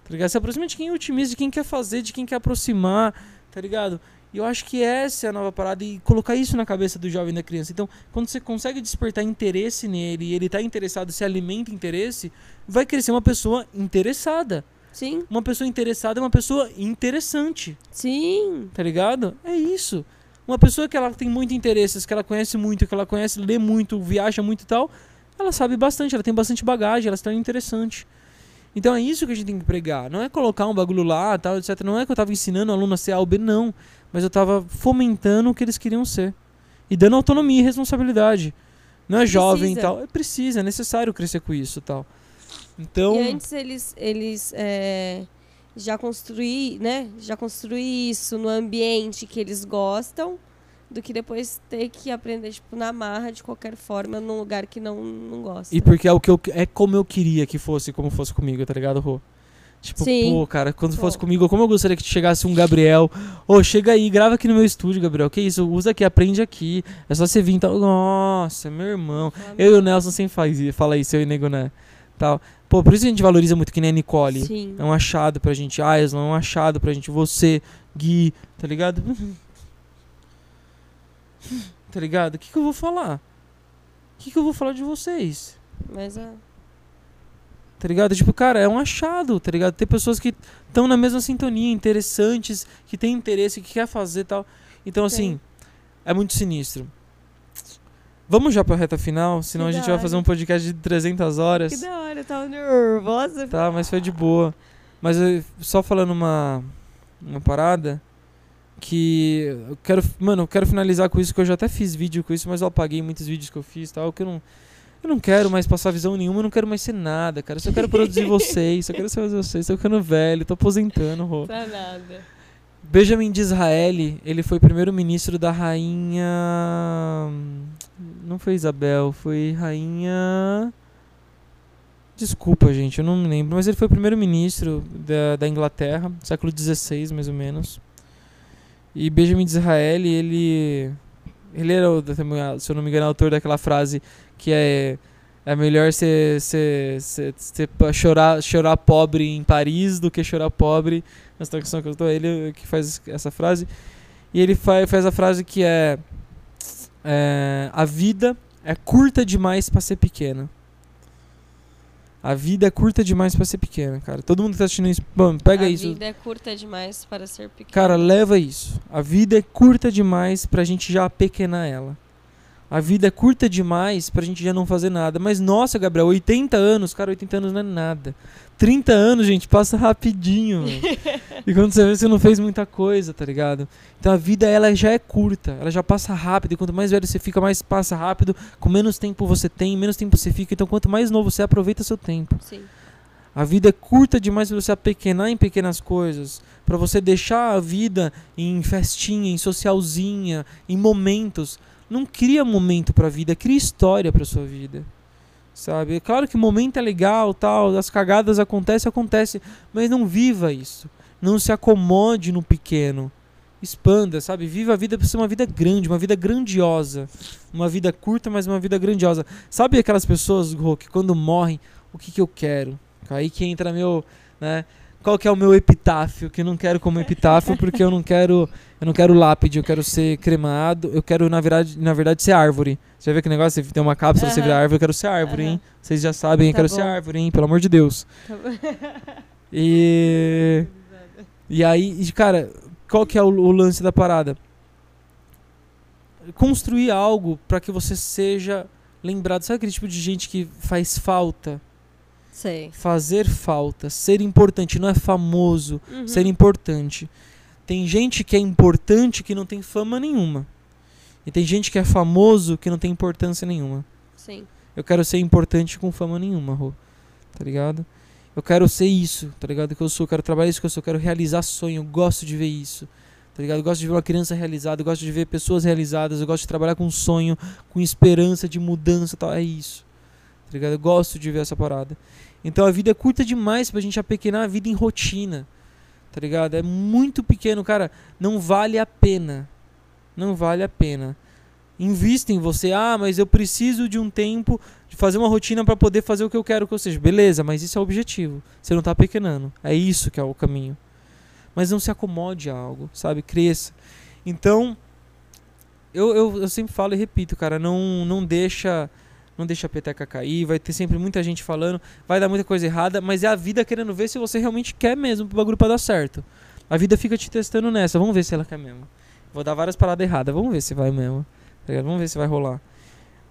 Tá ligado? Se aproxima de quem é otimista, de quem quer fazer, de quem quer aproximar, tá ligado? E eu acho que essa é a nova parada e colocar isso na cabeça do jovem da criança. Então, quando você consegue despertar interesse nele e ele tá interessado, se alimenta interesse, vai crescer uma pessoa interessada. Sim, Uma pessoa interessada é uma pessoa interessante, sim. tá ligado? É isso. Uma pessoa que ela tem muito interesses, que ela conhece muito, que ela conhece, lê muito, viaja muito e tal, ela sabe bastante, ela tem bastante bagagem, ela se torna interessante. Então é isso que a gente tem que pregar. Não é colocar um bagulho lá, tal, etc. Não é que eu tava ensinando o aluno a ser A ou B, não. Mas eu tava fomentando o que eles queriam ser. E dando autonomia e responsabilidade. Não é jovem e Precisa. tal. É preciso, é necessário crescer com isso e tal. Então. E antes eles, eles é, já construir, né? Já construir isso no ambiente que eles gostam, do que depois ter que aprender, tipo, na marra, de qualquer forma, num lugar que não, não gosta. E porque é o que eu, é como eu queria que fosse, como fosse comigo, tá ligado, Rô? Tipo, Sim. pô, cara, quando fosse comigo, como eu gostaria que chegasse um Gabriel. Ô, chega aí, grava aqui no meu estúdio, Gabriel. Que isso? Usa aqui, aprende aqui. É só você vir e tal. Nossa, meu irmão. Eu e o Nelson sempre faz, isso- fala isso, eu e o Nego, né? Tal. Pô, por isso a gente valoriza muito que nem a Nicole. Sim. É um achado pra gente. Aislan é um achado pra gente. Você, Gui, tá ligado? tá ligado? O que, que eu vou falar? O que, que eu vou falar de vocês? Mas é. Tá ligado? Tipo, cara, é um achado, tá ligado? Tem pessoas que estão na mesma sintonia, interessantes, que têm interesse, que quer fazer e tal. Então, assim, é muito sinistro. Vamos já pra reta final, senão Que a gente vai fazer um podcast de 300 horas. Que da hora, eu tava nervosa. Tá, mas foi de boa. Mas eu- só falando uma, uma parada que eu quero, mano, eu quero finalizar com isso que eu já até fiz vídeo com isso, mas eu apaguei muitos vídeos que eu fiz, tal, que eu não eu não quero mais passar visão nenhuma, eu não quero mais ser nada, cara. Eu só quero produzir vocês, só quero ser vocês, tô ficando velho, tô aposentando, Rô. Tá nada. Benjamin Disraeli, ele foi primeiro-ministro da rainha. Não foi Isabel, foi rainha. Desculpa, gente, eu não me lembro. Mas ele foi primeiro-ministro da, da Inglaterra, século XVI, mais ou menos. E Benjamin Disraeli, ele. Ele era, se eu não me engano, autor daquela frase que é. É melhor você chorar, chorar pobre em Paris do que chorar pobre nessa tradução que eu tô. Ele que faz essa frase. E ele fa faz a frase que é, é: A vida é curta demais pra ser pequena. A vida é curta demais pra ser pequena, cara. Todo mundo que tá assistindo isso, bom, pega a isso. vida é curta demais para ser pequena. Cara, leva isso. A vida é curta demais pra gente já apequenar ela. A vida é curta demais pra gente já não fazer nada. Mas nossa, Gabriel, 80 anos, cara, 80 anos não é nada. 30 anos, gente, passa rapidinho. e quando você vê, você não fez muita coisa, tá ligado? Então a vida ela já é curta, ela já passa rápido. E quanto mais velho você fica, mais passa rápido. Com menos tempo você tem, menos tempo você fica. Então quanto mais novo você aproveita seu tempo. Sim. A vida é curta demais pra você apequenar em pequenas coisas, Pra você deixar a vida em festinha, em socialzinha, em momentos. Não cria momento pra vida, cria história pra sua vida. Sabe? É claro que momento é legal, tal, as cagadas acontecem, acontece, mas não viva isso. Não se acomode no pequeno. Expanda, sabe? Viva a vida pra ser uma vida grande, uma vida grandiosa. Uma vida curta, mas uma vida grandiosa. Sabe aquelas pessoas, Rô, que quando morrem, o que que eu quero? Aí que entra meu, né? Qual que é o meu epitáfio? Que eu não quero como epitáfio porque eu não quero, eu não quero lápide, eu quero ser cremado, eu quero na verdade, na verdade ser árvore. Você já viu que negócio? Você tem uma cápsula, você vira árvore, eu quero ser árvore, hein? Aham. Vocês já sabem, eu Tá quero bom. ser árvore, hein? Pelo amor de Deus. Tá. E e aí, cara, qual que é o, o lance da parada? Construir algo pra que você seja lembrado. Sabe aquele tipo de gente que faz falta? Sei. Fazer falta, ser importante, não é famoso, Uhum. ser importante. Tem gente que é importante que não tem fama nenhuma. E tem gente que é famoso que não tem importância nenhuma. Sim. Eu quero ser importante com fama nenhuma, Rô. Tá ligado? Eu quero ser isso, tá ligado? Que eu sou, eu quero trabalhar isso que eu sou, eu quero realizar sonho, eu gosto de ver isso. Tá ligado? Eu gosto de ver uma criança realizada, eu gosto de ver pessoas realizadas, eu gosto de trabalhar com sonho, com esperança de mudança, tal. É isso. Tá ligado? Eu gosto de ver essa parada. Então a vida é curta demais pra gente apequenar a vida em rotina. Tá ligado? É muito pequeno, cara. Não vale a pena. Não vale a pena. Invista em você. Ah, mas eu preciso de um tempo de fazer uma rotina para poder fazer o que eu quero que eu seja. Beleza, mas isso é o objetivo. Você não tá pequenando. É isso que é o caminho. Mas não se acomode a algo, sabe? Cresça. Então, eu, eu, eu sempre falo e repito, cara, não, não deixa não deixa a peteca cair, vai ter sempre muita gente falando, vai dar muita coisa errada, mas é a vida querendo ver se você realmente quer mesmo o bagulho pra dar certo. A vida fica te testando nessa, vamos ver se ela quer mesmo. Vou dar várias paradas erradas, vamos ver se vai mesmo. Tá? Vamos ver se vai rolar.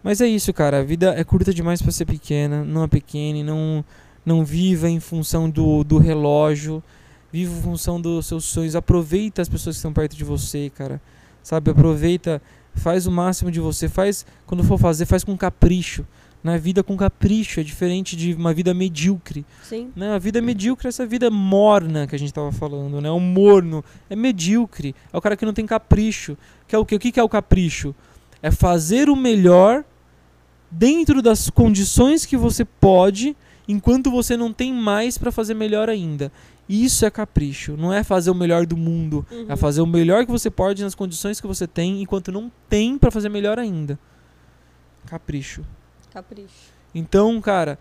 Mas é isso, cara. A vida é curta demais para ser pequena. Não é pequena. Não, não viva em função do, do relógio. Viva em função dos seus sonhos. Aproveita as pessoas que estão perto de você, cara. Sabe? Aproveita. Faz o máximo de você. Faz, quando for fazer, faz com capricho. Na vida com capricho é diferente de uma vida medíocre. Sim. Né? A vida medíocre é essa vida morna que a gente estava falando, né? O morno é medíocre. É o cara que não tem capricho. Que é o que? O que é o capricho? É fazer o melhor dentro das condições que você pode, enquanto você não tem mais para fazer melhor ainda. Isso é capricho, não é fazer o melhor do mundo, Uhum. é fazer o melhor que você pode nas condições que você tem, enquanto não tem para fazer melhor ainda. Capricho. Capricho. Então, cara,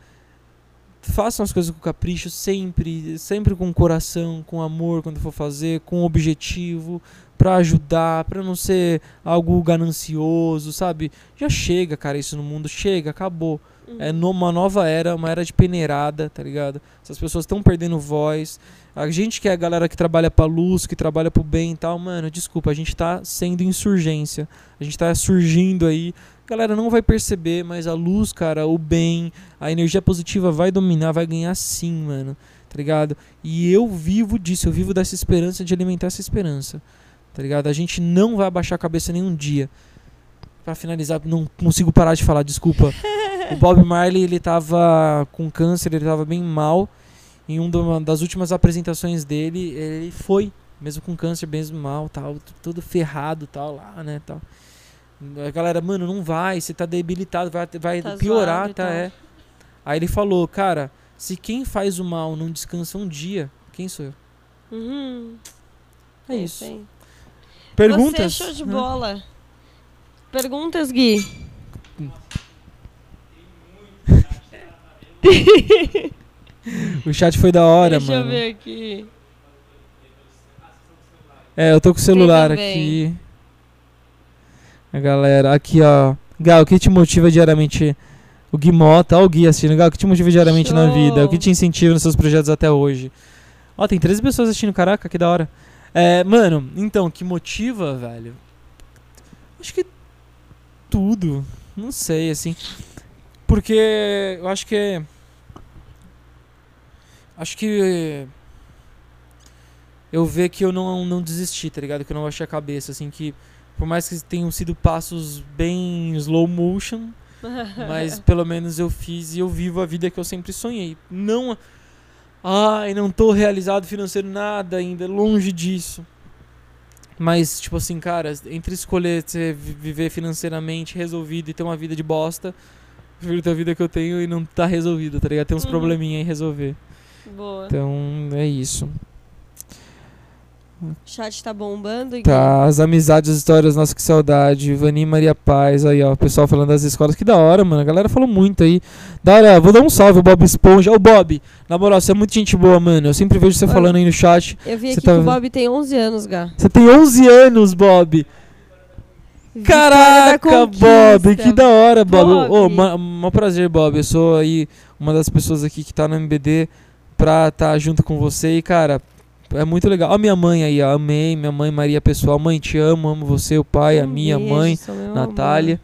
façam as coisas com capricho sempre, sempre com coração, com amor quando for fazer, com objetivo, pra ajudar, pra não ser algo ganancioso, sabe? Já chega, cara, isso no mundo, chega, acabou. É numa nova era, uma era de peneirada, tá ligado? Essas pessoas estão perdendo voz. A gente que é a galera que trabalha pra luz, que trabalha pro bem e tal, mano, desculpa, a gente tá sendo insurgência. A gente tá surgindo aí. A galera não vai perceber, mas a luz, cara, o bem, a energia positiva vai dominar, vai ganhar sim, mano. Tá ligado? E eu vivo disso, eu vivo dessa esperança de alimentar essa esperança. Tá ligado? A gente não vai abaixar a cabeça nenhum dia. Pra finalizar, não consigo parar de falar, desculpa. O Bob Marley, ele tava com câncer, ele tava bem mal. Em uma das últimas apresentações dele, ele foi, mesmo com câncer, mesmo mal, tal, todo ferrado, tal, lá, né, tal. A galera, mano, não vai, você tá debilitado, vai, vai Tá piorar, zoado tá, é. Aí ele falou, cara, se quem faz o mal não descansa um dia, quem sou eu? Uhum. É isso. Sim. Perguntas? Você é show de né? bola. Perguntas, Gui? O chat foi da hora, Deixa mano. eu ver aqui. É, eu tô com o celular aqui. A galera, aqui ó. Gal, o que te motiva diariamente? O Gui Mota, ó o Gui assistindo. Gal, o que te motiva diariamente na Show. vida? O que te incentiva nos seus projetos até hoje? Ó, tem 13 pessoas assistindo, caraca, que da hora. É, mano, então, o que motiva, velho? Acho que tudo. Não sei, assim. Porque eu acho que. Acho que. Eu ver que eu não, não desisti, tá ligado? Que eu não baixei a cabeça, assim, que. Por mais que tenham sido passos bem slow motion, mas pelo menos eu fiz e eu vivo a vida que eu sempre sonhei. Não. Ai, não tô realizado financeiro nada ainda, longe disso. Mas, tipo assim, cara, entre escolher você viver financeiramente resolvido e ter uma vida de bosta, prefiro ter a vida que eu tenho e não tá resolvido, tá ligado? Tem uns Uhum. probleminha aí resolver. Boa. Então, é isso. O chat tá bombando? Tá, as amizades, as histórias, nossa, que saudade. Vani Maria Paz, aí, ó. O pessoal falando das escolas. Que da hora, mano. A galera falou muito aí. Da hora, vou dar um salve ao Bob Esponja. Ô, Bob, na moral, você é muito gente boa, mano. Eu sempre vejo você falando aí no chat. Eu vi Você aqui tá que o? Bob tem 11 anos, Gá. Você tem 11 anos, Bob. Vitória Caraca, Bob, que da hora, Bob. Bob. Ô, ma- mó prazer, Bob. Eu sou aí uma das pessoas aqui que tá no MBD pra estar junto com você. E, cara, é muito legal. Ó, minha mãe aí, ó. Amei, minha mãe Maria Pessoal. Mãe, te amo, amo você, o pai, a Um minha beijo, mãe, meu Natália.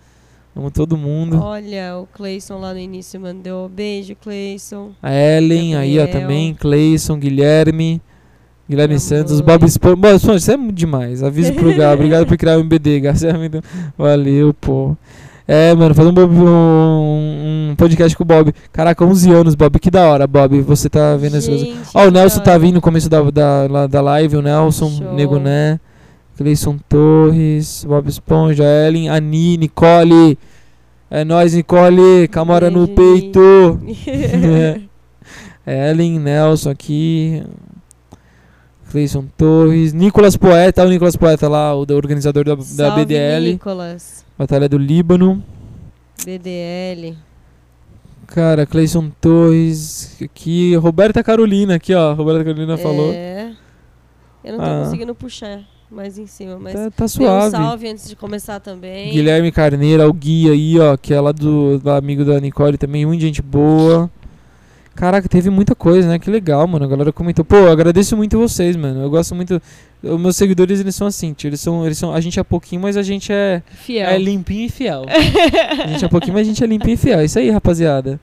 Amo todo mundo. Olha, o Cleison lá no início mandou beijo, Cleison. A Ellen aí, ó, Gabriel. também. Cleison, Guilherme. Guilherme Minha Santos. Bob Esponja. Bob Esponja, você é demais. Aviso pro Gá. Obrigado por criar o MBD, Gá. É Valeu, pô. É, mano, fazer um, um, um podcast com o Bob. Caraca, 11 anos, Bob. Que da hora, Bob. Você tá vendo essas coisas. Ó, o Nelson tá vindo no começo da, da, da live. O Nelson, Show. Nego Né. Cleison Torres, Bob Esponja, Ellen, Ani, Nicole. É nóis, Nicole. Camora no peito. É, Ellen, Nelson aqui. Cleison Torres. Nicolas Poeta, o Nicolas Poeta lá, o organizador da, da BDL. Nicolas. Batalha do Líbano. BDL. Cara, Cleison Torres aqui. Roberta Carolina aqui, ó. Roberta Carolina falou. É. Eu não tô Ah. conseguindo puxar mais em cima, mas. Tá, tá Dê um suave. salve antes de começar também. Guilherme Carneiro, o Gui aí, ó, que é lá do, do amigo da Nicole também, muita gente boa. Caraca, teve muita coisa, né? Que legal, mano. A galera comentou. Pô, eu agradeço muito vocês, mano. Eu gosto muito. Os meus seguidores, eles são assim, tio, eles são, eles são. A gente é pouquinho, mas a gente é, Fiel. é limpinho e fiel. a gente é pouquinho, mas a gente é limpinho e fiel. Isso aí, rapaziada.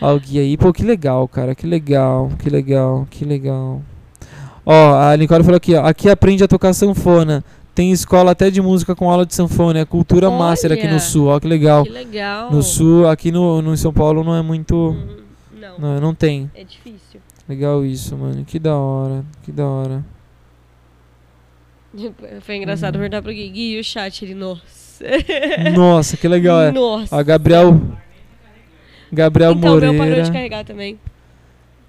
Ó, o Gui aí. Pô, que legal, cara. Que legal, que legal, que legal. Ó, a Nicole falou aqui, ó. Aqui aprende a tocar sanfona. Tem escola até de música com aula de sanfona. É cultura Olha! master aqui no sul. Ó, que legal. Que legal. No sul, aqui no, no São Paulo não é muito. Hum, Não, Não, não tem. é difícil. Legal isso, mano. Que da hora. Que da hora. Foi engraçado Uhum. perguntar pro Gui. Gui, e o chat? Ele, nossa. Nossa, que legal. É. Nossa. Ó, Gabriel. Gabriel então, o meu parou de Moreira. carregar também.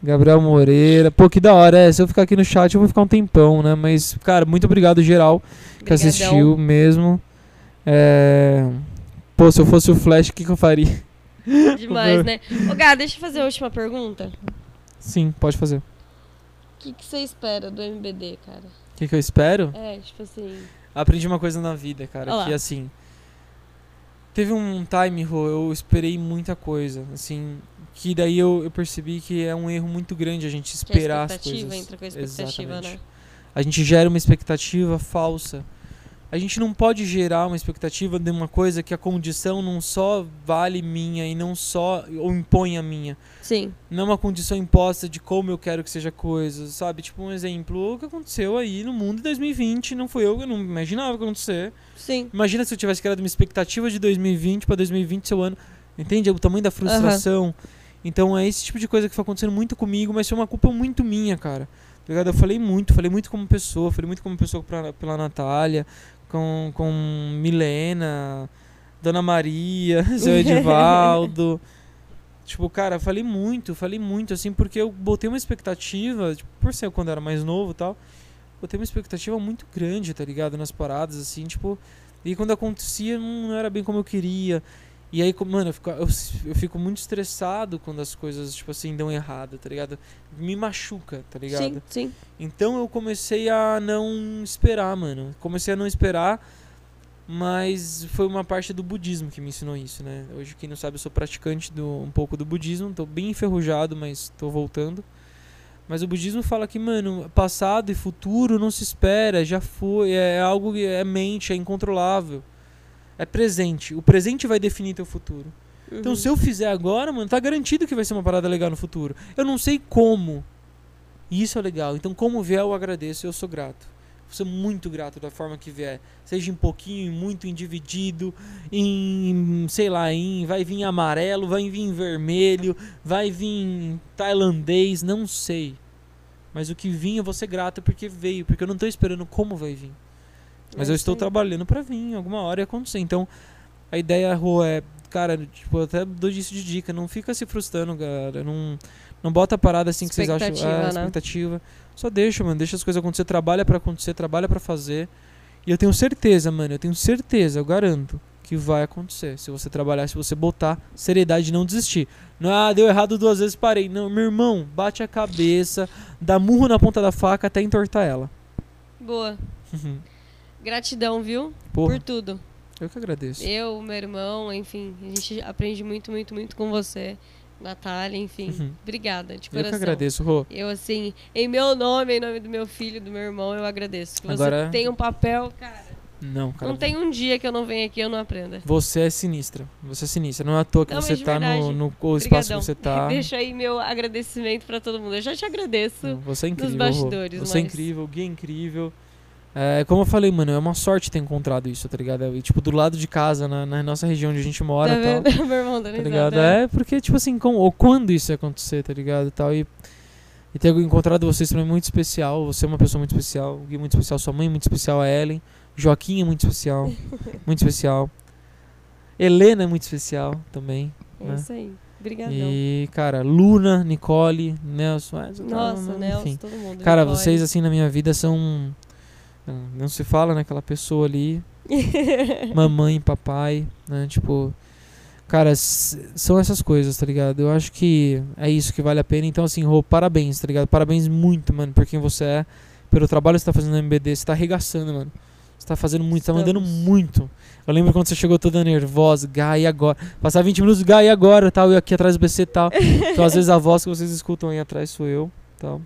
Gabriel Moreira. Pô, que da hora. É, se eu ficar aqui no chat, eu vou ficar um tempão, né? Mas, cara, muito obrigado geral que assistiu mesmo. É... Pô, se eu fosse o Flash, o que, que eu faria? Demais, né? Ô, Gá, deixa eu fazer a última pergunta. Sim, pode fazer. O O que, que você espera do MBD, cara? que, que eu espero? É, tipo assim. Aprendi uma coisa na vida, cara, Ó lá. que assim. Teve um time, Rô, eu esperei muita coisa, assim, que daí eu, eu percebi que é um erro muito grande a gente Que a esperar as expectativa coisas. entra com a expectativa, Exatamente. né? A gente gera uma expectativa falsa. A gente não pode gerar uma expectativa de uma coisa que a condição não só vale minha e não só ou impõe a minha. Sim. Não é uma condição imposta de como eu quero que seja coisa, sabe? Tipo um exemplo, o que aconteceu aí no mundo em 2020, não foi eu, eu não imaginava que acontecer. Sim. Imagina se eu tivesse criado uma expectativa de 2020 para 2020 seu ano. Entende? O tamanho da frustração. Então é esse tipo de coisa que foi acontecendo muito comigo, mas foi uma culpa muito minha, cara. Tá? Eu falei muito, falei muito como pessoa, falei muito como pessoa pra, pela Natália, com, com Milena, Dona Maria, seu Edivaldo. tipo, cara, falei muito, falei muito, assim, porque eu botei uma expectativa, tipo, por ser quando eu era mais novo e tal, botei uma expectativa muito grande, tá ligado? Nas paradas, assim, tipo. E quando acontecia, não era bem como eu queria. E aí, mano, eu fico, eu, eu fico muito estressado quando as coisas, tipo assim, dão errado, tá ligado? Me machuca, tá ligado? Sim, sim. Então eu comecei a não esperar, mano. Comecei a não esperar, mas foi uma parte do budismo que me ensinou isso, né? Hoje, quem não sabe, eu sou praticante do, um pouco do budismo. Tô bem enferrujado, mas tô voltando. Mas o budismo fala que, mano, passado e futuro não se espera, já foi, é algo que é mente, é incontrolável. É presente. O presente vai definir teu futuro. Então, Uhum. se eu fizer agora, mano, tá garantido que vai ser uma parada legal no futuro. Eu não sei como. E isso é legal. Então, como vier, eu agradeço. Eu sou grato. Vou ser muito grato da forma que vier. Seja em pouquinho, em muito, em dividido, em, sei lá, em vai vir amarelo, vai vir vermelho, vai vir tailandês, não sei. Mas o que vir eu vou ser grato porque veio, porque eu não tô esperando como vai vir. Mas É eu estou aí. trabalhando pra vir, alguma hora ia acontecer. Então, a ideia, Rô, é, cara, tipo, eu até dou isso de dica, não fica se frustrando, cara. Não, não bota a parada assim que vocês acham. Expectativa, É, né? expectativa. Só deixa, mano, deixa as coisas acontecer, trabalha pra acontecer, trabalha pra fazer. E eu tenho certeza, mano, eu tenho certeza, eu garanto que vai acontecer. Se você trabalhar, se você botar seriedade e não desistir. Não, ah, deu errado duas vezes, parei. Não, meu irmão, bate a cabeça, dá murro na ponta da faca até entortar ela. Boa. Gratidão, viu? Porra, Por tudo. eu que agradeço. Eu, meu irmão, enfim, a gente aprende muito, muito, muito com você. Natália, enfim. Uhum. Obrigada, de Eu coração. que agradeço, Rô. Eu, assim, em meu nome, em nome do meu filho, do meu irmão, eu agradeço. Que Agora- você tem um papel, cara. Não, cara. não tem um dia que eu não venha aqui e eu não aprenda. Você é sinistra. Você é sinistra. Não é à toa que Não, você de tá no, verdade. no o espaço Obrigadão. que você tá. Deixa aí meu agradecimento pra todo mundo. Eu já te agradeço. Não, Você é incrível. Rô. bastidores, Você é mas- incrível, o Gui é incrível. É, como eu falei, mano, é uma sorte ter encontrado isso, tá ligado? E, tipo, do lado de casa, na, na nossa região onde a gente mora Tá e tal. vendo? Meu irmão Tá ligado? é. É, porque, tipo assim, com, ou quando isso ia acontecer, tá ligado? E tal. E, e ter encontrado vocês também é muito especial. Você é uma pessoa muito especial. O Gui muito especial. Sua mãe é muito especial. A Ellen. Joaquim é muito especial. muito especial. Helena é muito especial também. É né? isso aí. Obrigadão. E, cara, Luna, Nicole, Nelson. é, tá, Nossa, enfim. Nelson, todo mundo. Cara, Nicole. vocês, assim, na minha vida são. Não se fala, né? Aquela pessoa ali. mamãe, papai, né? Tipo, cara, são essas coisas, tá ligado? Eu acho que é isso que vale a pena. Então, assim, Rô, parabéns, tá ligado? Parabéns muito, mano, por quem você é, pelo trabalho que você tá fazendo no MBD. Você tá arregaçando, mano. Você tá fazendo muito, tá mandando Estamos. muito. Eu lembro quando você chegou toda nervosa, e agora? Passar 20 minutos, e agora? Tal, e aqui atrás do BC e tal. Então, às vezes, a voz que vocês escutam aí atrás sou eu, tal.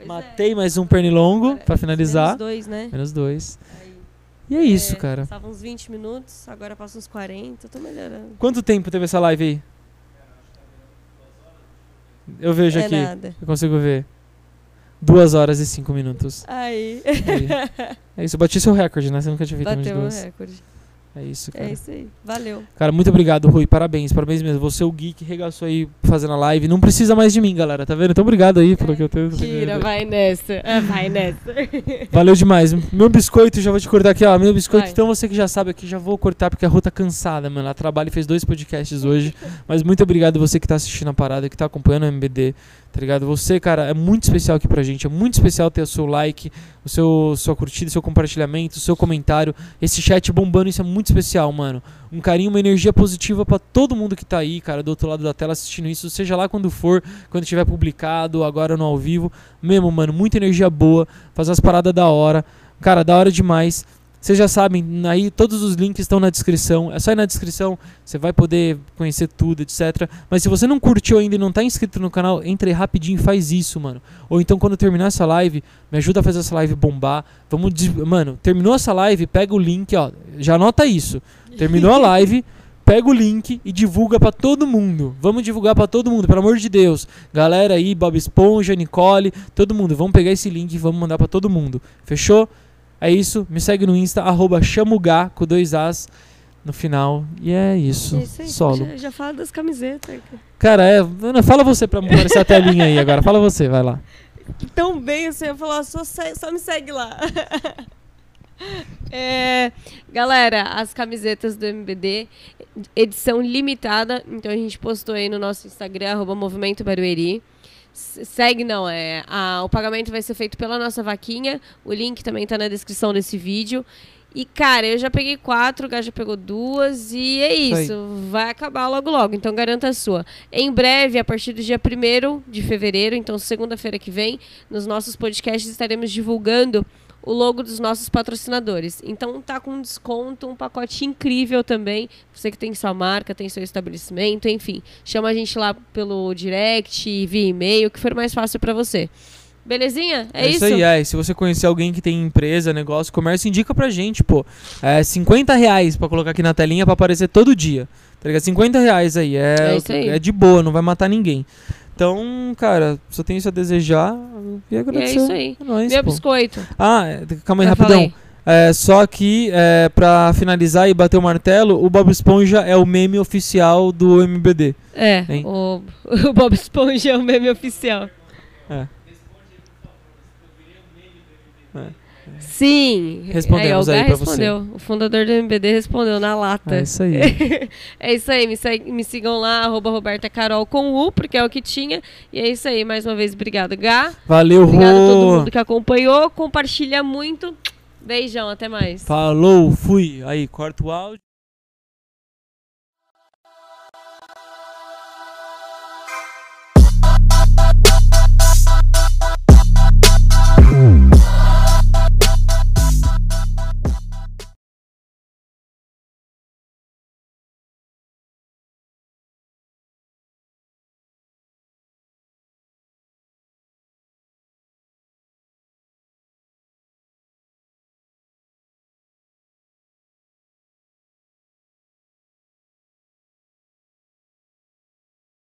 Pois é. Matei mais um pernilongo Agora, pra finalizar. Menos dois, né? Menos dois. Aí, E é isso, é, cara. Passava uns 20 minutos, agora passa uns 40, eu tô melhorando. Quanto tempo teve essa live aí? Eu vejo é aqui. nada. Eu consigo ver. Duas horas e cinco minutos. Aí, Aí. É isso, eu bati seu recorde, né? Você nunca tinha feito menos de bateu duas. recorde. É isso, cara. É isso aí. Valeu. Cara, muito obrigado, Rui. Parabéns, parabéns mesmo. Você é o geek regaçou aí fazendo a live. Não precisa mais de mim, galera. Tá vendo? Então obrigado aí pelo que eu tenho. Tira, vai nessa. Ah, vai nessa. Valeu demais. Meu biscoito, já vou te cortar aqui, ó. Meu biscoito, Vai. então você que já sabe aqui, já vou cortar porque a Rô tá cansada, mano. Ela trabalha e fez dois podcasts hoje. Mas muito obrigado você que tá assistindo a parada, que tá acompanhando o MBD, tá ligado? Você, cara, é muito especial aqui pra gente. É muito especial ter o seu like, o seu sua curtida, seu compartilhamento, o seu comentário. Esse chat bombando, isso é muito especial, mano. Um carinho, uma energia positiva pra todo mundo que tá aí, cara, do outro lado da tela assistindo isso, seja lá quando for, quando tiver publicado, agora no ao vivo. Mesmo, mano, muita energia boa, fazer as paradas da hora. Cara, da hora demais. Vocês já sabem, aí todos os links estão na descrição. É só ir na descrição, você vai poder conhecer tudo, etc. Mas se você não curtiu ainda e não tá inscrito no canal, entre rapidinho e faz isso, mano. Ou então quando terminar essa live, me ajuda a fazer essa live bombar. Vamos, mano, terminou essa live, pega o link, ó. Já anota isso. Terminou a live, pega o link e divulga pra todo mundo. Vamos divulgar pra todo mundo, pelo amor de Deus. Galera aí, Bob Esponja, Nicole, todo mundo, vamos pegar esse link e vamos mandar pra todo mundo. Fechou? É isso, me segue no Insta, arroba chamugá, com dois As no final. E é isso, É isso aí. solo. Já, já fala das camisetas. Cara, é, Ana, fala você pra aparecer a telinha aí agora, fala você, vai lá. Tão bem assim, eu falar, só, só me segue lá. É, galera, as camisetas do MBD, edição limitada. Então a gente postou aí no nosso Instagram, arroba Movimento Barueri. Segue, não, é. a- o pagamento vai ser feito pela nossa vaquinha. O link também tá na descrição desse vídeo. E, cara, eu já peguei quatro, o Gá já pegou duas, e é Isso aí. Vai acabar logo logo, então garanta a sua. Em breve, a partir do dia 1 de fevereiro, então segunda-feira que vem, nos nossos podcasts estaremos divulgando o logo dos nossos patrocinadores. Então tá com desconto, um pacote incrível também. Você que tem sua marca, tem seu estabelecimento, enfim, chama a gente lá pelo direct, via e-mail, o que for mais fácil pra você. Belezinha? É, isso? aí, é. Se você conhecer alguém que tem empresa, negócio, comércio, indica pra gente, pô. É 50 reais pra colocar aqui na telinha pra aparecer todo dia. Tá ligado? 50 reais aí. É, É isso aí. é de boa, não vai matar ninguém. Então, cara, só tenho isso a desejar e E é agradecer. isso aí. É nóis, Meu pô. biscoito. Ah, é, calma aí, Já rapidão. falei. É, só que, é, pra finalizar e bater o martelo, o Bob Esponja é o meme oficial do MBD. É, Hein? o, o Bob Esponja é o meme oficial. É. Sim. Respondemos aí, o aí pra você. respondeu. O fundador do MBD respondeu na lata. É isso aí. É isso aí, me, segue- me sigam lá, arroba Roberta Carol com U, porque é o que tinha. E é isso aí, mais uma vez, obrigado, Gá. Valeu, Obrigado a todo Rô. mundo que acompanhou. Compartilha muito. Beijão, até mais. Falou, fui. Aí, corta o áudio.